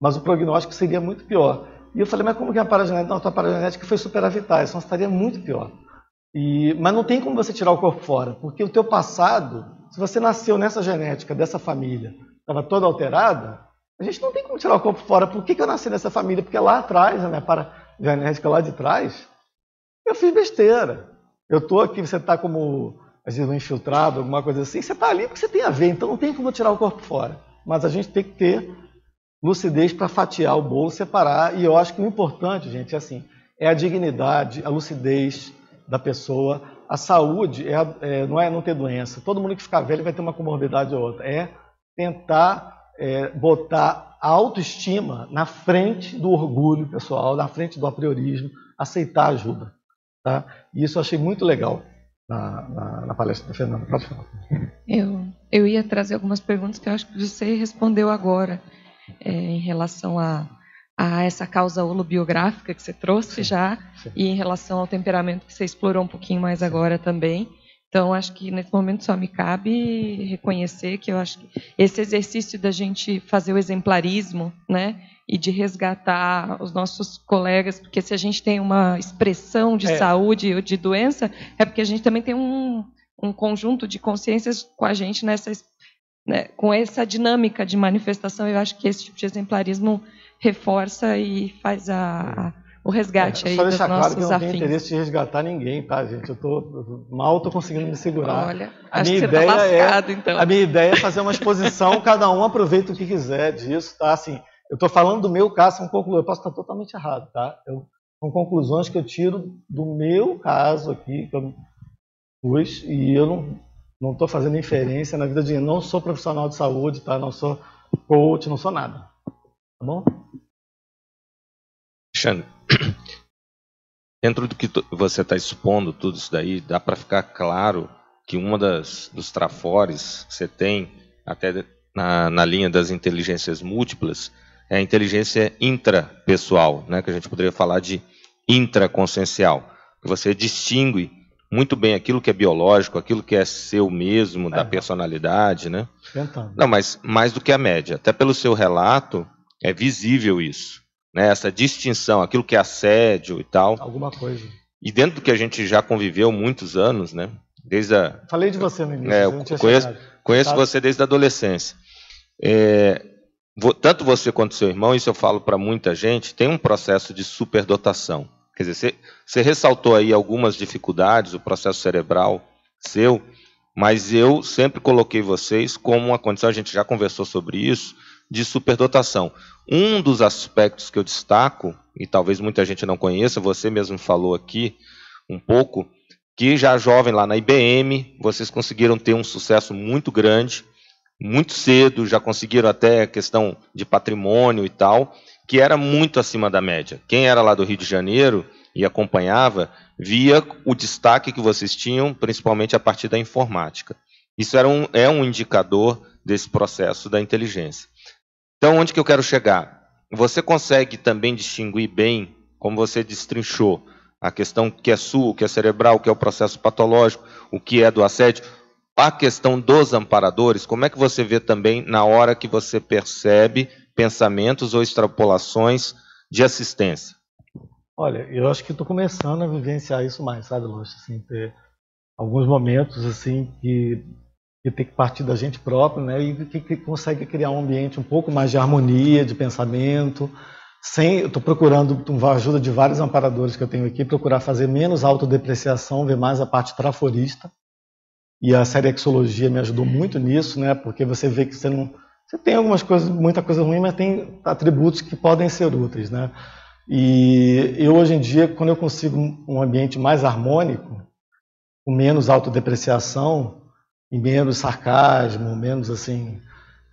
mas o prognóstico seria muito pior. E eu falei, mas como que a paragenética? Não, a paragenética foi superavitária, senão estaria muito pior. E, mas não tem como você tirar o corpo fora, porque o teu passado, se você nasceu nessa genética dessa família, estava toda alterada, a gente não tem como tirar o corpo fora. Por que, que eu nasci nessa família? Porque lá atrás, a minha paragenética lá de trás, eu fiz besteira. Eu estou aqui, você está como, às vezes, um infiltrado, alguma coisa assim. Você está ali porque você tem a ver, então não tem como tirar o corpo fora. Mas a gente tem que ter lucidez para fatiar o bolo, separar. E eu acho que o importante, gente, é assim, é a dignidade, a lucidez da pessoa. A saúde é, é, não é não ter doença. Todo mundo que ficar velho vai ter uma comorbidade ou outra. É tentar é, botar a autoestima na frente do orgulho pessoal, na frente do apriorismo, aceitar ajuda. Tá? E isso eu achei muito legal na, na, na palestra da Fernanda. Pode falar. Eu, eu ia trazer algumas perguntas que eu acho que você respondeu agora, é, em relação a, a essa causa holobiográfica que você trouxe sim, já, sim. e em relação ao temperamento que você explorou um pouquinho mais sim. agora também. Então, acho que nesse momento só me cabe reconhecer que eu acho que esse exercício da gente fazer o exemplarismo, né, e de resgatar os nossos colegas, porque se a gente tem uma expressão de é. saúde ou de doença, é porque a gente também tem um, um conjunto de consciências com a gente nessa, né, com essa dinâmica de manifestação. Eu acho que esse tipo de exemplarismo reforça e faz a, a o resgate é, aí Só deixar claro que eu não tenho interesse de resgatar ninguém, tá, gente? Eu tô mal tô conseguindo me segurar. Olha, a acho minha que ideia você tá lascado, é, então. A minha ideia é fazer uma exposição, cada um aproveita o que quiser disso, tá? Assim, eu estou falando do meu caso, são conclusões, eu posso estar totalmente errado, tá? Eu, são conclusões que eu tiro do meu caso aqui, que eu pus, e eu não não estou fazendo inferência na vida de não sou profissional de saúde, tá? Não sou coach, não sou nada, tá bom? Alexandre, dentro do que você está expondo, tudo isso daí, dá para ficar claro que uma das dos trafores que você tem, até na, na linha das inteligências múltiplas, é a inteligência intrapessoal, né, que a gente poderia falar de intraconsciencial. Você distingue muito bem aquilo que é biológico, aquilo que é seu mesmo, é. da personalidade, né? Tentando. Não, mas mais do que a média. Até pelo seu relato, é visível isso né, essa distinção, aquilo que é assédio e tal. Alguma coisa. E dentro do que a gente já conviveu muitos anos, né? Desde a. Falei de você no início. É, eu conheço, conheço tá? você desde a adolescência. É, tanto você quanto seu irmão, isso eu falo para muita gente, tem um processo de superdotação. Quer dizer, você, você ressaltou aí algumas dificuldades, o processo cerebral seu, mas eu sempre coloquei vocês como uma condição, a gente já conversou sobre isso, de superdotação. Um dos aspectos que eu destaco, e talvez muita gente não conheça, você mesmo falou aqui um pouco, que já jovem lá na IBM, vocês conseguiram ter um sucesso muito grande, muito cedo, já conseguiram até a questão de patrimônio e tal, que era muito acima da média. Quem era lá do Rio de Janeiro e acompanhava, via o destaque que vocês tinham, principalmente a partir da informática. Isso era um, é um indicador desse processo da inteligência. Então, onde que eu quero chegar? Você consegue também distinguir bem, como você destrinchou, a questão que é sua, o que é cerebral, o que é o processo patológico, o que é do assédio, a questão dos amparadores, como é que você vê também na hora que você percebe pensamentos ou extrapolações de assistência? Olha, eu acho que estou começando a vivenciar isso mais, sabe, Lúcio? Assim, ter alguns momentos assim que, que tem que partir da gente próprio, né? E que, que consegue criar um ambiente um pouco mais de harmonia, de pensamento. Sem, eu estou procurando a ajuda de vários amparadores que eu tenho aqui, procurar fazer menos autodepreciação, ver mais a parte traforista. E a série Exologia me ajudou muito nisso, né? Porque você vê que você não. Você tem algumas coisas, muita coisa ruim, mas tem atributos que podem ser úteis, né? E eu hoje em dia, quando eu consigo um ambiente mais harmônico, com menos autodepreciação e menos sarcasmo, menos assim,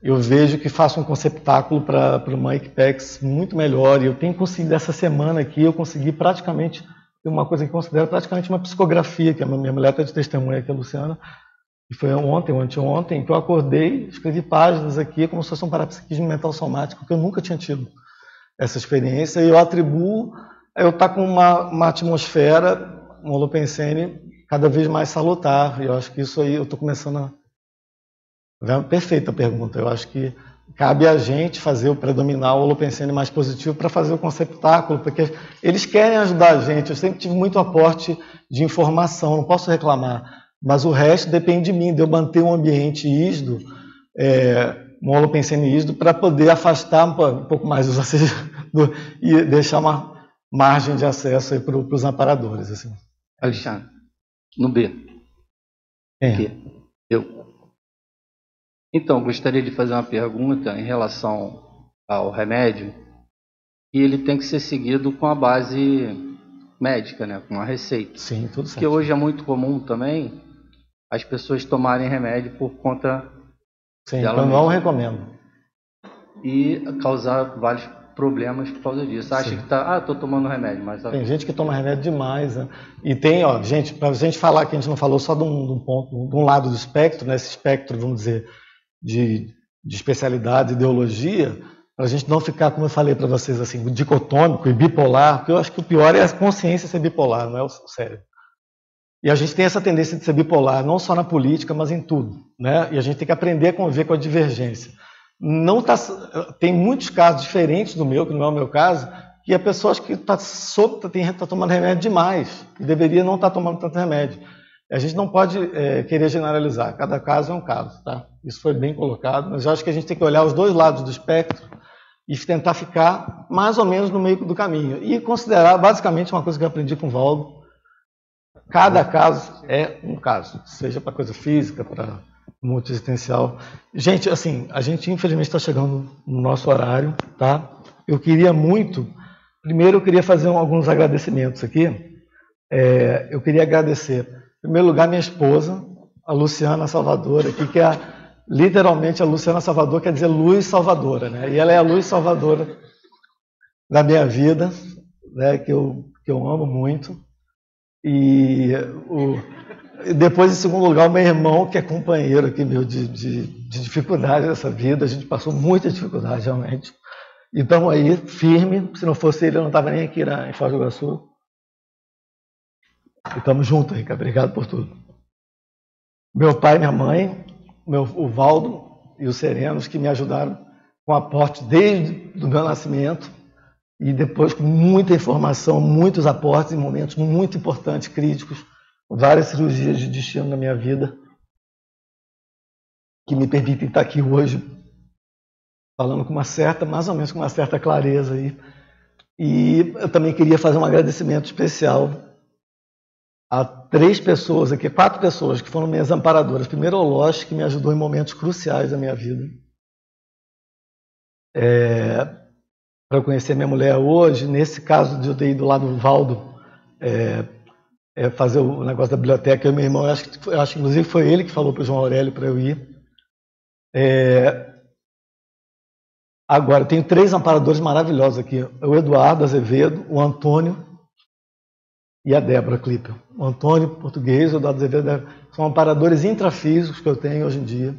eu vejo que faço um conceptáculo para o Mike Pex muito melhor. E eu tenho conseguido, essa semana aqui, eu consegui praticamente uma coisa que considero praticamente uma psicografia, que a minha mulher está de testemunha aqui, a Luciana, e foi ontem ou anteontem, que eu acordei, escrevi páginas aqui como se fosse um parapsiquismo mental somático, que eu nunca tinha tido essa experiência, e eu atribuo eu estar tá com uma, uma atmosfera, um holopensene, cada vez mais salutar, eu acho que isso aí, eu estou começando a... Perfeita pergunta, eu acho que cabe a gente fazer o predominar o Holopensene mais positivo para fazer o conceptáculo, porque eles querem ajudar a gente. Eu sempre tive muito aporte de informação, não posso reclamar, mas o resto depende de mim, de eu manter um ambiente ísdo, é, um Holopensene ísdo, para poder afastar um pouco mais os acessos e deixar uma margem de acesso para os amparadores. Assim. Alexandre, no B. É. Eu. Então, gostaria de fazer uma pergunta em relação ao remédio. E ele tem que ser seguido com a base médica, né? com a receita. Sim, tudo certo. Porque hoje é muito comum também as pessoas tomarem remédio por conta Sim, dela então não recomendo. E causar vários problemas por causa disso. Acha Sim. que tá, ah, estou tomando remédio, mas tem gente que toma remédio demais, né? E tem, ó, gente, para a gente falar que a gente não falou só de um, de um ponto, de um lado do espectro, né? Esse espectro, vamos dizer, de, de especialidade, ideologia, para a gente não ficar, como eu falei para vocês, assim, dicotômico e bipolar, porque eu acho que o pior é a consciência ser bipolar, não é o cérebro. E a gente tem essa tendência de ser bipolar, não só na política, mas em tudo. Né? E a gente tem que aprender a conviver com a divergência. Não tá, tem muitos casos diferentes do meu, que não é o meu caso, que a pessoa acha que está tá, tá tomando remédio demais, e deveria não estar tá tomando tanto remédio. A gente não pode é, querer generalizar, cada caso é um caso. Tá? Isso foi bem colocado, mas eu acho que a gente tem que olhar os dois lados do espectro e tentar ficar mais ou menos no meio do caminho. E considerar, basicamente, uma coisa que eu aprendi com o Valdo, Cada caso é um caso, seja para coisa física, para multiexistencial. Gente, assim, a gente infelizmente está chegando no nosso horário, tá? Eu queria muito, primeiro eu queria fazer alguns agradecimentos aqui. É, eu queria agradecer, em primeiro lugar, minha esposa, a Luciana Salvador, aqui, que é literalmente a Luciana Salvador, quer dizer luz salvadora, né? E ela é a luz salvadora da minha vida, né? Que eu, que eu amo muito. E o, depois, em segundo lugar, o meu irmão, que é companheiro aqui meu de, de, de dificuldade nessa vida. A gente passou muita dificuldade, realmente. Então, aí, firme. Se não fosse ele, eu não estava nem aqui na, em Foz do Iguaçu. E estamos juntos, Rica. Obrigado por tudo. Meu pai minha mãe, meu, o Valdo e os Serenos, que me ajudaram com aporte desde o meu nascimento e depois com muita informação, muitos aportes em momentos muito importantes, críticos, várias cirurgias de destino na minha vida que me permitem estar aqui hoje falando com uma certa, mais ou menos com uma certa clareza aí. E eu também queria fazer um agradecimento especial a três pessoas aqui, quatro pessoas que foram minhas amparadoras. Primeiro, o Loche, que me ajudou em momentos cruciais da minha vida. É, para eu conhecer minha mulher hoje, nesse caso de eu ter ido lá no Valdo é, é, fazer o negócio da biblioteca, eu e meu irmão, eu acho, eu acho inclusive foi ele que falou para o João Aurélio para eu ir. É, agora, tenho três amparadores maravilhosos aqui: o Eduardo Azevedo, o Antônio e a Débora Clipper. O Antônio, português, o Eduardo Azevedo, são amparadores intrafísicos que eu tenho hoje em dia,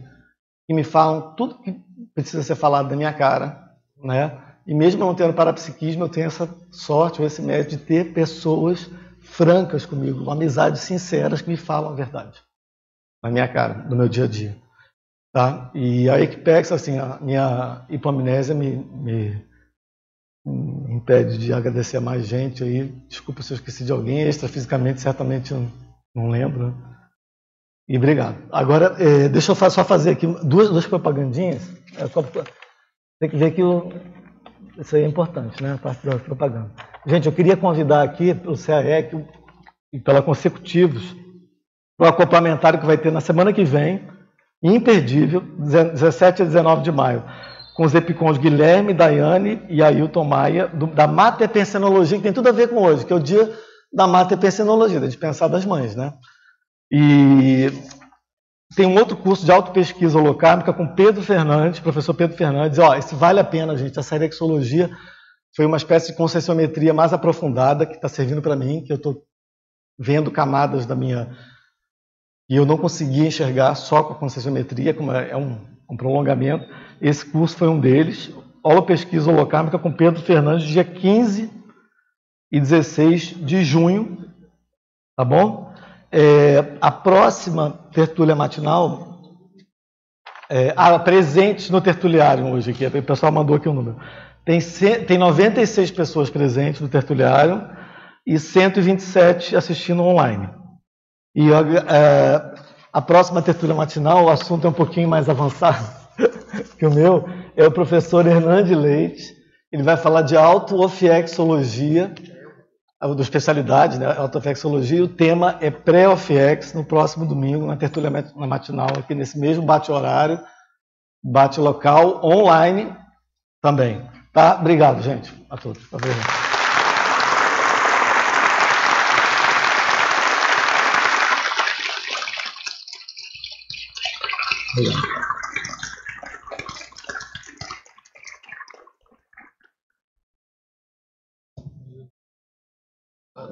que me falam tudo que precisa ser falado da minha cara, né? E mesmo não tendo parapsiquismo, eu tenho essa sorte ou esse mérito de ter pessoas francas comigo, amizades sinceras que me falam a verdade na minha cara, no meu dia a dia. Tá? E a Equipex, assim, a minha hipomnésia me, me, impede de agradecer a mais gente aí. Desculpa se eu esqueci de alguém, extrafisicamente certamente não, lembro. Né? E obrigado. Agora, é, deixa eu só fazer aqui duas, duas propagandinhas. É, tem que ver que o, isso aí é importante, né? A parte da propaganda. Gente, eu queria convidar aqui pelo CAEC e pela Consecutivos para o acoplamentário que vai ter na semana que vem, imperdível, 17 a 19 de maio, com os epicons Guilherme, Daiane e Ailton Maia, do, da Materpensenologia, que tem tudo a ver com hoje, que é o dia da Materpensenologia, de pensar das mães, né? E tem um outro curso de autopesquisa holocármica com Pedro Fernandes, professor Pedro Fernandes. Ó, esse vale a pena, gente. A serexologia foi uma espécie de conscienciometria mais aprofundada que está servindo para mim, que eu estou vendo camadas da minha e eu não conseguia enxergar só com a conscienciometria, como é, é um, um prolongamento. Esse curso foi um deles. Aula pesquisa holocármica com Pedro Fernandes, dia 15 e 16 de junho, tá bom? É, a próxima tertúlia matinal, é, ah, presentes no tertuliário hoje aqui, o pessoal mandou aqui o um número. Tem, tem 96 pessoas presentes no tertuliário e 127 assistindo online. E é, a próxima tertúlia matinal, o assunto é um pouquinho mais avançado que o meu, é o professor Hernande Leite. Ele vai falar de autoofiexologia da especialidade, né, autoflexologia, e o tema é pré-OFX no próximo domingo, na tertúlia matinal, aqui nesse mesmo bate-horário, bate-local, online também. Tá? Obrigado, gente, a todos. Obrigado.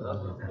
¿verdad?